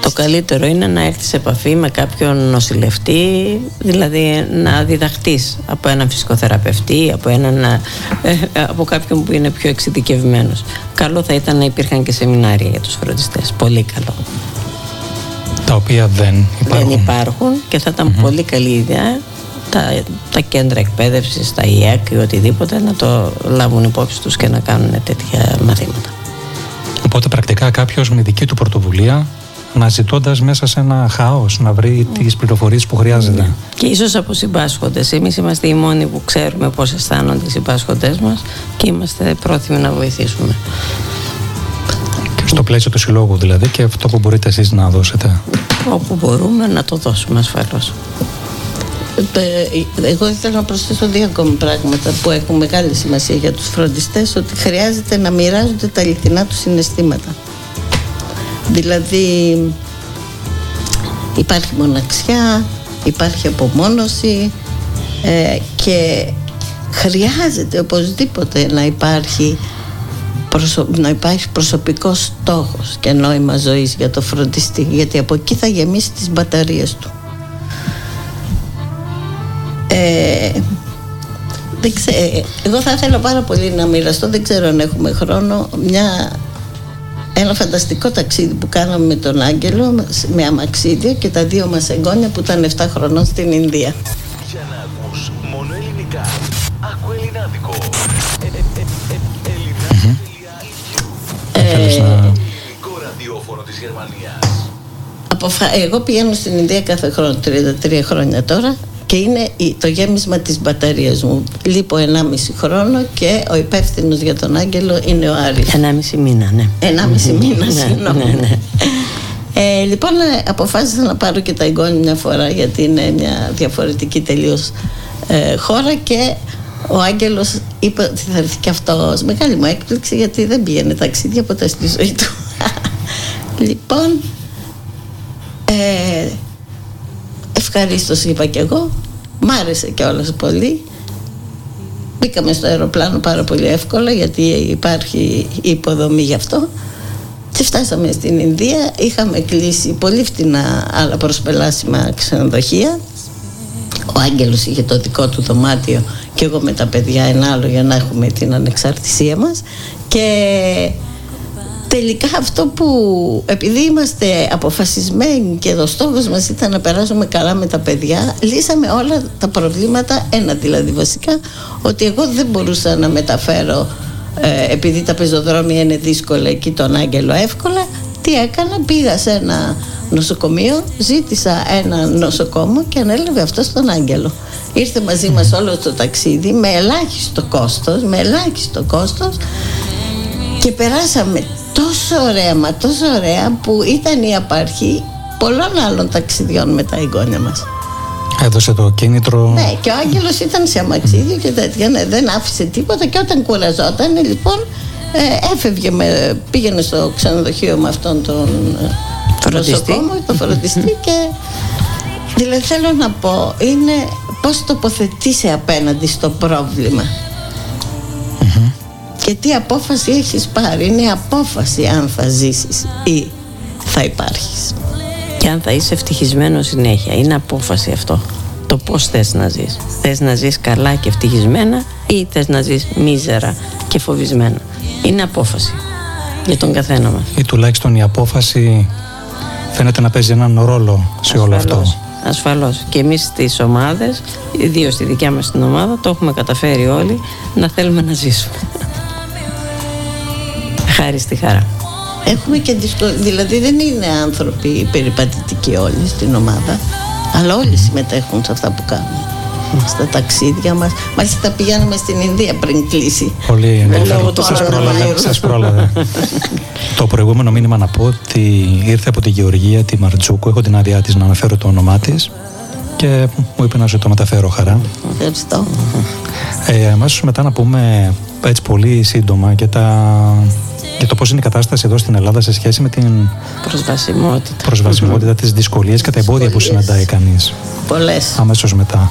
Το καλύτερο είναι να έρθεις σε επαφή με κάποιον νοσηλευτή, δηλαδή να διδαχτείς από έναν φυσικοθεραπευτή, από, έναν, ε, από κάποιον που είναι πιο εξειδικευμένος. Καλό θα ήταν να υπήρχαν και σεμινάρια για τους φροντιστές. Πολύ καλό. Τα οποία δεν υπάρχουν. Δεν υπάρχουν και θα ηταν πολύ καλή ιδέα τα, τα κέντρα εκπαίδευσης, τα ΙΕΚ ή οτιδήποτε να το λάβουν υπόψη τους και να κάνουν τέτοια μαθήματα. Οπότε πρακτικά κάποιος με δική του πρωτοβουλία αναζητώντας μέσα σε ένα χάος να βρει τις πληροφορίες που χρειάζεται. Και ίσως από συμπάσχοντες. Εμείς είμαστε οι μόνοι που ξέρουμε πώς αισθάνονται οι συμπάσχοντές μας και είμαστε πρόθυμοι να βοηθήσουμε. Και στο πλαίσιο του συλλόγου δηλαδή και αυτό που μπορείτε εσείς να δώσετε. Όπου μπορούμε να το δώσουμε ασφαλώς. Ε, Εγώ ήθελα να προσθέσω δύο ακόμη πράγματα που έχουν μεγάλη σημασία για τους φροντιστές ότι χρειάζεται να μοιράζονται τα αληθινά τους συναισθήματα. Δηλαδή υπάρχει μοναξιά, υπάρχει απομόνωση ε, και χρειάζεται οπωσδήποτε να υπάρχει προσω... να υπάρχει προσωπικός στόχος και νόημα ζωής για το φροντιστή γιατί από εκεί θα γεμίσει τις μπαταρίες του ε, δεν ξέρω, εγώ θα ήθελα πάρα πολύ να μοιραστώ, δεν ξέρω αν έχουμε χρόνο, μια, ένα φανταστικό ταξίδι που κάναμε με τον Άγγελο με αμαξίδιο και τα δύο μας εγγόνια που ήταν 7 χρονών στην Ινδία. Για να ακούς μόνο ελληνικά. Άκου ελληνάδικο. Ε, ε, ε, ε, Θέλεις να... Ελληνικό ραδιόφωνο της Γερμανίας. Αποφα... Εγώ πηγαίνω στην Ινδία κάθε χρόνο, 33 χρόνια τώρα και είναι η- το γέμισμα της μπαταρίας μου. Λείπω 1,5 χρόνο και ο υπεύθυνος για τον Άγγελο είναι ο Άρης. 1,5 μήνα, ναι. 1,5 μήνα, Ναι, συγγνώμη. ναι, ναι. Ε, λοιπόν, ε, αποφάσισα να πάρω και τα εγγόνια μια φορά γιατί είναι μια διαφορετική τελείως ε, χώρα και ο Άγγελος είπε ότι θα έρθει και αυτός. Μεγάλη μου έκπληξη γιατί δεν πήγαινε ταξίδια ποτέ στη ζωή του. λοιπόν, ε, ευχαρίστως είπα και εγώ. Μ' άρεσε κιόλας πολύ. Μπήκαμε στο αεροπλάνο πάρα πολύ εύκολα γιατί υπάρχει η υποδομή γι' αυτό. Και φτάσαμε στην Ινδία, είχαμε κλείσει πολύ φτηνά άλλα προσπελάσιμα ξενοδοχεία. Ο Άγγελος είχε το δικό του δωμάτιο και εγώ με τα παιδιά ένα άλλο για να έχουμε την ανεξαρτησία μας. Και τελικά αυτό που επειδή είμαστε αποφασισμένοι και ο στόχος μας ήταν να περάσουμε καλά με τα παιδιά λύσαμε όλα τα προβλήματα ένα δηλαδή βασικά ότι εγώ δεν μπορούσα να μεταφέρω ε, επειδή τα πεζοδρόμια είναι δύσκολα εκεί τον Άγγελο εύκολα τι έκανα πήγα σε ένα νοσοκομείο ζήτησα ένα νοσοκόμο και ανέλαβε αυτό στον Άγγελο. Ήρθε μαζί μας όλο το ταξίδι με ελάχιστο κόστος με ελάχιστο κόστος και περάσαμε τόσο ωραία, μα τόσο ωραία που ήταν η απαρχή πολλών άλλων ταξιδιών με τα εγγόνια μας. Έδωσε το κίνητρο. Ναι, και ο Άγγελος ήταν σε αμαξίδιο και τέτοια, ναι, δεν άφησε τίποτα και όταν κουραζόταν, λοιπόν, ε, έφευγε, με, πήγαινε στο ξενοδοχείο με αυτόν τον ε, Φροντιστή. νοσοκόμο, τον φροντιστή και δηλαδή θέλω να πω είναι πώς τοποθετήσει απέναντι στο πρόβλημα και τι απόφαση έχεις πάρει; Είναι απόφαση αν θα ζήσεις ή θα υπάρχεις Και αν θα είσαι ευτυχισμένος συνέχεια. Είναι απόφαση αυτό. Το πώς θες να ζεις. Θες να ζεις καλά και ευτυχισμένα ή θες να ζεις μίζερα και φοβισμένα. Είναι απόφαση για τον καθένα μας. Ή τουλάχιστον η απόφαση φαίνεται να παίζει έναν ρόλο σε όλο αυτό. Ασφαλώς. Ασφαλώς. Και εμείς στις ομάδες, ιδίως στη δικιά μας την ομάδα, το έχουμε καταφέρει όλοι να θέλουμε να ζήσουμε. Χάρη στη χαρά. Έχουμε και δυσκολίες, δηλαδή δεν είναι άνθρωποι περιπατητικοί όλοι στην ομάδα αλλά όλοι συμμετέχουν σε αυτά που κάνουν στα ταξίδια μας μάλιστα πηγαίνουμε στην Ινδία πριν κλείσει Πολύ λόγω ενδιαφέρον. του Σας πρόλαβε. κοροναϊού. Σας πρόλαβε. το προηγούμενο μήνυμα να πω ότι ήρθε από τη Γεωργία τη Μαρτζούκου. Έχω την άδειά της να αναφέρω το όνομά της και μου είπε να σου το μεταφέρω χαρά. Ευχαριστώ. Ε, αμέσως μετά να πούμε έτσι πολύ σύντομα και, τα, και το πώς είναι η κατάσταση εδώ στην Ελλάδα σε σχέση με την Προσβασιμότητα. προσβασιμότητα, τις δυσκολίες και τα εμπόδια που συναντάει κανείς. Πολλές. Αμέσως μετά.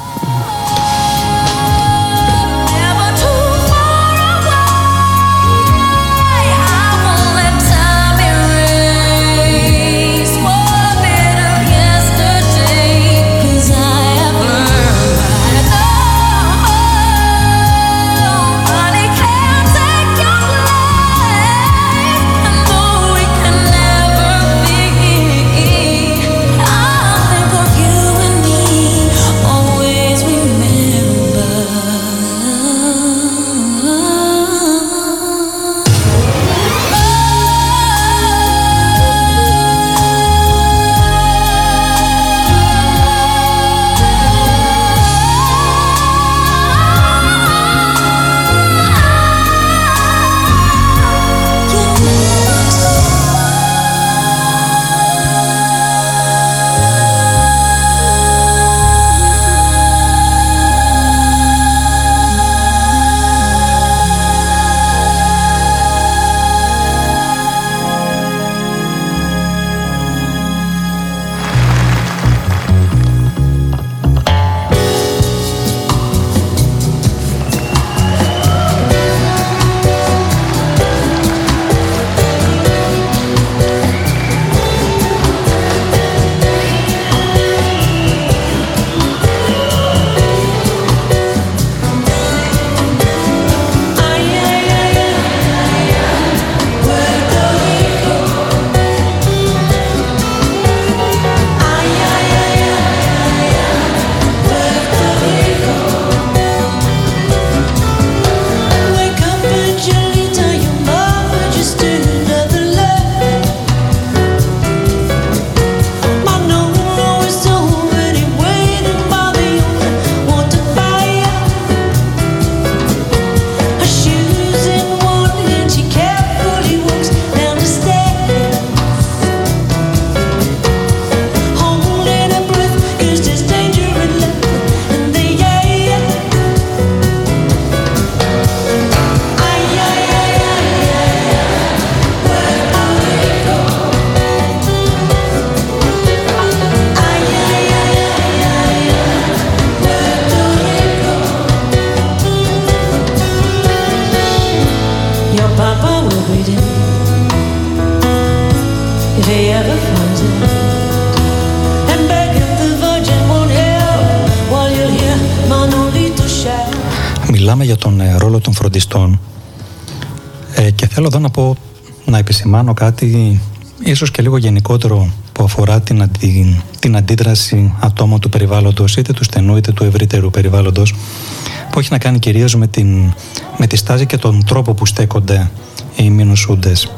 Επισημάνω κάτι ίσως και λίγο γενικότερο που αφορά την, αντι, την αντίδραση ατόμων του περιβάλλοντος είτε του στενού είτε του ευρύτερου περιβάλλοντος που έχει να κάνει κυρίως με, την, με τη στάση και τον τρόπο που στέκονται οι μη νοσούντες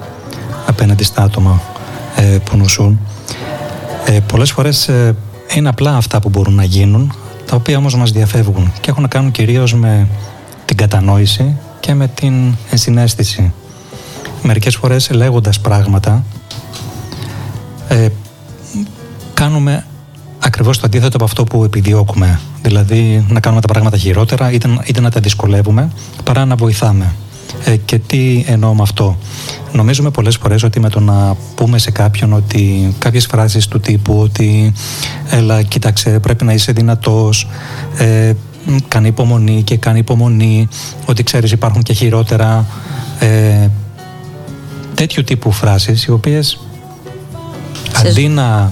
απέναντι στα άτομα ε, που νοσούν. Ε, πολλές φορές ε, είναι απλά αυτά που μπορούν να γίνουν τα οποία όμως μας διαφεύγουν και έχουν να κάνουν κυρίως με την κατανόηση και με την ενσυναίσθηση. Μερικές φορές λέγοντας πράγματα ε, κάνουμε ακριβώς το αντίθετο από αυτό που επιδιώκουμε. Δηλαδή να κάνουμε τα πράγματα χειρότερα είτε, είτε να τα δυσκολεύουμε παρά να βοηθάμε. Ε, και τι εννοώ με αυτό. Νομίζουμε πολλές φορές ότι με το να πούμε σε κάποιον ότι κάποιες φράσεις του τύπου ότι έλα κοίταξε πρέπει να είσαι δυνατός ε, κάνει υπομονή και κάνει υπομονή ότι ξέρεις υπάρχουν και χειρότερα ε, τέτοιου τύπου φράσεις οι οποίες αντί να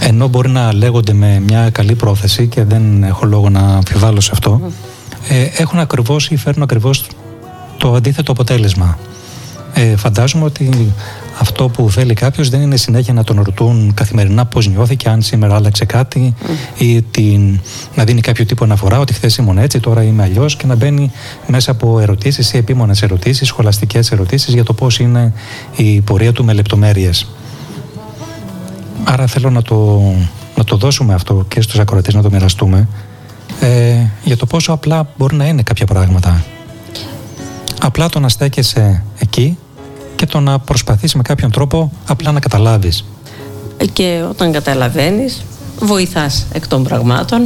ενώ μπορεί να λέγονται με μια καλή πρόθεση και δεν έχω λόγο να αμφιβάλλω σε αυτό ε, έχουν ακριβώς ή φέρνουν ακριβώς το αντίθετο αποτέλεσμα. Ε, φαντάζομαι ότι αυτό που θέλει κάποιος δεν είναι συνέχεια να τον ρωτούν καθημερινά πώς νιώθει και αν σήμερα άλλαξε κάτι ή την, να δίνει κάποιο τύπο αναφορά ότι χθες ήμουν έτσι, τώρα είμαι αλλιώς και να μπαίνει μέσα από ερωτήσεις ή επίμονες ερωτήσεις, σχολαστικές ερωτήσεις για το πώς είναι η πορεία του με λεπτομέρειες. Άρα θέλω να το, να το δώσουμε αυτό και στους ακροατές να το μοιραστούμε ε, για το πόσο απλά μπορεί να είναι κάποια πράγματα. Απλά το να στέκεσαι εκεί και το να προσπαθείς με κάποιον τρόπο απλά να καταλάβεις. Και όταν καταλαβαίνεις, βοηθάς εκ των πραγμάτων.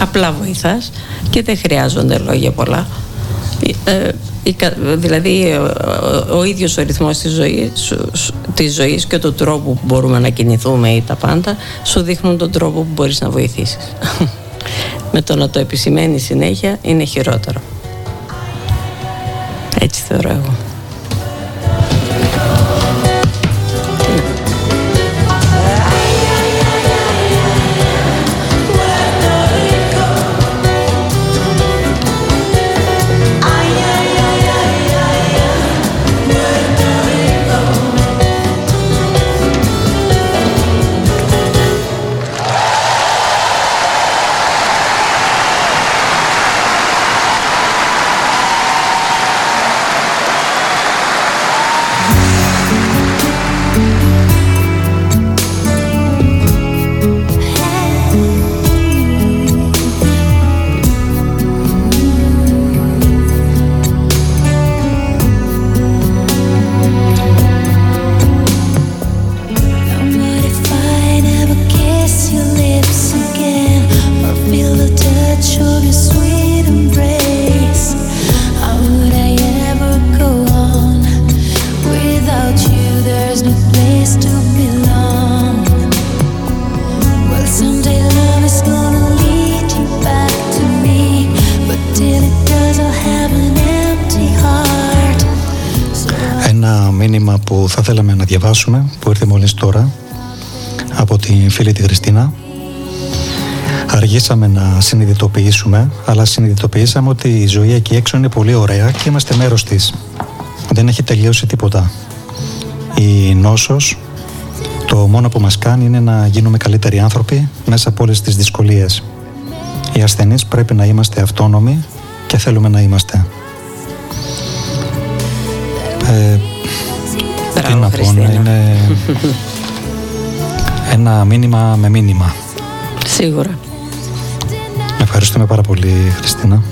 Απλά βοηθάς και δεν χρειάζονται λόγια πολλά. Ε, η κα- δηλαδή ο, ο, ο ίδιος ο ρυθμός της ζωής, σου- της ζωής και το τρόπο που μπορούμε να κινηθούμε ή τα πάντα σου δείχνουν τον τρόπο που μπορείς να βοηθήσεις. Με το να το επισημαίνεις συνέχεια είναι χειρότερο. Έτσι θεωρώ εγώ. Να διαβάσουμε, που ήρθε μόλις τώρα, από τη φίλη τη Χριστίνα. Αργήσαμε να συνειδητοποιήσουμε, αλλά συνειδητοποιήσαμε ότι η ζωή εκεί έξω είναι πολύ ωραία και είμαστε μέρος της. Δεν έχει τελειώσει τίποτα. Η νόσος, το μόνο που μας κάνει είναι να γίνουμε καλύτεροι άνθρωποι μέσα από όλες τις δυσκολίες. Οι ασθενείς πρέπει να είμαστε αυτόνομοι και θέλουμε να είμαστε. Τι να πω, ναι, είναι ένα μήνυμα με μήνυμα. Σίγουρα. Ευχαριστούμε πάρα πολύ, Χριστίνα.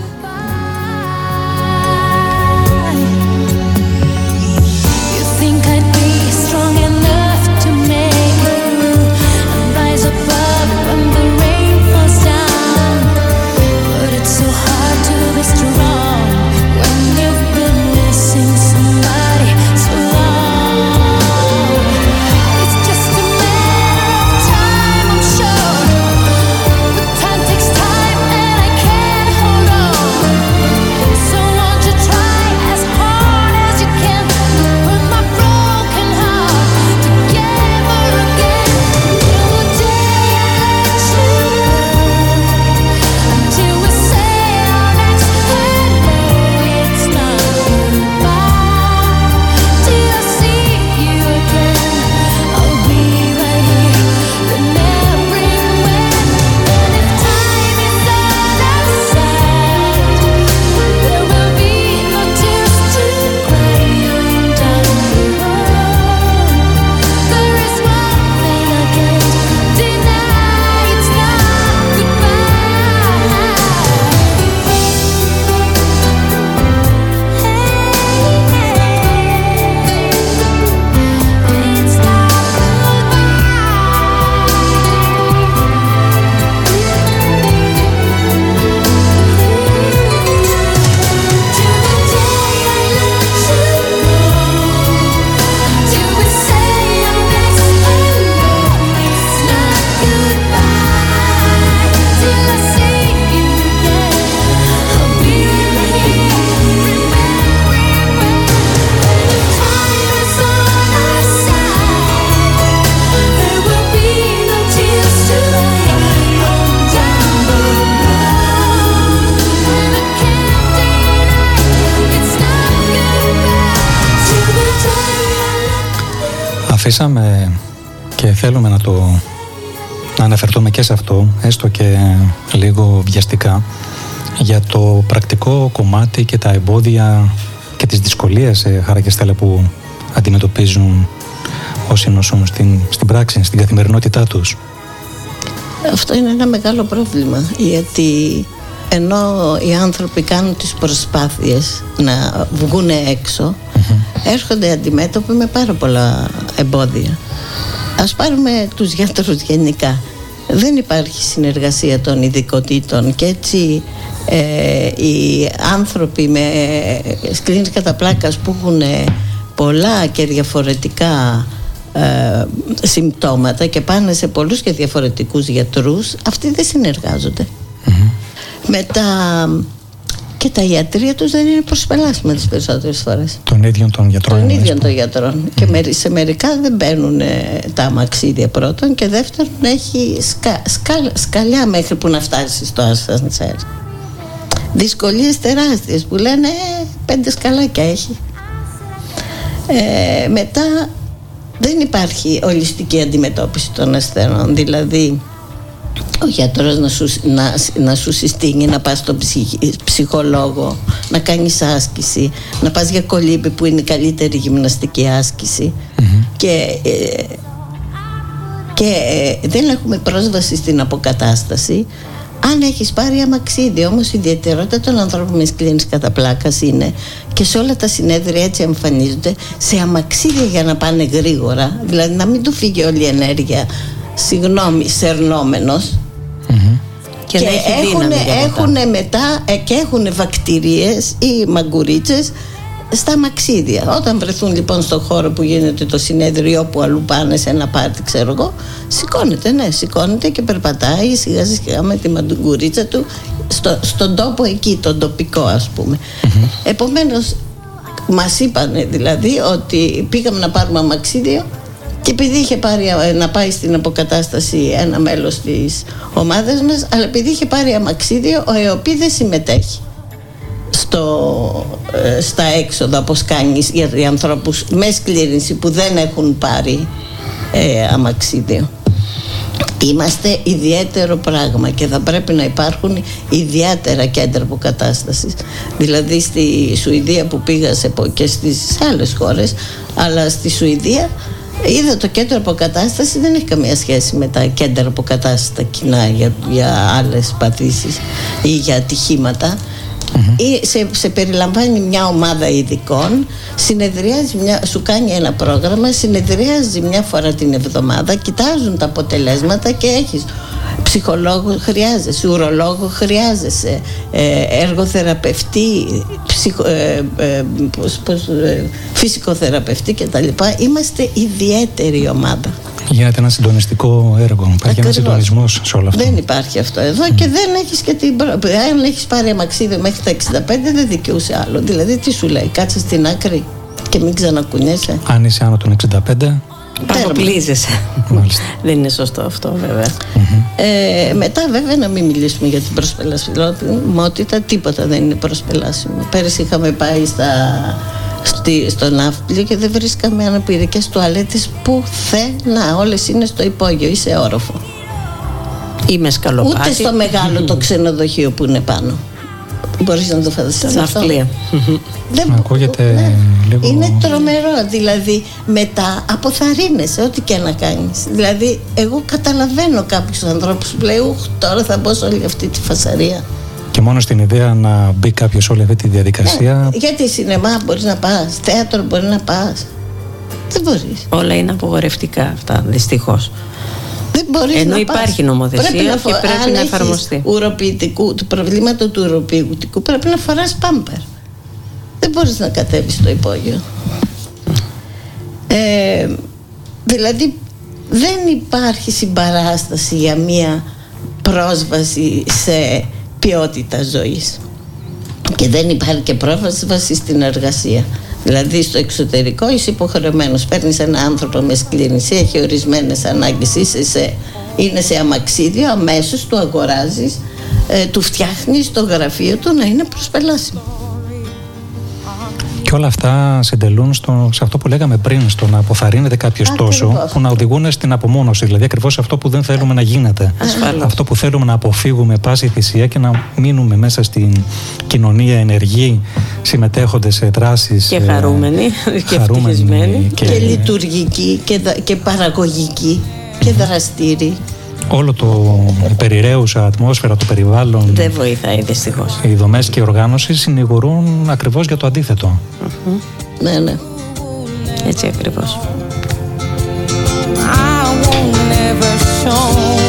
Αφήσαμε και θέλουμε να το να αναφερθούμε και σε αυτό, έστω και λίγο βιαστικά, για το πρακτικό κομμάτι και τα εμπόδια και τις δυσκολίες ε, Χάρα και Στέλλα που αντιμετωπίζουν όσοι νοσούν στην, στην πράξη, στην καθημερινότητά τους. Αυτό είναι ένα μεγάλο πρόβλημα γιατί ενώ οι άνθρωποι κάνουν τις προσπάθειες να βγουν έξω έρχονται αντιμέτωποι με πάρα πολλά εμπόδια. Ας πάρουμε τους γιατρούς γενικά. Δεν υπάρχει συνεργασία των ειδικοτήτων και έτσι ε, οι άνθρωποι με σκλήνες κατά πλάκας που έχουν πολλά και διαφορετικά ε, συμπτώματα και πάνε σε πολλούς και διαφορετικούς γιατρούς αυτοί δεν συνεργάζονται μετά και τα ιατρία τους δεν είναι προσπελάσιμα τις περισσότερες φορές. Των ίδιων των γιατρών. των εννοείς ίδιων που- των γιατρών και μερι- σε μερικά δεν μπαίνουν ε, τα αμαξίδια πρώτον και δεύτερον έχει σκα, σκάλ- σκαλιά μέχρι που να φτάσει στο ασανσέρ. Δυσκολίες τεράστιες που λένε «Ε, πέντε σκαλάκια έχει ε, μετά δεν υπάρχει ολιστική αντιμετώπιση των ασθενών. Δηλαδή ο γιατρός να σου, να, να σου συστήνει να πας στον ψυχ- ψυχολόγο να κάνεις άσκηση να πας για κολύμπη που είναι η καλύτερη γυμναστική άσκηση. Και, ε, και ε, δεν έχουμε πρόσβαση στην αποκατάσταση. Αν έχεις πάρει αμαξίδι όμως η ιδιαιτερότητα των ανθρώπων με σκλήνης κατά πλάκας είναι και σε όλα τα συνέδρια έτσι εμφανίζονται σε αμαξίδια για να πάνε γρήγορα δηλαδή να μην του φύγει όλη η ενέργεια συγγνώμη σερνόμενος Και να έχει έχουν, δύναμη για μετά. έχουνε μετά ε, και έχουν βακτηρίες ή μαγκουρίτσες στα μαξίδια. Όταν βρεθούν λοιπόν στον χώρο που γίνεται το συνέδριο που αλλού πάνε σε ένα πάρτι ξέρω εγώ σηκώνεται, ναι, σηκώνεται και περπατάει σιγά σιγά με τη μαγκουρίτσα του στο, στον τόπο εκεί, τον τοπικό ας πούμε. Επομένως μας είπανε δηλαδή ότι πήγαμε να πάρουμε αμαξίδιο και επειδή είχε πάρει ε, να πάει στην αποκατάσταση ένα μέλος της ομάδας μας αλλά επειδή είχε πάρει αμαξίδιο ο ΕΟΠΗ δεν συμμετέχει στο, ε, στα έξοδα όπως κάνεις για, για ανθρώπους με σκλήρινση που δεν έχουν πάρει ε, αμαξίδιο Είμαστε ιδιαίτερο πράγμα και θα πρέπει να υπάρχουν ιδιαίτερα κέντρα αποκατάστασης. Δηλαδή στη Σουηδία που πήγα σε, πο- και στις άλλες χώρες, αλλά στη Σουηδία είδα το κέντρο αποκατάσταση δεν έχει καμία σχέση με τα κέντρα αποκατάσταση τα κοινά για, για άλλες παθήσεις ή για ατυχήματα. Ή σε, σε περιλαμβάνει μια ομάδα ειδικών, συνεδριάζει μια, σου κάνει ένα πρόγραμμα, συνεδριάζει μια φορά την εβδομάδα, κοιτάζουν τα αποτελέσματα και έχεις ψυχολόγο χρειάζεσαι, ουρολόγο χρειάζεσαι, ε, εργοθεραπευτή, ψυχο, ε, ε, πώς- πώς, ε, φυσικοθεραπευτή κτλ. Είμαστε ιδιαίτερη ομάδα. Γίνεται ένα συντονιστικό έργο. Υπάρχει ένας Ακριβώς. συντονισμός σε όλα αυτά. Δεν υπάρχει αυτό εδώ και δεν έχεις και την. προ- Αν έχεις πάρει αμαξίδιο μέχρι τα 65 δεν δικαιούσε άλλο. Δηλαδή τι σου λέει, κάτσε στην άκρη και μην ξανακουνιέσαι. Αν είσαι άνω των 65, Παροπλίζεσαι. μάλιστα. Δεν είναι σωστό αυτό βέβαια. Ε, μετά βέβαια να μην μιλήσουμε για την προσπελασιμότητα, τίποτα δεν είναι προσπελάσιμο. Πέρυσι είχαμε πάει στα, στη, στο ναύπλιο και δεν βρίσκαμε αναπηρικές τουαλέτες πουθενά. Όλες είναι στο υπόγειο ή σε όροφο. Ή με σκαλοπάτι. Ούτε στο μεγάλο το ξενοδοχείο που είναι πάνω. Μπορείς να το φανταστείς Στα αυτό. ναυπλία. Δεν Ακούγεται λίγο. Είναι τρομερό, δηλαδή μετά αποθαρρύνεσαι ό,τι και να κάνεις. Δηλαδή εγώ καταλαβαίνω κάποιους ανθρώπους που λέει «Ουχ, τώρα θα μπω σε όλη αυτή τη φασαρία. Και μόνο στην ιδέα να μπει κάποιος σε όλη αυτή τη διαδικασία. Γιατί σινεμά μπορείς να πας, θέατρο μπορεί να πας. Δεν μπορείς. Όλα είναι απογορευτικά αυτά, δυστυχώς. Δεν μπορείς Ενώ να υπάρχει πας. νομοθεσία Πρέπει να και φο- πρέπει αν να έχεις εφαρμοστεί. Ουροποιητικού, του προβλήματος του ουροποιητικού πρέπει να φοράς πάμπερ. Δεν μπορείς να κατέβεις στο υπόγειο. Ε, δηλαδή δεν υπάρχει συμπαράσταση για μία πρόσβαση σε ποιότητα ζωής και δεν υπάρχει και πρόσβαση στην εργασία. Δηλαδή στο εξωτερικό είσαι υποχρεωμένος, παίρνεις ένα άνθρωπο με σκλήνηση, έχει ορισμένες ανάγκες, είσαι σε, είναι σε αμαξίδιο, αμέσως του αγοράζεις, ε, του φτιάχνεις το γραφείο του να είναι προσπελάσιμο. Και όλα αυτά συντελούν στο, σε αυτό που λέγαμε πριν, στο να αποθαρρύνεται κάποιος τόσο, Ακριβώς. που να οδηγούν στην απομόνωση. Δηλαδή, ακριβώς αυτό που δεν θέλουμε να γίνεται. Ασφαλώς. Αυτό που θέλουμε να αποφύγουμε πάση θυσία και να μείνουμε μέσα στην κοινωνία ενεργοί, συμμετέχοντες σε δράσεις. Και χαρούμενοι και ευτυχισμένοι. Και, λειτουργική και, δα- και παραγωγική και δραστήρη. Όλο το η περιραίουσα ατμόσφαιρα, το περιβάλλον, Δεν βοηθάει δυστυχώς. οι δομές και η οργάνωση συνηγορούν ακριβώς για το αντίθετο. Ναι, ναι. Έτσι ακριβώς. I won't never show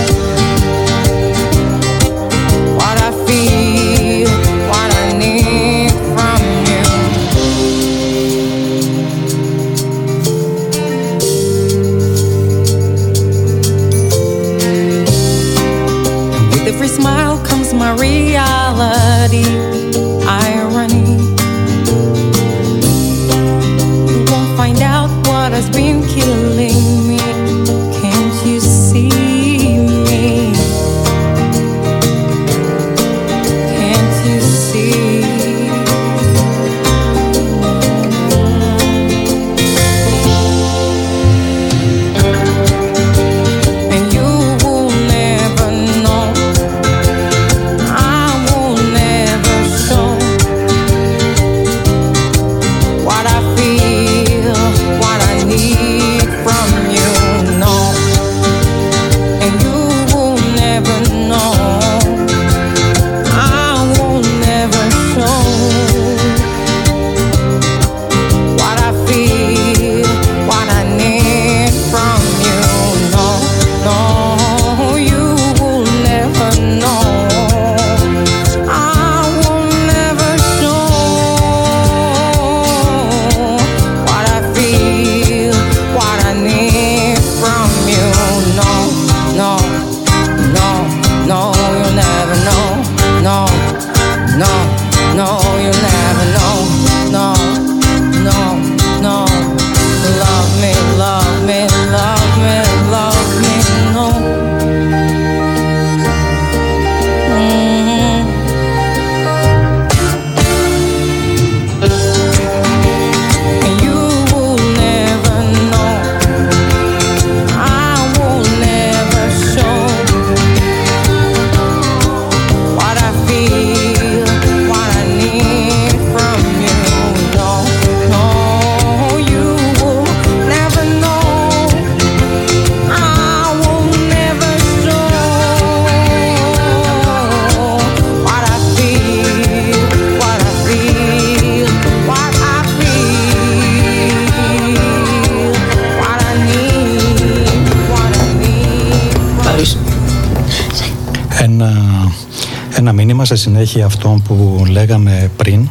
σε συνέχεια αυτό που λέγαμε πριν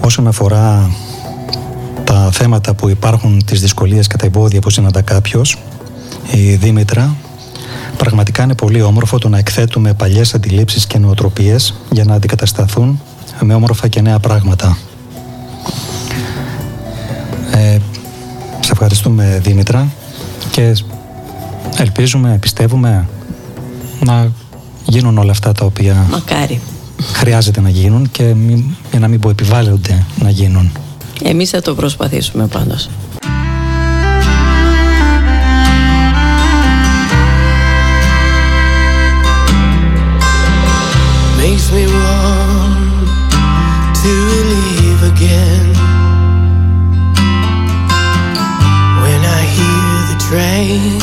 όσον αφορά τα θέματα που υπάρχουν, τις δυσκολίες και τα εμπόδια που συναντά κάποιος η Δήμητρα πραγματικά είναι πολύ όμορφο το να εκθέτουμε παλιές αντιλήψεις και νοοτροπίες για να αντικατασταθούν με όμορφα και νέα πράγματα. Ε, σε ευχαριστούμε Δήμητρα και ελπίζουμε, πιστεύουμε να γίνουν όλα αυτά τα οποία Μακάρι. χρειάζεται να γίνουν και μην, για να μην πω επιβάλλονται να γίνουν. Εμείς θα το προσπαθήσουμε πάντως. makes me want to leave again. When I hear the train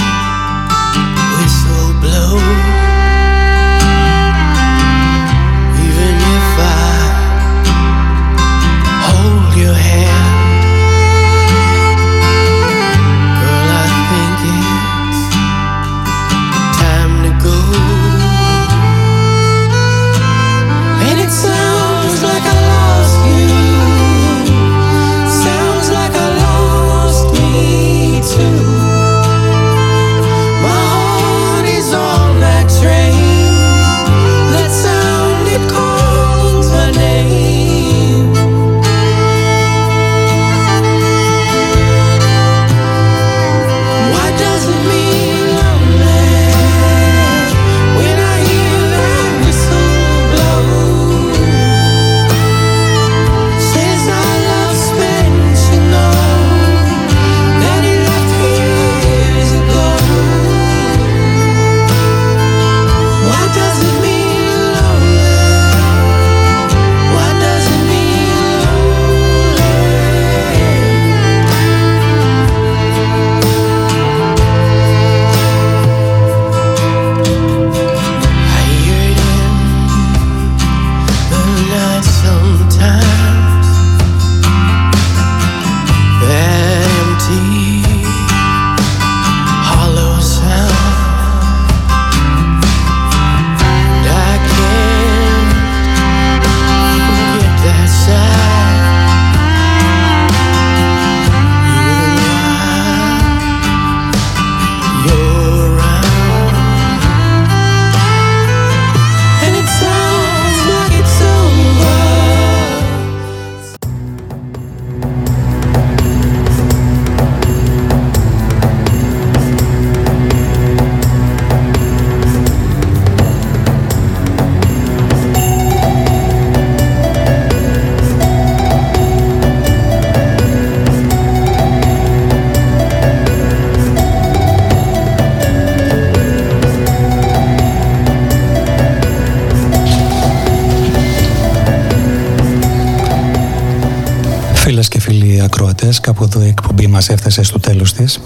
ακροατές, κάπου εδώ η εκπομπή μας έφτασε στο τέλος της.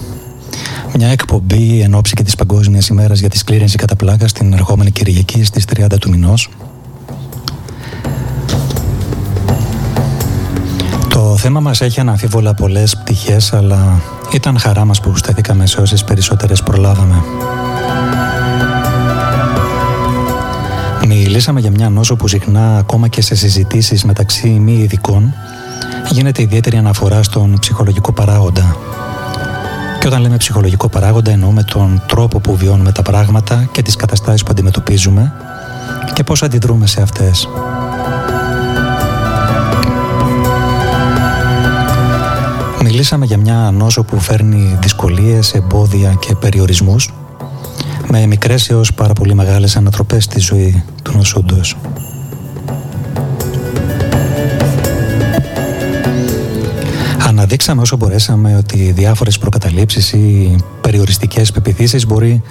Μια εκπομπή εν ώψη και της Παγκόσμιας ημέρας για τη σκλήρινση κατά πλάκα στην ερχόμενη Κυριακή στις 30 του μηνός. Το θέμα μας έχει αναμφίβολα πολλές πτυχές, αλλά ήταν χαρά μας που σταθήκαμε σε όσες περισσότερες προλάβαμε. Μιλήσαμε για μια νόσο που συχνά ακόμα και σε συζητήσεις μεταξύ μη ειδικών γίνεται ιδιαίτερη αναφορά στον ψυχολογικό παράγοντα. Και όταν λέμε ψυχολογικό παράγοντα εννοούμε τον τρόπο που βιώνουμε τα πράγματα και τις καταστάσεις που αντιμετωπίζουμε και πώς αντιδρούμε σε αυτές. Μιλήσαμε για μια νόσο που φέρνει δυσκολίες, εμπόδια και περιορισμούς με μικρές έως πάρα πολύ μεγάλες ανατροπές στη ζωή του νοσούντος. Αναδείξαμε όσο μπορέσαμε ότι διάφορες προκαταλήψεις ή περιοριστικές πεπιθήσεις μπορεί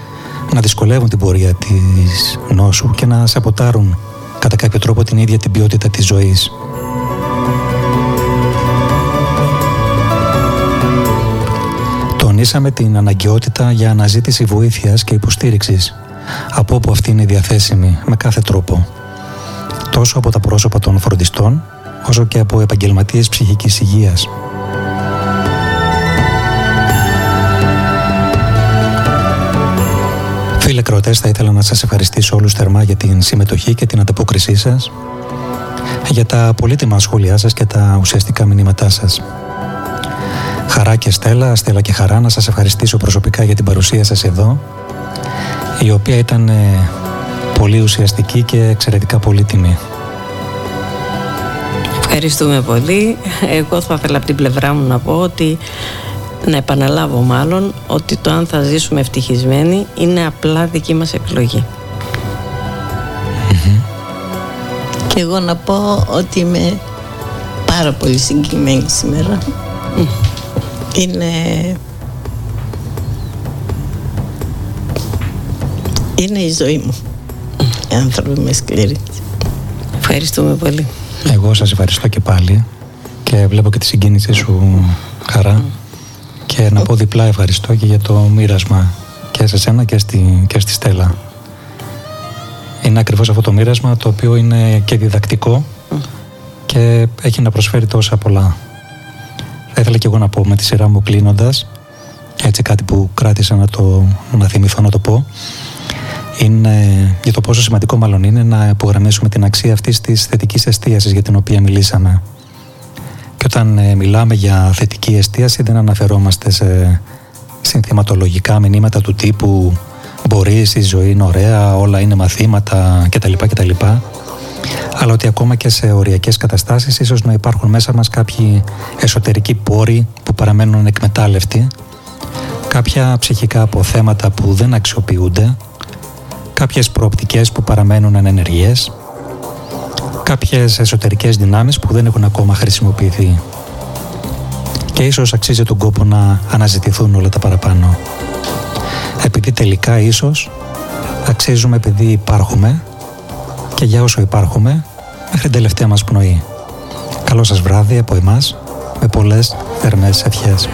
να δυσκολεύουν την πορεία της νόσου και να σαποτάρουν κατά κάποιο τρόπο την ίδια την ποιότητα της ζωής. Τονίσαμε την αναγκαιότητα για αναζήτηση βοήθειας και υποστήριξης από όπου αυτή είναι διαθέσιμη με κάθε τρόπο. Τόσο από τα πρόσωπα των φροντιστών, όσο και από επαγγελματίες ψυχικής υγείας. Φίλε Κροτές, θα ήθελα να σας ευχαριστήσω όλους θερμά για την συμμετοχή και την ανταπόκρισή σας, για τα πολύτιμα σχόλιά σας και τα ουσιαστικά μηνύματά σας. Χαρά και Στέλλα, Στέλλα και Χαρά, να σας ευχαριστήσω προσωπικά για την παρουσία σας εδώ, η οποία ήταν ε, πολύ ουσιαστική και εξαιρετικά πολύτιμη. Ευχαριστούμε πολύ. Εγώ θα ήθελα από την πλευρά μου να πω ότι να επαναλάβω μάλλον ότι το αν θα ζήσουμε ευτυχισμένοι είναι απλά δική μας επιλογή. Και εγώ να πω ότι είμαι πάρα πολύ συγκεκριμένη σήμερα. Είναι... Είναι η ζωή μου. Οι άνθρωποι με σκληρή. Ευχαριστούμε πολύ. Εγώ σας ευχαριστώ και πάλι και βλέπω και τη συγκίνησή σου χαρά και να πω διπλά ευχαριστώ και για το μοίρασμα και σε σένα και στη, και στη Στέλλα. Είναι ακριβώς αυτό το μοίρασμα το οποίο είναι και διδακτικό και έχει να προσφέρει τόσα πολλά. Θα ήθελα και εγώ να πω με τη σειρά μου κλείνοντας, έτσι κάτι που κράτησα να, το, να θυμηθώ να το πω, είναι για το πόσο σημαντικό μάλλον είναι να υπογραμμίσουμε την αξία αυτής της θετικής εστίασης για την οποία μιλήσαμε. Και όταν ε, μιλάμε για θετική εστίαση δεν αναφερόμαστε σε συνθηματολογικά μηνύματα του τύπου μπορείς, η ζωή είναι ωραία, όλα είναι μαθήματα κτλ. κτλ. Αλλά ότι ακόμα και σε οριακές καταστάσεις ίσως να υπάρχουν μέσα μας κάποιοι εσωτερικοί πόροι που παραμένουν ανεκμετάλλευτοι, κάποια ψυχικά αποθέματα που δεν αξιοποιούνται, κάποιες προοπτικές που παραμένουν ανενεργές, κάποιες εσωτερικές δυνάμεις που δεν έχουν ακόμα χρησιμοποιηθεί. Και ίσως αξίζει τον κόπο να αναζητηθούν όλα τα παραπάνω. Επειδή τελικά ίσως αξίζουμε επειδή υπάρχουμε και για όσο υπάρχουμε μέχρι την τελευταία μας πνοή. Καλό σας βράδυ από εμάς με πολλές θερμές ευχές.